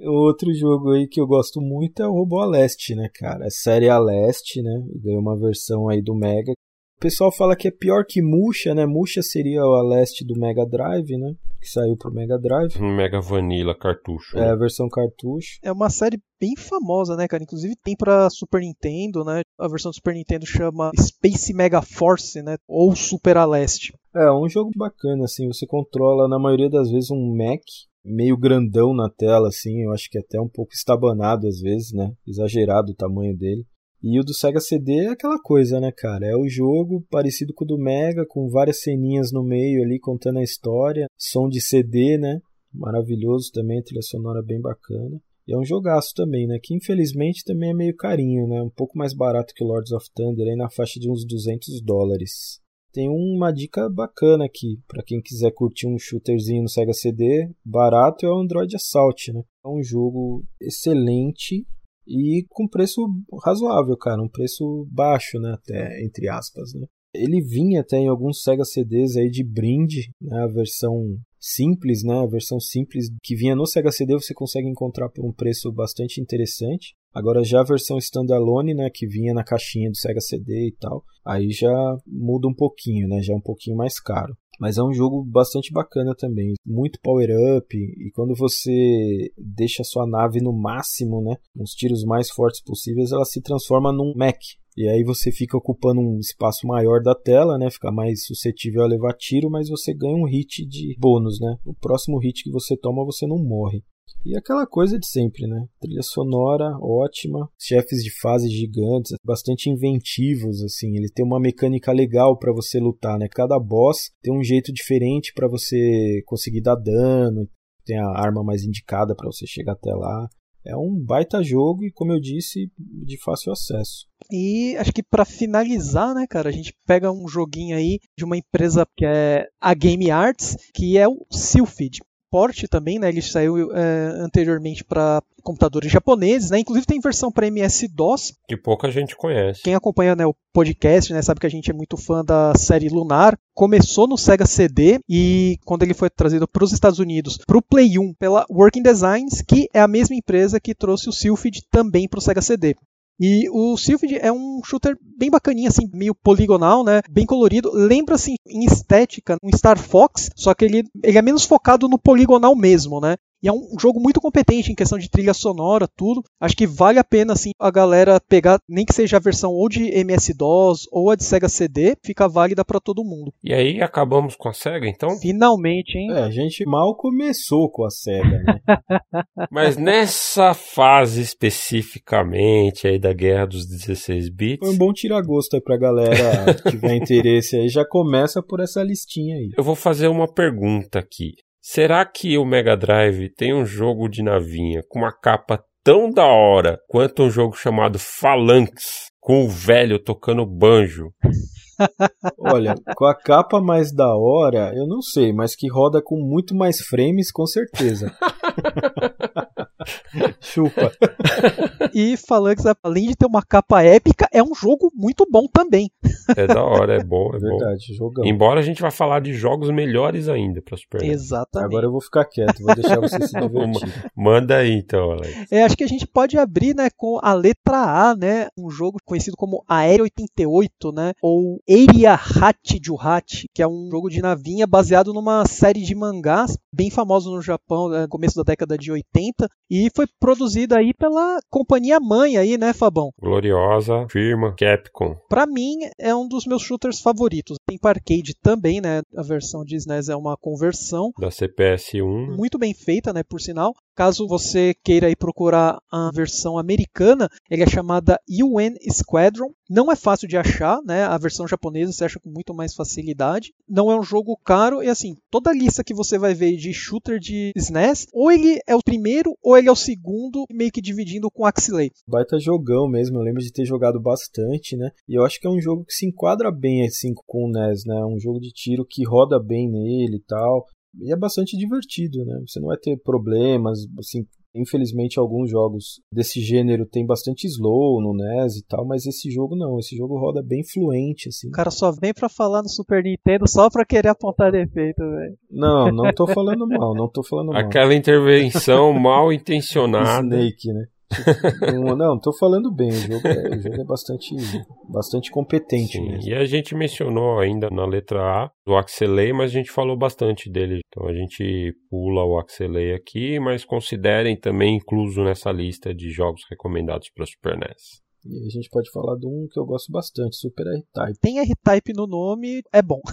Outro jogo aí que eu gosto muito é o Robô Aleste, né, cara? É série Aleste, né? Ganhou uma versão aí do Mega. O pessoal fala que é pior que Musha, né? Musha seria o Aleste do Mega Drive, né? Que saiu pro Mega Drive. Mega Vanilla cartucho. É, né? a versão cartucho. É uma série bem famosa, né, cara? Inclusive tem pra Super Nintendo, né? A versão do Super Nintendo chama Space Mega Force, né? Ou Super Aleste. É, um jogo bacana, assim. Você controla, na maioria das vezes, um mech meio grandão na tela, assim, eu acho que até um pouco estabanado às vezes, né? Exagerado o tamanho dele. E o do Sega CD é aquela coisa, né, cara? É o jogo parecido com o do Mega, com várias ceninhas no meio ali contando a história, som de CD, né? Maravilhoso também, trilha sonora bem bacana. E é um jogaço também, né? Que infelizmente também é meio carinho, né? Um pouco mais barato que Lords of Thunder, aí na faixa de uns 200 dólares tem uma dica bacana aqui para quem quiser curtir um shooterzinho no Sega CD, barato é o Android Assault, né? É um jogo excelente e com preço razoável, cara, um preço baixo, né, até entre aspas, né? Ele vinha até em alguns Sega CDs aí de brinde, né, a versão simples, né, a versão simples que vinha no Sega CD você consegue encontrar por um preço bastante interessante. Agora já a versão standalone, né, que vinha na caixinha do Sega CD e tal, aí já muda um pouquinho, né, já é um pouquinho mais caro. Mas é um jogo bastante bacana também, muito power up e quando você deixa a sua nave no máximo, né, nos tiros mais fortes possíveis, ela se transforma num mech. E aí você fica ocupando um espaço maior da tela, né? Fica mais suscetível a levar tiro, mas você ganha um hit de bônus, né? O próximo hit que você toma, você não morre. E aquela coisa de sempre, né? Trilha sonora ótima, chefes de fase gigantes, bastante inventivos, assim. Ele tem uma mecânica legal para você lutar, né? Cada boss tem um jeito diferente para você conseguir dar dano, tem a arma mais indicada para você chegar até lá. É um baita jogo e, como eu disse, de fácil acesso. E acho que para finalizar, né, cara, a gente pega um joguinho aí de uma empresa que é a Game Arts, que é o Sylphid porte também, né? Ele saiu é, anteriormente para computadores japoneses, né? Inclusive tem versão para MS-DOS. Que pouca gente conhece. Quem acompanha né, o podcast, né, sabe que a gente é muito fã da série Lunar. Começou no Sega CD e quando ele foi trazido para os Estados Unidos, para o Play 1 pela Working Designs, que é a mesma empresa que trouxe o Sylphid também para o Sega CD. E o Sylphid é um shooter bem bacaninha, assim, meio poligonal, né? Bem colorido. Lembra, assim, em estética, um Star Fox, só que ele, ele é menos focado no poligonal mesmo, né? E é um jogo muito competente em questão de trilha sonora, tudo. Acho que vale a pena, assim, a galera pegar, nem que seja a versão ou de MS-DOS ou a de Sega CD, fica válida para todo mundo. E aí acabamos com a Sega, então? Finalmente, hein? É, a gente mal começou com a Sega, né? Mas nessa fase especificamente aí da Guerra dos 16 bits. Foi um bom tira-gosto aí pra galera que tiver interesse aí. Já começa por essa listinha aí. Eu vou fazer uma pergunta aqui. Será que o Mega Drive tem um jogo de navinha com uma capa tão da hora quanto um jogo chamado Phalanx, com o velho tocando banjo? Olha, com a capa mais da hora, eu não sei, mas que roda com muito mais frames, com certeza. Chupa. E Phalanx, além de ter uma capa épica, é um jogo muito bom também. É da hora, é bom, é Verdade, bom. jogão. Embora a gente vá falar de jogos melhores ainda para Super. Exatamente. Agora eu vou ficar quieto, vou deixar você se divertir. Manda aí então, Alex. É, acho que a gente pode abrir, né, com a letra A, né, um jogo conhecido como Aéreo 88, né, ou Eria Juhachi, que é um jogo de navinha baseado numa série de mangás bem famoso no Japão, no começo da década de 80, e foi produzido aí pela companhia mãe aí, né, Fabão? Gloriosa, firma, Capcom. Pra mim, é um dos meus shooters favoritos. Tem para arcade também, né? A versão de SNES é uma conversão Da CPS1. muito bem feita, né, por sinal. Caso você queira ir procurar a versão americana, ele é chamada UN Squadron. Não é fácil de achar, né? A versão japonesa você acha com muito mais facilidade. Não é um jogo caro e assim, toda a lista que você vai ver de shooter de SNES, ou ele é o primeiro ou ele é o segundo, meio que dividindo com Axley. Baita jogão mesmo, eu lembro de ter jogado bastante, né? E eu acho que é um jogo que se enquadra bem assim com o NES, né? Um jogo de tiro que roda bem nele e tal. E é bastante divertido, né? Você não vai ter problemas, assim, Infelizmente, alguns jogos desse gênero tem bastante slow no NES e tal, mas esse jogo não. Esse jogo roda bem fluente, assim. O cara só vem pra falar no Super Nintendo só pra querer apontar defeito, velho. Não, não tô falando mal, não tô falando mal. Aquela intervenção mal intencionada. Snake, né? Não, não, tô falando bem. O jogo é, o jogo é bastante, bastante competente Sim, mesmo. e a gente mencionou ainda na letra A do Axelay, mas a gente falou bastante dele. Então a gente pula o Axelay aqui, mas considerem também incluso nessa lista de jogos recomendados para Super NES. E a gente pode falar de um que eu gosto bastante, Super R-Type. Tem R-Type no nome, é bom.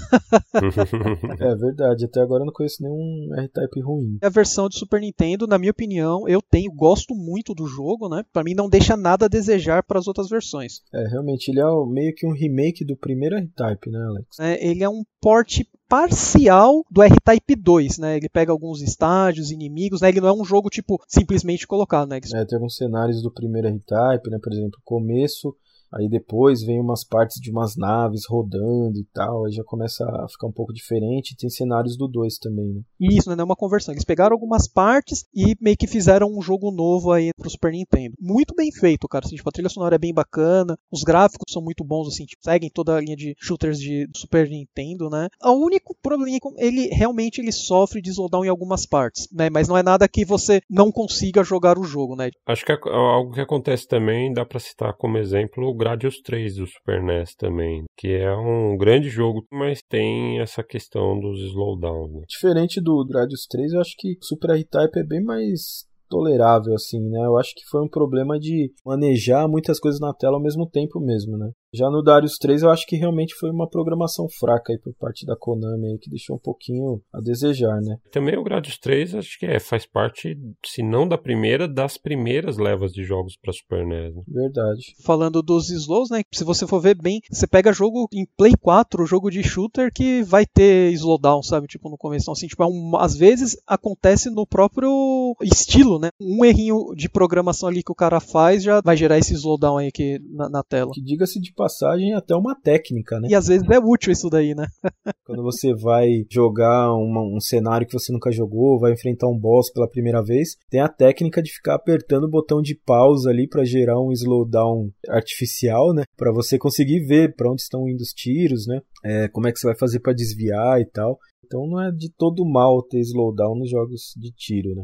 É verdade, até agora eu não conheço nenhum R-Type ruim. A versão de Super Nintendo, na minha opinião, eu tenho, gosto muito do jogo, né? Pra mim não deixa nada a desejar para as outras versões. É, realmente, ele é meio que um remake do primeiro R-Type, né, Alex? É, ele é um port parcial do R-Type 2, né? Ele pega alguns estágios, inimigos, né? Ele não é um jogo tipo simplesmente colocado, né? É, tem alguns cenários do primeiro R-Type, né? Por exemplo, começo, aí depois vem umas partes de umas naves rodando e tal, aí já começa a ficar um pouco diferente. Tem cenários do 2 também, né? Isso, né? Não é uma conversão. Eles pegaram algumas partes e meio que fizeram um jogo novo aí pro Super Nintendo. Muito bem feito, cara. Assim, tipo, a trilha sonora é bem bacana, os gráficos são muito bons, assim, tipo, seguem toda a linha de shooters de Super Nintendo, né? O único probleminha é que ele realmente ele sofre de slowdown em algumas partes, né? Mas não é nada que você não consiga jogar o jogo, né? Acho que é algo que acontece também, dá para citar como exemplo Gradius 3 do Super NES também, que é um grande jogo, mas tem essa questão dos slowdowns. Né? Diferente do Gradius 3, eu acho que Super R-Type é bem mais tolerável, assim, né? Eu acho que foi um problema de manejar muitas coisas na tela ao mesmo tempo mesmo, né? Já no Darius 3 eu acho que realmente foi uma programação fraca aí por parte da Konami aí, que deixou um pouquinho a desejar, né? Também o Gradius 3 acho que é, faz parte, se não da primeira, das primeiras levas de jogos para Super NES. Né? Verdade. Falando dos slows, né? Se você for ver bem, você pega jogo em Play 4, jogo de shooter que vai ter slowdown, sabe? Tipo, no começo. Então, assim, tipo, é um- às vezes acontece no próprio estilo, né? Um errinho de programação ali que o cara faz já vai gerar esse slowdown aí aqui na, na tela. Que diga-se de passagem é até uma técnica, né? E às vezes é útil isso daí, né? Quando você vai jogar uma- um cenário que você nunca jogou, vai enfrentar um boss pela primeira vez, tem a técnica de ficar apertando o botão de pausa ali para gerar um slowdown artificial, né? Para você conseguir ver para onde estão indo os tiros, né? É, como é que você vai fazer para desviar e tal. Então não é de todo mal ter slowdown nos jogos de tiro, né?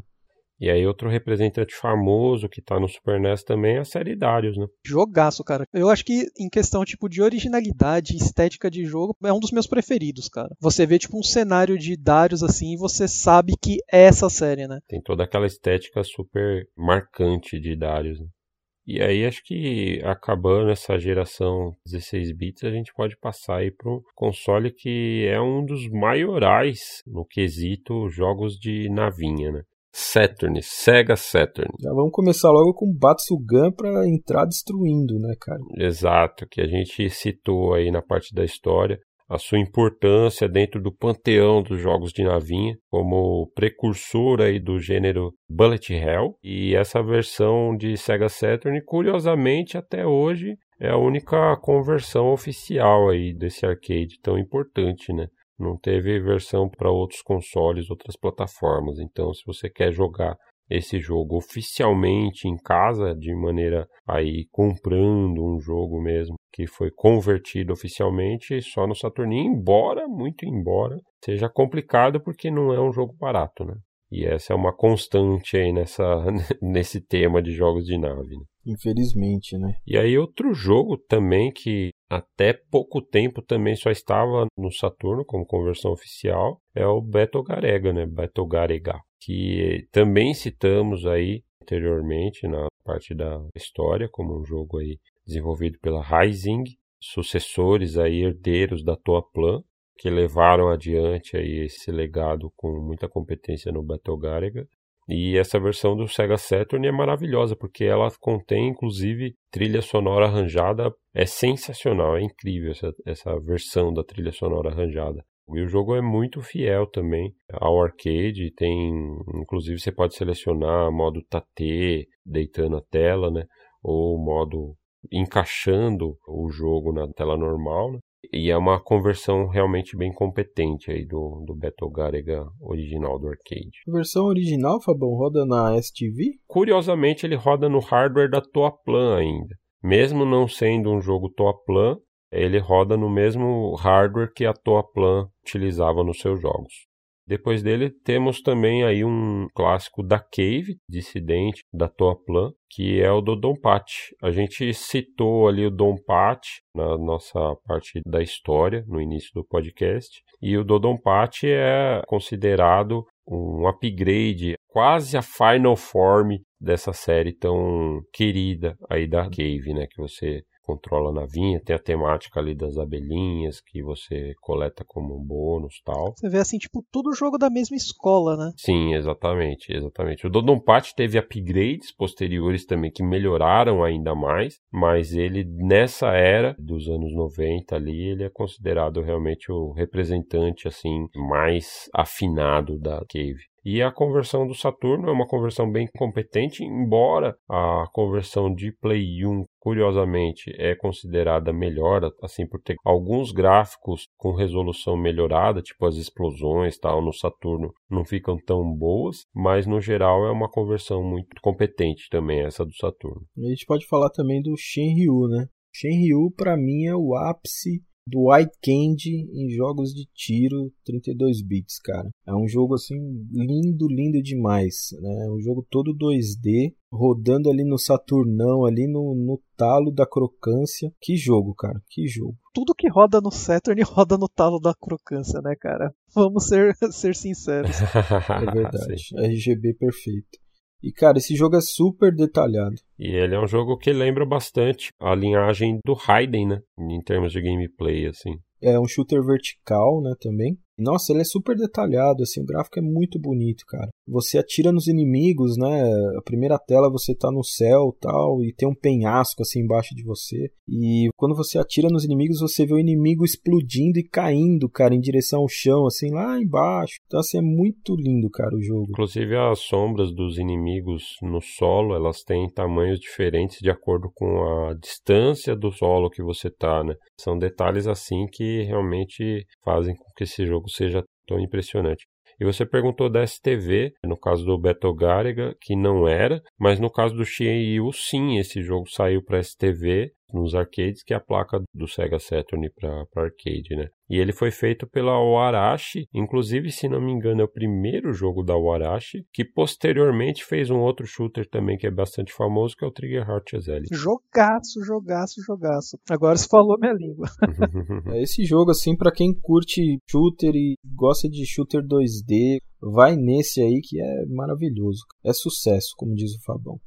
E aí outro representante famoso que tá no Super NES também é a série Darius, né? Jogaço, cara. Eu acho que em questão tipo de originalidade, estética de jogo, é um dos meus preferidos, cara. Você vê tipo um cenário de Darius assim e você sabe que é essa série, né? Tem toda aquela estética super marcante de Darius. Né? E aí acho que acabando essa geração 16 bits, a gente pode passar aí para um console que é um dos maiorais no quesito jogos de navinha, né? Saturn, Sega Saturn. Já vamos começar logo com Batsugan para entrar destruindo, né, cara? Exato, que a gente citou aí na parte da história a sua importância dentro do panteão dos jogos de navinha, como precursor aí do gênero Bullet Hell. E essa versão de Sega Saturn, curiosamente, até hoje é a única conversão oficial aí desse arcade tão importante, né? Não teve versão para outros consoles, outras plataformas. Então, se você quer jogar esse jogo oficialmente em casa, de maneira aí comprando um jogo mesmo que foi convertido oficialmente só no Saturninho, embora, muito embora, seja complicado porque não é um jogo barato, né? E essa é uma constante aí nessa, nesse tema de jogos de nave. Né? Infelizmente, né? E aí outro jogo também que até pouco tempo também só estava no Saturno como conversão oficial é o Battle Garega, né? Battle Garega, que também citamos aí anteriormente na parte da história como um jogo aí desenvolvido pela Rising, sucessores aí herdeiros da Toaplan que levaram adiante aí esse legado com muita competência no Battle Garega. E essa versão do Sega Saturn é maravilhosa, porque ela contém, inclusive, trilha sonora arranjada. É sensacional, é incrível essa, essa versão da trilha sonora arranjada. E o jogo é muito fiel também ao arcade. Tem, inclusive, você pode selecionar modo Tate, deitando a tela, né? Ou modo encaixando o jogo na tela normal. Né? E é uma conversão realmente bem competente aí do, do Battle Garega original do arcade. A versão original, Fabão, roda na STV? Curiosamente, ele roda no hardware da Toaplan ainda. Mesmo não sendo um jogo Toaplan, ele roda no mesmo hardware que a Toaplan utilizava nos seus jogos. Depois dele temos também aí um clássico da Cave, dissidente da Toaplan, que é o do Donpat. A gente citou ali o Donpat na nossa parte da história, no início do podcast, e o Dodonpachi é considerado um upgrade, quase a final form dessa série tão querida aí da Cave, né, que você controla a navinha, tem a temática ali das abelhinhas que você coleta como um bônus tal. Você vê assim, tipo, tudo jogo da mesma escola, né? Sim, exatamente, exatamente. O Dodonpachi teve upgrades posteriores também que melhoraram ainda mais, mas ele nessa era dos anos 90 ali, ele é considerado realmente o representante assim mais afinado da Cave. E a conversão do Saturno é uma conversão bem competente, embora a conversão de Play 1, curiosamente, é considerada melhor, assim, por ter alguns gráficos com resolução melhorada, tipo as explosões tal, no Saturno não ficam tão boas, mas no geral é uma conversão muito competente também, essa do Saturno. A gente pode falar também do Shenryu, né? Shenryu, para mim, é o ápice do White Candy em jogos de tiro 32 bits, cara. É um jogo assim lindo, lindo demais, né? É um jogo todo 2D, rodando ali no Saturnão, ali no, no talo da crocância. Que jogo, cara, que jogo. Tudo que roda no Saturn roda no talo da crocância, né, cara? Vamos ser, ser sinceros. é verdade. RGB perfeito. E, cara, esse jogo é super detalhado. E ele é um jogo que lembra bastante a linhagem do Raiden, né? Em termos de gameplay, assim. É um shooter vertical, né, também. Nossa, ele é super detalhado, assim, o gráfico é muito bonito, cara. Você atira nos inimigos, né? A primeira tela você tá no céu tal, e tem um penhasco assim embaixo de você. E quando você atira nos inimigos, você vê o inimigo explodindo e caindo, cara, em direção ao chão, assim, lá embaixo. Então, assim, é muito lindo, cara, o jogo. Inclusive, as sombras dos inimigos no solo, elas têm tamanhos diferentes de acordo com a distância do solo que você tá, né? São detalhes assim que realmente fazem com que esse jogo seja tão impressionante. E você perguntou da STV, no caso do Beto Garega, que não era, mas no caso do Xianyu, sim, esse jogo saiu para STV, nos arcades, que é a placa do Sega Saturn para arcade, né? E ele foi feito pela Warashi, inclusive, se não me engano, é o primeiro jogo da Warashi, que posteriormente fez um outro shooter também que é bastante famoso, que é o Trigger Heart Exile. Jogaço, jogaço, jogaço. Agora você falou minha língua. é esse jogo, assim, para quem curte shooter e gosta de shooter 2D, vai nesse aí que é maravilhoso. É sucesso, como diz o Fabão.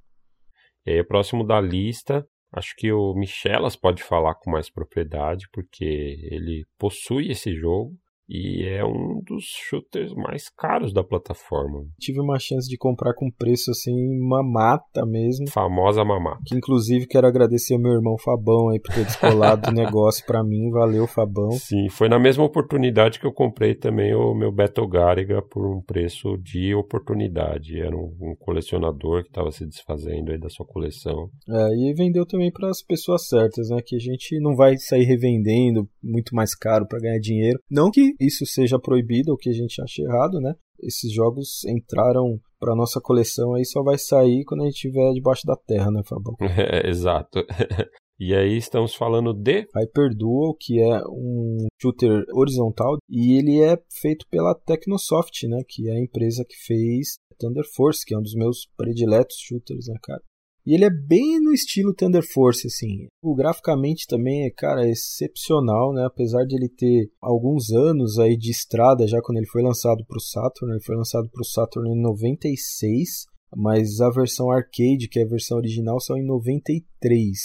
E aí, próximo da lista, Acho que o Michelas pode falar com mais propriedade, porque ele possui esse jogo e é um dos shooters mais caros da plataforma. Tive uma chance de comprar com preço assim, mamata mesmo. Famosa mamata. Que inclusive quero agradecer ao meu irmão Fabão aí por ter descolado o negócio para mim. Valeu, Fabão. Sim, foi na mesma oportunidade que eu comprei também o meu Beto Gariga por um preço de oportunidade. Era um, um colecionador que estava se desfazendo aí da sua coleção. É, e vendeu também para as pessoas certas, né? Que a gente não vai sair revendendo muito mais caro para ganhar dinheiro. Não que isso seja proibido, o que a gente acha errado, né? Esses jogos entraram para nossa coleção aí só vai sair quando a gente estiver debaixo da terra, né, Fabão? É, exato. E aí estamos falando de Hyperdual, que é um shooter horizontal e ele é feito pela Technosoft, né, que é a empresa que fez Thunder Force, que é um dos meus prediletos shooters, né, cara. E ele é bem no estilo Thunder Force, assim. O graficamente também é, cara, é excepcional, né? Apesar de ele ter alguns anos aí de estrada já quando ele foi lançado para o Saturn, ele foi lançado para o Saturn em 96, mas a versão arcade, que é a versão original, saiu em 93.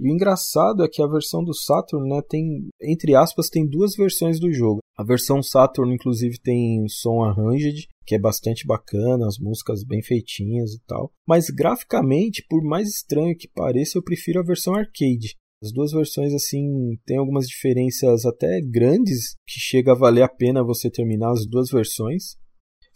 E o engraçado é que a versão do Saturn, né, tem, entre aspas, tem duas versões do jogo. A versão Saturn, inclusive, tem som arranged, que é bastante bacana, as músicas bem feitinhas e tal. Mas graficamente, por mais estranho que pareça, eu prefiro a versão arcade. As duas versões, assim, têm algumas diferenças até grandes, que chega a valer a pena você terminar as duas versões.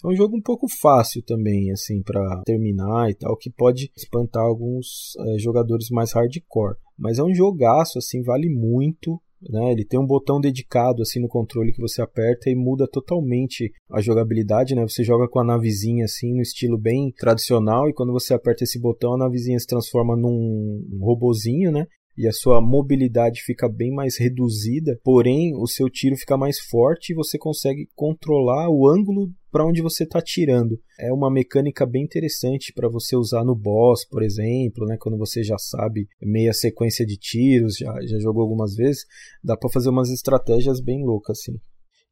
É um jogo um pouco fácil também, assim, para terminar e tal, que pode espantar alguns é, jogadores mais hardcore. Mas é um jogaço, assim, vale muito. Né? Ele tem um botão dedicado assim no controle que você aperta e muda totalmente a jogabilidade. Né? Você joga com a navezinha assim no estilo bem tradicional e quando você aperta esse botão a navezinha se transforma num robozinho, né? E a sua mobilidade fica bem mais reduzida, porém o seu tiro fica mais forte e você consegue controlar o ângulo para onde você está tirando. É uma mecânica bem interessante para você usar no boss, por exemplo, né? quando você já sabe meia sequência de tiros, já, já jogou algumas vezes, dá para fazer umas estratégias bem loucas assim.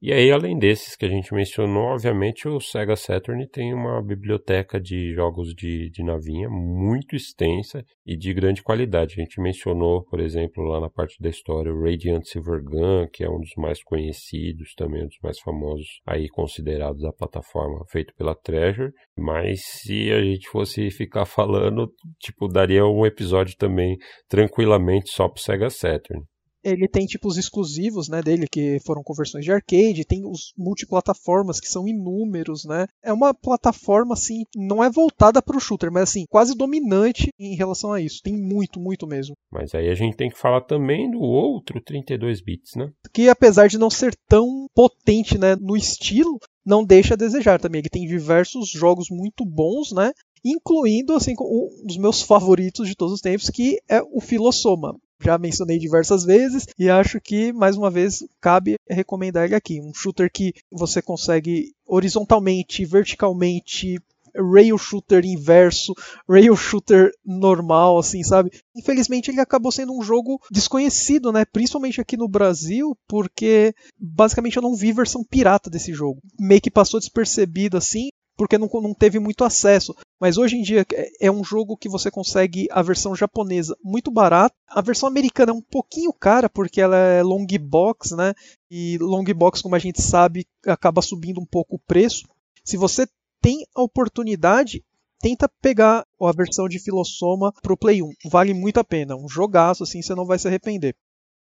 E aí, além desses que a gente mencionou, obviamente o Sega Saturn tem uma biblioteca de jogos de, de navinha muito extensa e de grande qualidade. A gente mencionou, por exemplo, lá na parte da história, o Radiant Silver Gun, que é um dos mais conhecidos, também um dos mais famosos aí considerados da plataforma, feito pela Treasure. Mas se a gente fosse ficar falando, tipo, daria um episódio também tranquilamente só pro Sega Saturn ele tem tipo os exclusivos, né, dele que foram conversões de arcade, tem os multiplataformas que são inúmeros, né? É uma plataforma assim, não é voltada para o shooter, mas assim, quase dominante em relação a isso. Tem muito, muito mesmo. Mas aí a gente tem que falar também do outro 32 bits, né? Que apesar de não ser tão potente, né, no estilo, não deixa a desejar também. Ele tem diversos jogos muito bons, né? Incluindo assim um dos meus favoritos de todos os tempos, que é o Filosoma já mencionei diversas vezes e acho que mais uma vez cabe recomendar ele aqui, um shooter que você consegue horizontalmente, verticalmente, rail shooter inverso, rail shooter normal, assim, sabe? Infelizmente ele acabou sendo um jogo desconhecido, né? Principalmente aqui no Brasil, porque basicamente eu não vi versão pirata desse jogo. Meio que passou despercebido assim, porque não, não teve muito acesso. Mas hoje em dia é, é um jogo que você consegue a versão japonesa muito barata. A versão americana é um pouquinho cara, porque ela é long box, né? E long box, como a gente sabe, acaba subindo um pouco o preço. Se você tem a oportunidade, tenta pegar a versão de Filosoma pro Play 1. Vale muito a pena. Um jogaço, assim, você não vai se arrepender.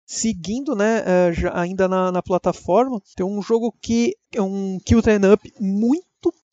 Seguindo, né, eh, ainda na, na plataforma, tem um jogo que é um Kill Up muito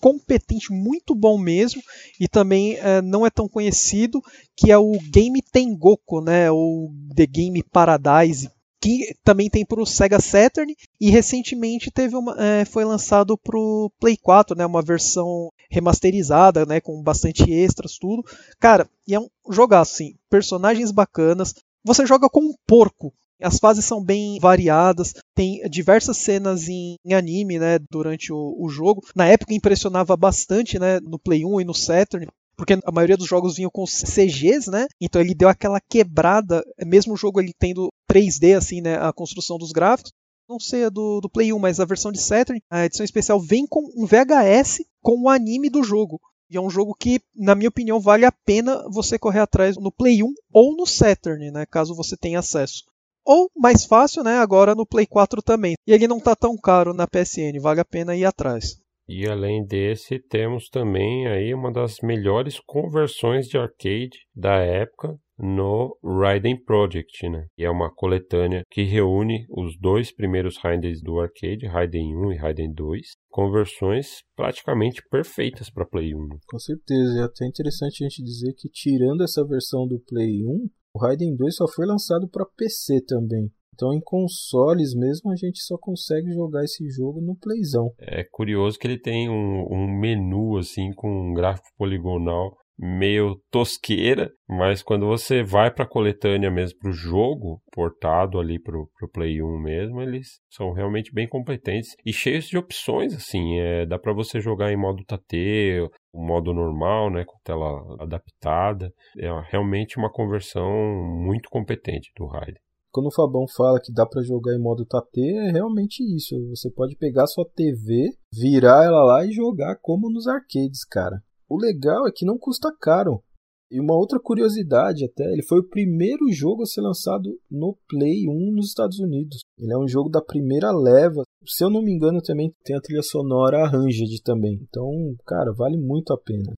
competente, muito bom mesmo, e também é, não é tão conhecido, que é o Game Tengoku, né, ou The Game Paradise, que também tem para o Sega Saturn e recentemente teve uma, é, foi lançado para o Play 4, né, uma versão remasterizada, né, com bastante extras, tudo. Cara, e é um jogaço, assim, personagens bacanas, você joga com um porco. As fases são bem variadas, tem diversas cenas em, em anime, né, durante o, o, jogo. Na época impressionava bastante, né, no Play 1 e no Saturn, porque a maioria dos jogos vinham com CGs, né? Então ele deu aquela quebrada, mesmo o jogo ele tendo 3D assim, né, a construção dos gráficos. Não sei a do, do Play 1, mas a versão de Saturn, a edição especial vem com um VHS com o anime do jogo. E é um jogo que, na minha opinião, vale a pena você correr atrás no Play 1 ou no Saturn, né, caso você tenha acesso. Ou, mais fácil, né, agora no Play 4 também. E ele não está tão caro na PSN, vale a pena ir atrás. E além desse, temos também aí uma das melhores conversões de arcade da época no Raiden Project, né? E é uma coletânea que reúne os dois primeiros Raidens do arcade, Raiden 1 e Raiden 2, conversões praticamente perfeitas para Play 1. Com certeza, é até interessante a gente dizer que tirando essa versão do Play 1, o Raiden 2 só foi lançado para PC também. Então, em consoles mesmo, a gente só consegue jogar esse jogo no Playzão. É curioso que ele tem um, um menu assim com um gráfico poligonal meio tosqueira, mas quando você vai para a coletânea mesmo para o jogo portado ali para o Play 1 mesmo, eles são realmente bem competentes e cheios de opções assim, é, dá para você jogar em modo Tate, o modo normal, né, com tela adaptada, é realmente uma conversão muito competente do Raiden quando o Fabão fala que dá para jogar em modo Tate, é realmente isso. Você pode pegar sua TV, virar ela lá e jogar como nos arcades, cara. O legal é que não custa caro. E uma outra curiosidade até, ele foi o primeiro jogo a ser lançado no Play 1 nos Estados Unidos. Ele é um jogo da primeira leva. Se eu não me engano, também tem a trilha sonora Arranged também. Então, cara, vale muito a pena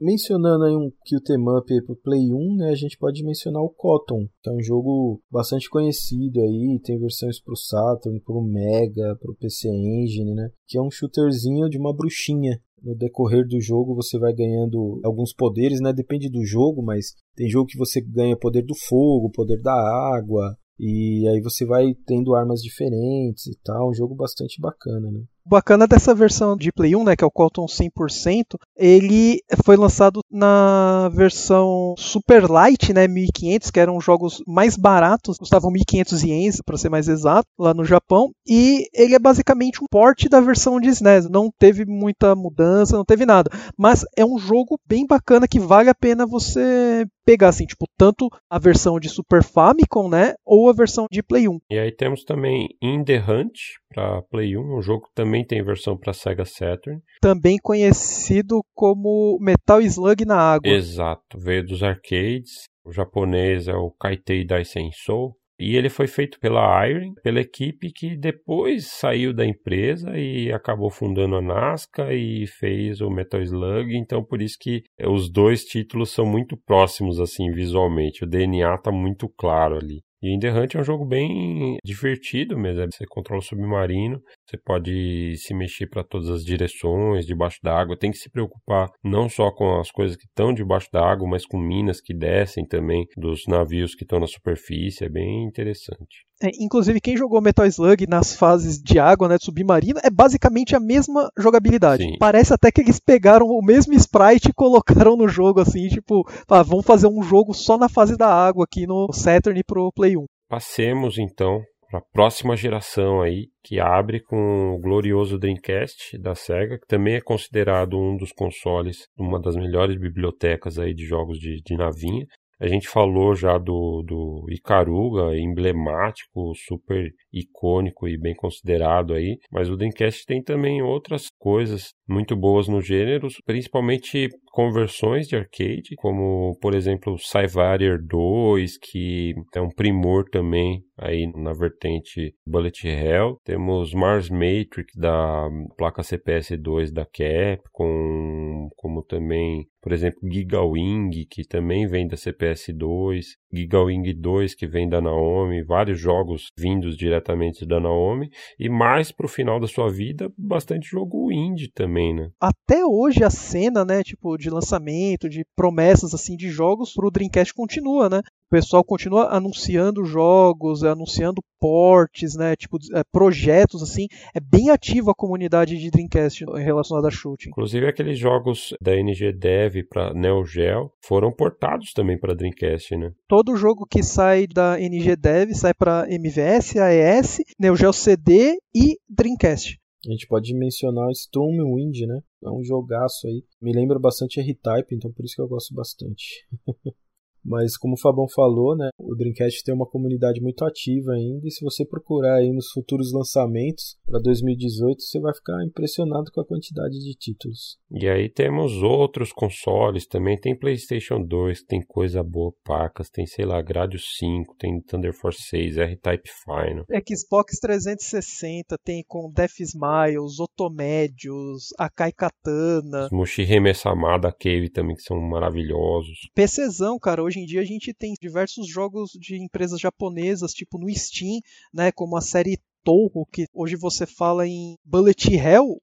mencionando aí um o Up pro Play 1, né, a gente pode mencionar o Cotton, que é um jogo bastante conhecido aí, tem versões pro Saturn, pro Mega, pro PC Engine, né, que é um shooterzinho de uma bruxinha. No decorrer do jogo você vai ganhando alguns poderes, né, depende do jogo, mas tem jogo que você ganha poder do fogo, poder da água, e aí você vai tendo armas diferentes e tal, um jogo bastante bacana, né? Bacana dessa versão de Play 1, né, que é o Colton 100%, ele foi lançado na versão Super Light, né, 1500, que eram jogos mais baratos, custavam 1500 ienes, para ser mais exato, lá no Japão, e ele é basicamente um port da versão de SNES, não teve muita mudança, não teve nada, mas é um jogo bem bacana que vale a pena você pegar, assim, tipo, tanto a versão de Super Famicom, né, ou a versão de Play 1. E aí temos também In The Hunt, para Play 1, um jogo que também tem versão para Sega Saturn. Também conhecido como Metal Slug na água. Exato, veio dos arcades. O japonês é o Kaitei Daisen Soul. E ele foi feito pela Iron, pela equipe que depois saiu da empresa e acabou fundando a Nazca e fez o Metal Slug. Então, por isso que os dois títulos são muito próximos, assim, visualmente. O DNA tá muito claro ali. E In The Hunt é um jogo bem divertido mesmo. Você controla o submarino, você pode se mexer para todas as direções, debaixo d'água. Tem que se preocupar não só com as coisas que estão debaixo d'água, mas com minas que descem também dos navios que estão na superfície. É bem interessante. É, inclusive, quem jogou Metal Slug nas fases de água, né, de submarino, é basicamente a mesma jogabilidade. Sim. Parece até que eles pegaram o mesmo sprite e colocaram no jogo, assim, tipo, ah, vamos fazer um jogo só na fase da água aqui no Saturn e pro Play 1. Passemos então para a próxima geração aí, que abre com o glorioso Dreamcast da Sega, que também é considerado um dos consoles, uma das melhores bibliotecas aí de jogos de, de navinha. A gente falou já do, do Icaruga, emblemático, super icônico e bem considerado aí, mas o Dreamcast tem também outras coisas muito boas no gênero, principalmente conversões de arcade, como por exemplo Cyvarier 2, que é um primor também aí na vertente Bullet Hell. Temos Mars Matrix da placa CPS 2 da Capcom, como também por exemplo, Giga Wing, que também vem da CPS2, Giga Wing 2, que vem da Naomi, vários jogos vindos diretamente da Naomi, e mais pro final da sua vida, bastante jogo indie também, né? Até hoje a cena, né, tipo, de lançamento, de promessas, assim, de jogos pro Dreamcast continua, né? O pessoal continua anunciando jogos, anunciando portes, né? Tipo, é, projetos, assim. É bem ativa a comunidade de Dreamcast relacionada a shooting. Inclusive, aqueles jogos da NG Dev para Neo Geo foram portados também para Dreamcast, né? Todo jogo que sai da NG Dev sai para MVS, AES, Neo Geo CD e Dreamcast. A gente pode mencionar Stormwind, né? É um jogaço aí. Me lembra bastante R-Type, então por isso que eu gosto bastante. Mas como o Fabão falou, né, o Dreamcast tem uma comunidade muito ativa ainda e se você procurar aí nos futuros lançamentos para 2018, você vai ficar impressionado com a quantidade de títulos. E aí temos outros consoles também, tem PlayStation 2, tem coisa boa, pacas, tem sei lá, Gradius 5, tem Thunder Force 6, R-Type Final. Xbox 360 tem com Death Smiles, Otomédios, Akai Katana, Mushihime Samada Cave também que são maravilhosos. PCzão, cara, hoje hoje em dia a gente tem diversos jogos de empresas japonesas, tipo no Steam, né, como a série Touhou, que hoje você fala em Bullet Hell,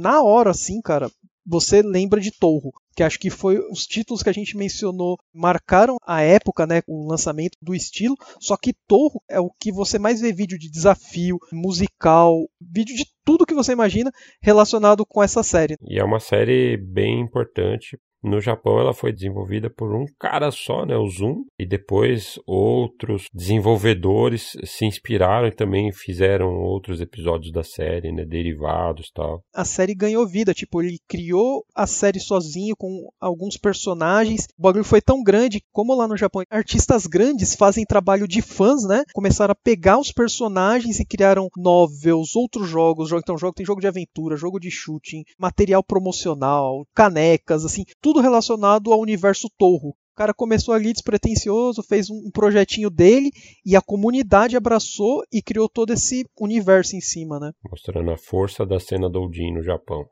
na hora assim, cara, você lembra de Touhou, que acho que foi os títulos que a gente mencionou marcaram a época, né, o lançamento do estilo, só que Touhou é o que você mais vê vídeo de desafio, musical, vídeo de tudo que você imagina relacionado com essa série. E é uma série bem importante no Japão, ela foi desenvolvida por um cara só, né, o Zoom, e depois outros desenvolvedores se inspiraram e também fizeram outros episódios da série, né, derivados tal. A série ganhou vida, tipo, ele criou a série sozinho com alguns personagens. O bagulho foi tão grande, como lá no Japão, artistas grandes fazem trabalho de fãs, né? Começaram a pegar os personagens e criaram novels, outros jogos, então jogo tem jogo de aventura, jogo de shooting, material promocional, canecas, assim, tudo relacionado ao universo Torro. O cara começou ali despretensioso, fez um projetinho dele e a comunidade abraçou e criou todo esse universo em cima, né? Mostrando a força da cena Doujin no Japão.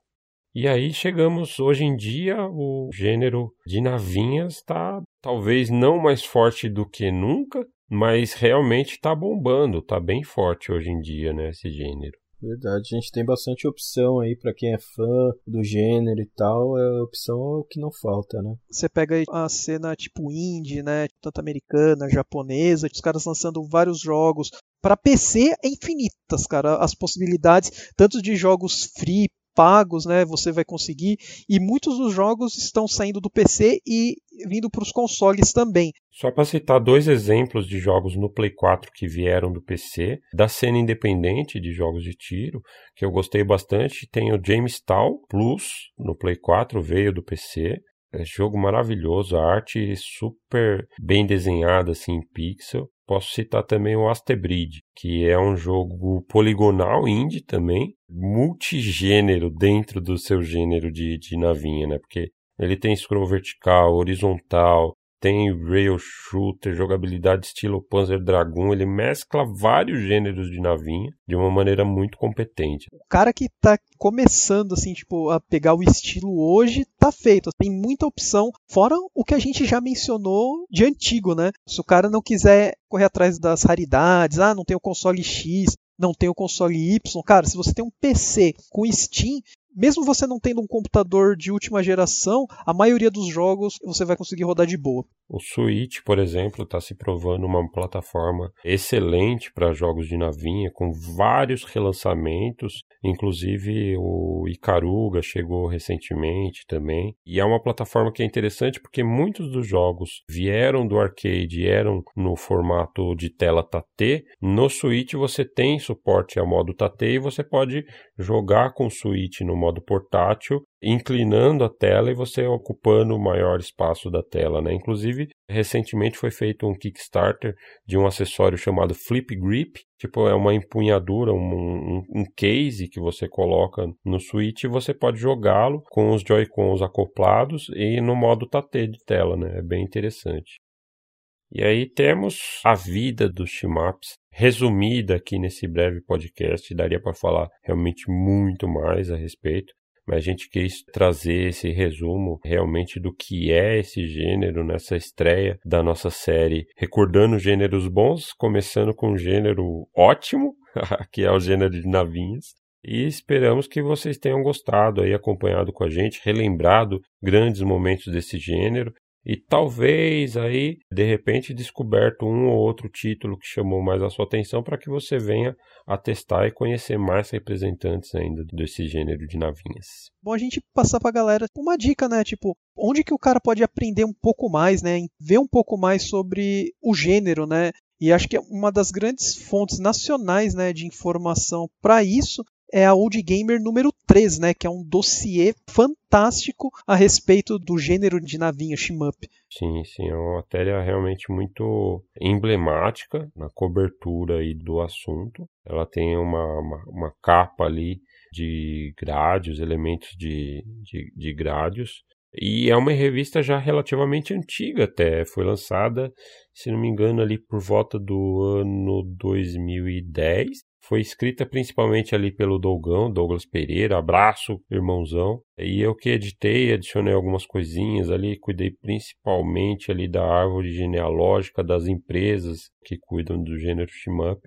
E aí chegamos hoje em dia, o gênero de navinhas está talvez não mais forte do que nunca, mas realmente está bombando, está bem forte hoje em dia, né, esse gênero. Verdade, a gente tem bastante opção aí para quem é fã do gênero e tal, é opção é que não falta, né? Você pega a cena tipo indie, né, tanto americana, japonesa, os caras lançando vários jogos. Para PC é infinitas, cara, as possibilidades, tanto de jogos free pagos, né? Você vai conseguir. E muitos dos jogos estão saindo do PC e vindo para os consoles também. Só para citar dois exemplos de jogos no Play 4 que vieram do PC, da cena independente de jogos de tiro, que eu gostei bastante, tem o James Tal Plus no Play 4, veio do PC. É jogo maravilhoso, a arte super bem desenhada assim em pixel. Posso citar também o Astebrid, que é um jogo poligonal indie também, multigênero dentro do seu gênero de, de navinha, né? Porque ele tem scroll vertical, horizontal, tem rail shooter, jogabilidade estilo Panzer Dragoon, ele mescla vários gêneros de navinha de uma maneira muito competente. O cara que tá começando assim, tipo, a pegar o estilo hoje, tá feito. Tem muita opção, fora o que a gente já mencionou de antigo, né? Se o cara não quiser correr atrás das raridades, ah, não tem o console X, não tem o console Y. Cara, se você tem um PC com Steam, mesmo você não tendo um computador de última geração, a maioria dos jogos você vai conseguir rodar de boa. O Switch, por exemplo, está se provando uma plataforma excelente para jogos de navinha, com vários relançamentos, inclusive o Icaruga chegou recentemente também. E é uma plataforma que é interessante porque muitos dos jogos vieram do arcade eram no formato de tela TAT. No Switch você tem suporte ao modo TAT e você pode jogar com o Switch no modo portátil inclinando a tela e você ocupando o maior espaço da tela, né? Inclusive, recentemente foi feito um Kickstarter de um acessório chamado Flip Grip, tipo é uma empunhadura, um, um, um case que você coloca no Switch e você pode jogá-lo com os Joy-Cons acoplados e no modo Tate de tela, né? É bem interessante. E aí temos a vida dos shmups resumida aqui nesse breve podcast. Daria para falar realmente muito mais a respeito mas a gente quis trazer esse resumo realmente do que é esse gênero nessa estreia da nossa série, recordando gêneros bons, começando com um gênero ótimo, que é o gênero de navinhas. E esperamos que vocês tenham gostado aí, acompanhado com a gente, relembrado grandes momentos desse gênero e talvez aí, de repente, descoberto um ou outro título que chamou mais a sua atenção para que você venha a testar e conhecer mais representantes ainda desse gênero de navinhas. Bom a gente passar para a galera uma dica, né? Tipo, onde que o cara pode aprender um pouco mais, né? Ver um pouco mais sobre o gênero, né? E acho que uma das grandes fontes nacionais né, de informação para isso é a Old Gamer número 3, né, que é um dossiê fantástico a respeito do gênero de navinha shmup. Sim, sim, é uma matéria realmente muito emblemática na cobertura aí do assunto. Ela tem uma, uma, uma capa ali de grádios, elementos de, de, de grádios, e é uma revista já relativamente antiga até, foi lançada, se não me engano, ali por volta do ano 2010. Foi escrita principalmente ali pelo Dougão, Douglas Pereira, abraço, irmãozão. E eu que editei, adicionei algumas coisinhas ali, cuidei principalmente ali da árvore genealógica das empresas que cuidam do gênero shmup.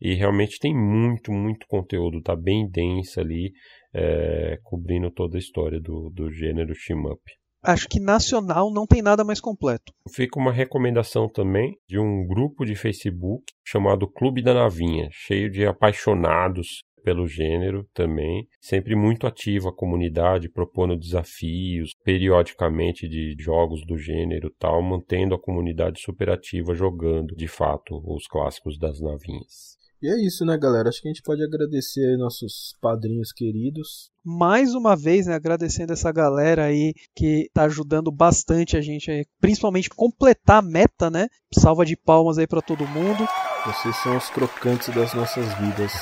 E realmente tem muito, muito conteúdo, tá bem densa ali, é, cobrindo toda a história do, do gênero shmup acho que nacional não tem nada mais completo. Fica uma recomendação também de um grupo de Facebook chamado Clube da Navinha, cheio de apaixonados pelo gênero também, sempre muito ativa a comunidade, propondo desafios periodicamente de jogos do gênero tal, mantendo a comunidade super ativa jogando de fato os clássicos das navinhas. E é isso, né, galera? Acho que a gente pode agradecer aí nossos padrinhos queridos. Mais uma vez, né, agradecendo essa galera aí que tá ajudando bastante a gente aí, principalmente completar a meta, né? Salva de palmas aí para todo mundo. Vocês são os crocantes das nossas vidas.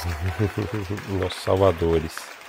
Nossos salvadores.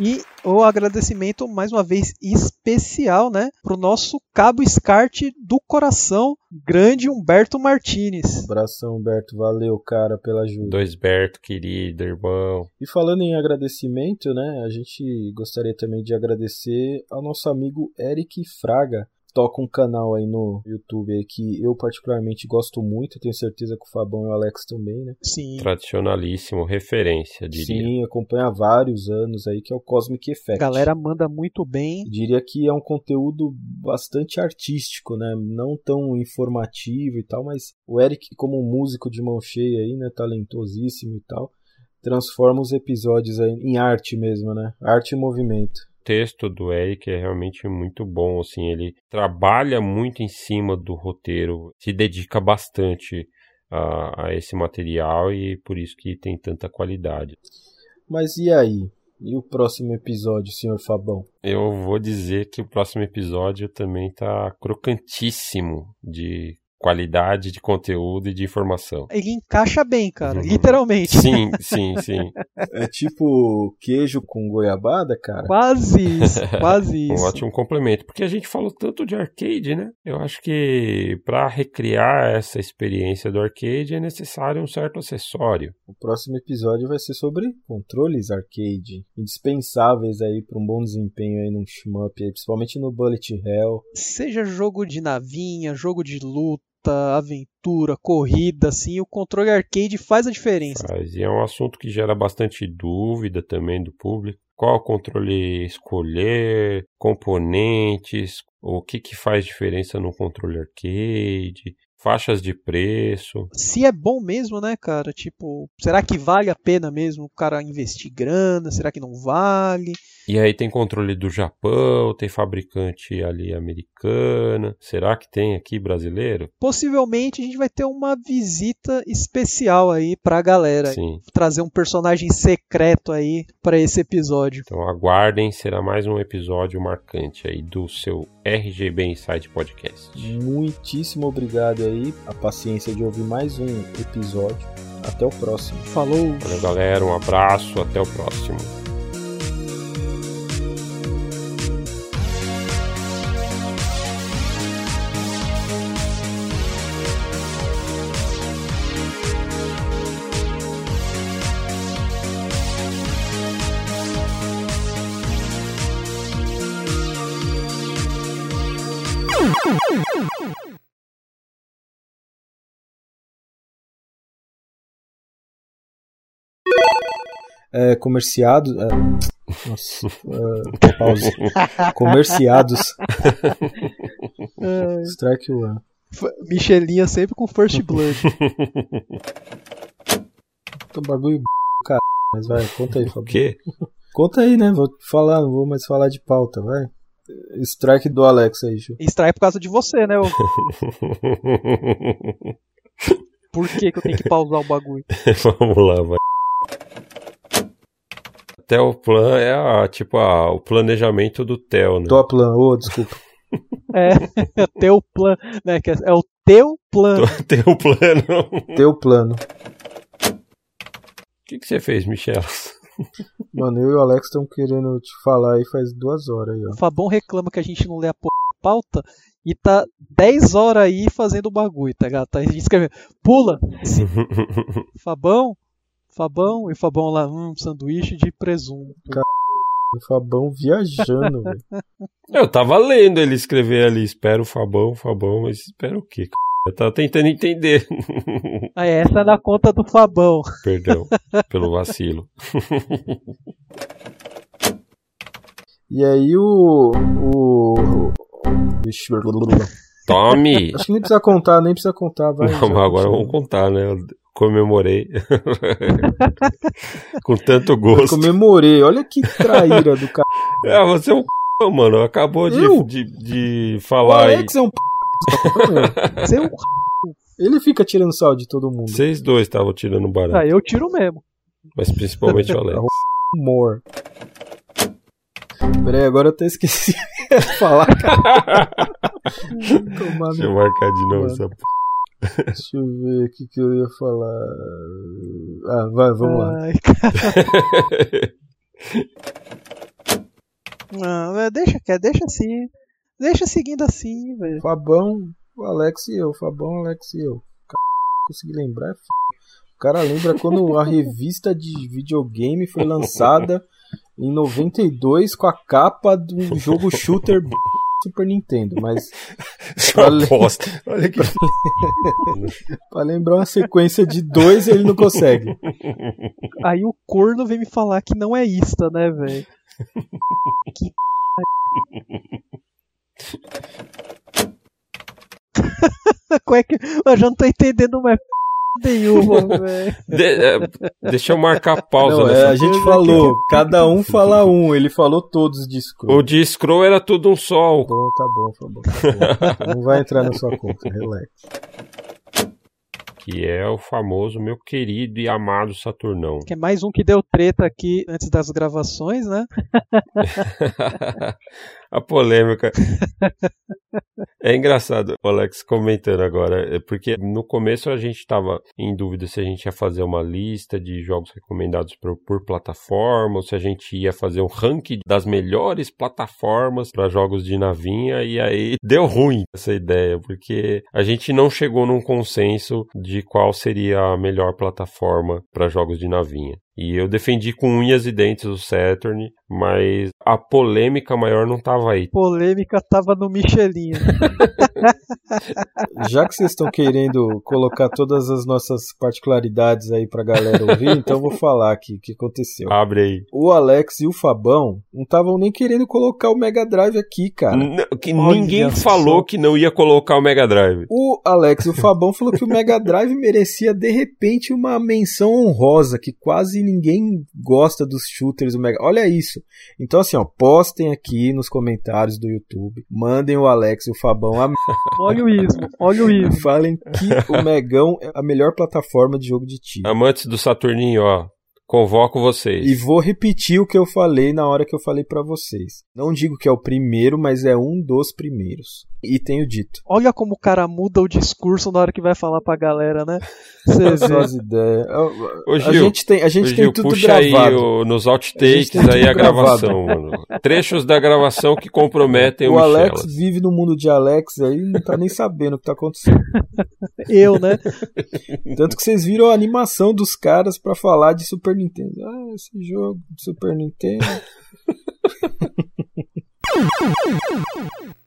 E o agradecimento, mais uma vez, especial, né, para o nosso cabo SCART do coração, grande Humberto Martinez. Abração, Humberto. Valeu, cara, pela ajuda. Dois Berto, querido irmão. E falando em agradecimento, né, a gente gostaria também de agradecer ao nosso amigo Eric Fraga, toca um canal aí no YouTube aí que eu particularmente gosto muito, tenho certeza que o Fabão e o Alex também, né? Sim. Tradicionalíssimo, referência, diria. Sim, acompanha há vários anos aí, que é o Cosmic Effect. A galera manda muito bem. Diria que é um conteúdo bastante artístico, né? Não tão informativo e tal, mas o Eric, como um músico de mão cheia aí, né? Talentosíssimo e tal, transforma os episódios aí em arte mesmo, né? Arte e movimento texto do Eric é realmente muito bom, assim, ele trabalha muito em cima do roteiro, se dedica bastante a, a esse material e por isso que tem tanta qualidade. Mas e aí? E o próximo episódio, senhor Fabão? Eu vou dizer que o próximo episódio também tá crocantíssimo de qualidade de conteúdo e de informação. Ele encaixa bem, cara, uhum. literalmente. Sim, sim, sim. É tipo queijo com goiabada, cara? Quase isso, quase isso. Um ótimo complemento, porque a gente falou tanto de arcade, né? Eu acho que para recriar essa experiência do arcade é necessário um certo acessório. O próximo episódio vai ser sobre controles arcade, indispensáveis aí para um bom desempenho aí num shmup, principalmente no Bullet Hell. Seja jogo de navinha, jogo de luta, aventura, corrida, assim, o controle arcade faz a diferença. Faz, e é um assunto que gera bastante dúvida também do público. Qual controle escolher, componentes, o que, que faz diferença no controle arcade, faixas de preço. Se é bom mesmo, né, cara? Tipo, será que vale a pena mesmo o cara investir grana? Será que não vale? E aí tem controle do Japão, tem fabricante ali americana. Será que tem aqui brasileiro? Possivelmente a gente vai ter uma visita especial aí pra galera. Sim. Trazer um personagem secreto aí para esse episódio. Então aguardem, será mais um episódio marcante aí do seu RGB Insight Podcast. Muitíssimo obrigado aí a paciência de ouvir mais um episódio. Até o próximo. Falou. Valeu, galera. Um abraço. Até o próximo. É, comerciados. É, nossa, é, pause. Comerciados. É, Strike One. Michelinha sempre com First Blood. Tô bagulho cara, mas vai, conta aí, O Fabio. quê? Conta aí, né? Vou falar, não vou mais falar de pauta, vai. Strike do Alex aí, Ju. Extrai por causa de você, né? ô? Por que, que eu tenho que pausar o bagulho? Vamos lá, vai. Até o plan é a, tipo a, o planejamento do Theo, né? Toplan, ô, desculpa. É, é o teu plano, né? que É é o teu plano. Tem o plano. Teu plano. O que, que você fez, Michel? Mano, eu e o Alex estão querendo te falar aí faz duas horas aí, ó. O Fabão reclama que a gente não lê a pauta e tá 10 horas aí fazendo o bagulho, tá ligado? Tá a gente escrevendo, pula! Fabão, Fabão, e Fabão lá, hum, sanduíche de presunto. O Fabão viajando, velho. Eu tava lendo ele escrever ali, espero o Fabão, Fabão, mas espera o quê? c****? Eu tava tentando entender. Ah, essa é na conta do Fabão. Perdão pelo vacilo. E aí o. o. Vixe, Tome! Acho que nem precisa contar, nem precisa contar, vai. Não, mas já, agora já. vamos contar, né? Eu comemorei. Com tanto Eu gosto. comemorei, olha que traíra do cara. Ah, você é um c... mano. Acabou de, Eu? de, de O falar aí. Alex é um p. Você é um... Ele fica tirando sal de todo mundo. Vocês dois estavam tirando barato. Ah, eu tiro mesmo. Mas principalmente o Alex. Humor. Peraí, agora eu até esqueci de falar. Tomar Deixa eu marcar de novo Mano. essa p... Deixa eu ver o que, que eu ia falar. Ah, vai, vamos lá. Ai, cara. Não, é, deixa, quer, deixa assim. Deixa seguindo assim, velho. Fabão, o Alex e eu. Fabão, Alex e eu. Cara, consegui lembrar. é f... O cara lembra quando a revista de videogame foi lançada em 92 com a capa de um jogo shooter Super Nintendo, mas Só aposta. Olha que. pra lembrar uma sequência de dois ele não consegue. Aí o corno vem me falar que não é ista, né, velho? Que Como é que. Eu já não tô entendendo mais nenhuma, velho. De- é, deixa eu marcar pausa Não, é, nessa. a gente falou, cada um fala um, ele falou todos de O Scroll. de Scroll era tudo um só. o- Bom, tá bom, tá bom, tá bom. Não vai entrar na sua conta, relax. Que é o famoso meu querido e amado Saturnão. Que é mais um que deu treta aqui antes das gravações, né? a polêmica. É engraçado, o Alex comentando agora, é porque no começo a gente estava em dúvida se a gente ia fazer uma lista de jogos recomendados por, por plataforma, ou se a gente ia fazer um ranking das melhores plataformas para jogos de navinha, e aí deu ruim essa ideia, porque a gente não chegou num consenso de qual seria a melhor plataforma para jogos de navinha. E eu defendi com unhas e dentes o Saturn, mas a polêmica maior não tava aí. Polêmica tava no Michelinha. Já que vocês estão querendo colocar todas as nossas particularidades aí pra galera ouvir, então eu vou falar aqui o que aconteceu. Abre aí. O Alex e o Fabão não estavam nem querendo colocar o Mega Drive aqui, cara. N- que olha ninguém só. falou que não ia colocar o Mega Drive. O Alex e o Fabão falou que o Mega Drive merecia de repente uma menção honrosa, que quase ninguém gosta dos shooters do Mega. Olha isso. Então assim, ó, postem aqui nos comentários do YouTube, mandem o Alex e o Fabão a Olha o ismo, olha o ismo. falem que o Megão é a melhor plataforma de jogo de tiro. Amantes do Saturninho, ó, convoco vocês. E vou repetir o que eu falei na hora que eu falei pra vocês. Não digo que é o primeiro, mas é um dos primeiros. E tenho dito. Olha como o cara muda o discurso na hora que vai falar pra galera, né? Você vê. as ideias. Ô, A Gil, gente tem, a gente Ô, tem Gil, tudo puxa gravado. aí o- nos A outtakes tudo aí a gravação, mano. Trechos da gravação que comprometem o, O Alex Michelas. vive no mundo de Alex aí não tá nem sabendo o que tá acontecendo. Eu, né? Tanto que vocês viram a animação dos caras pra falar de Super Nintendo. Ah, esse jogo de Super Nintendo.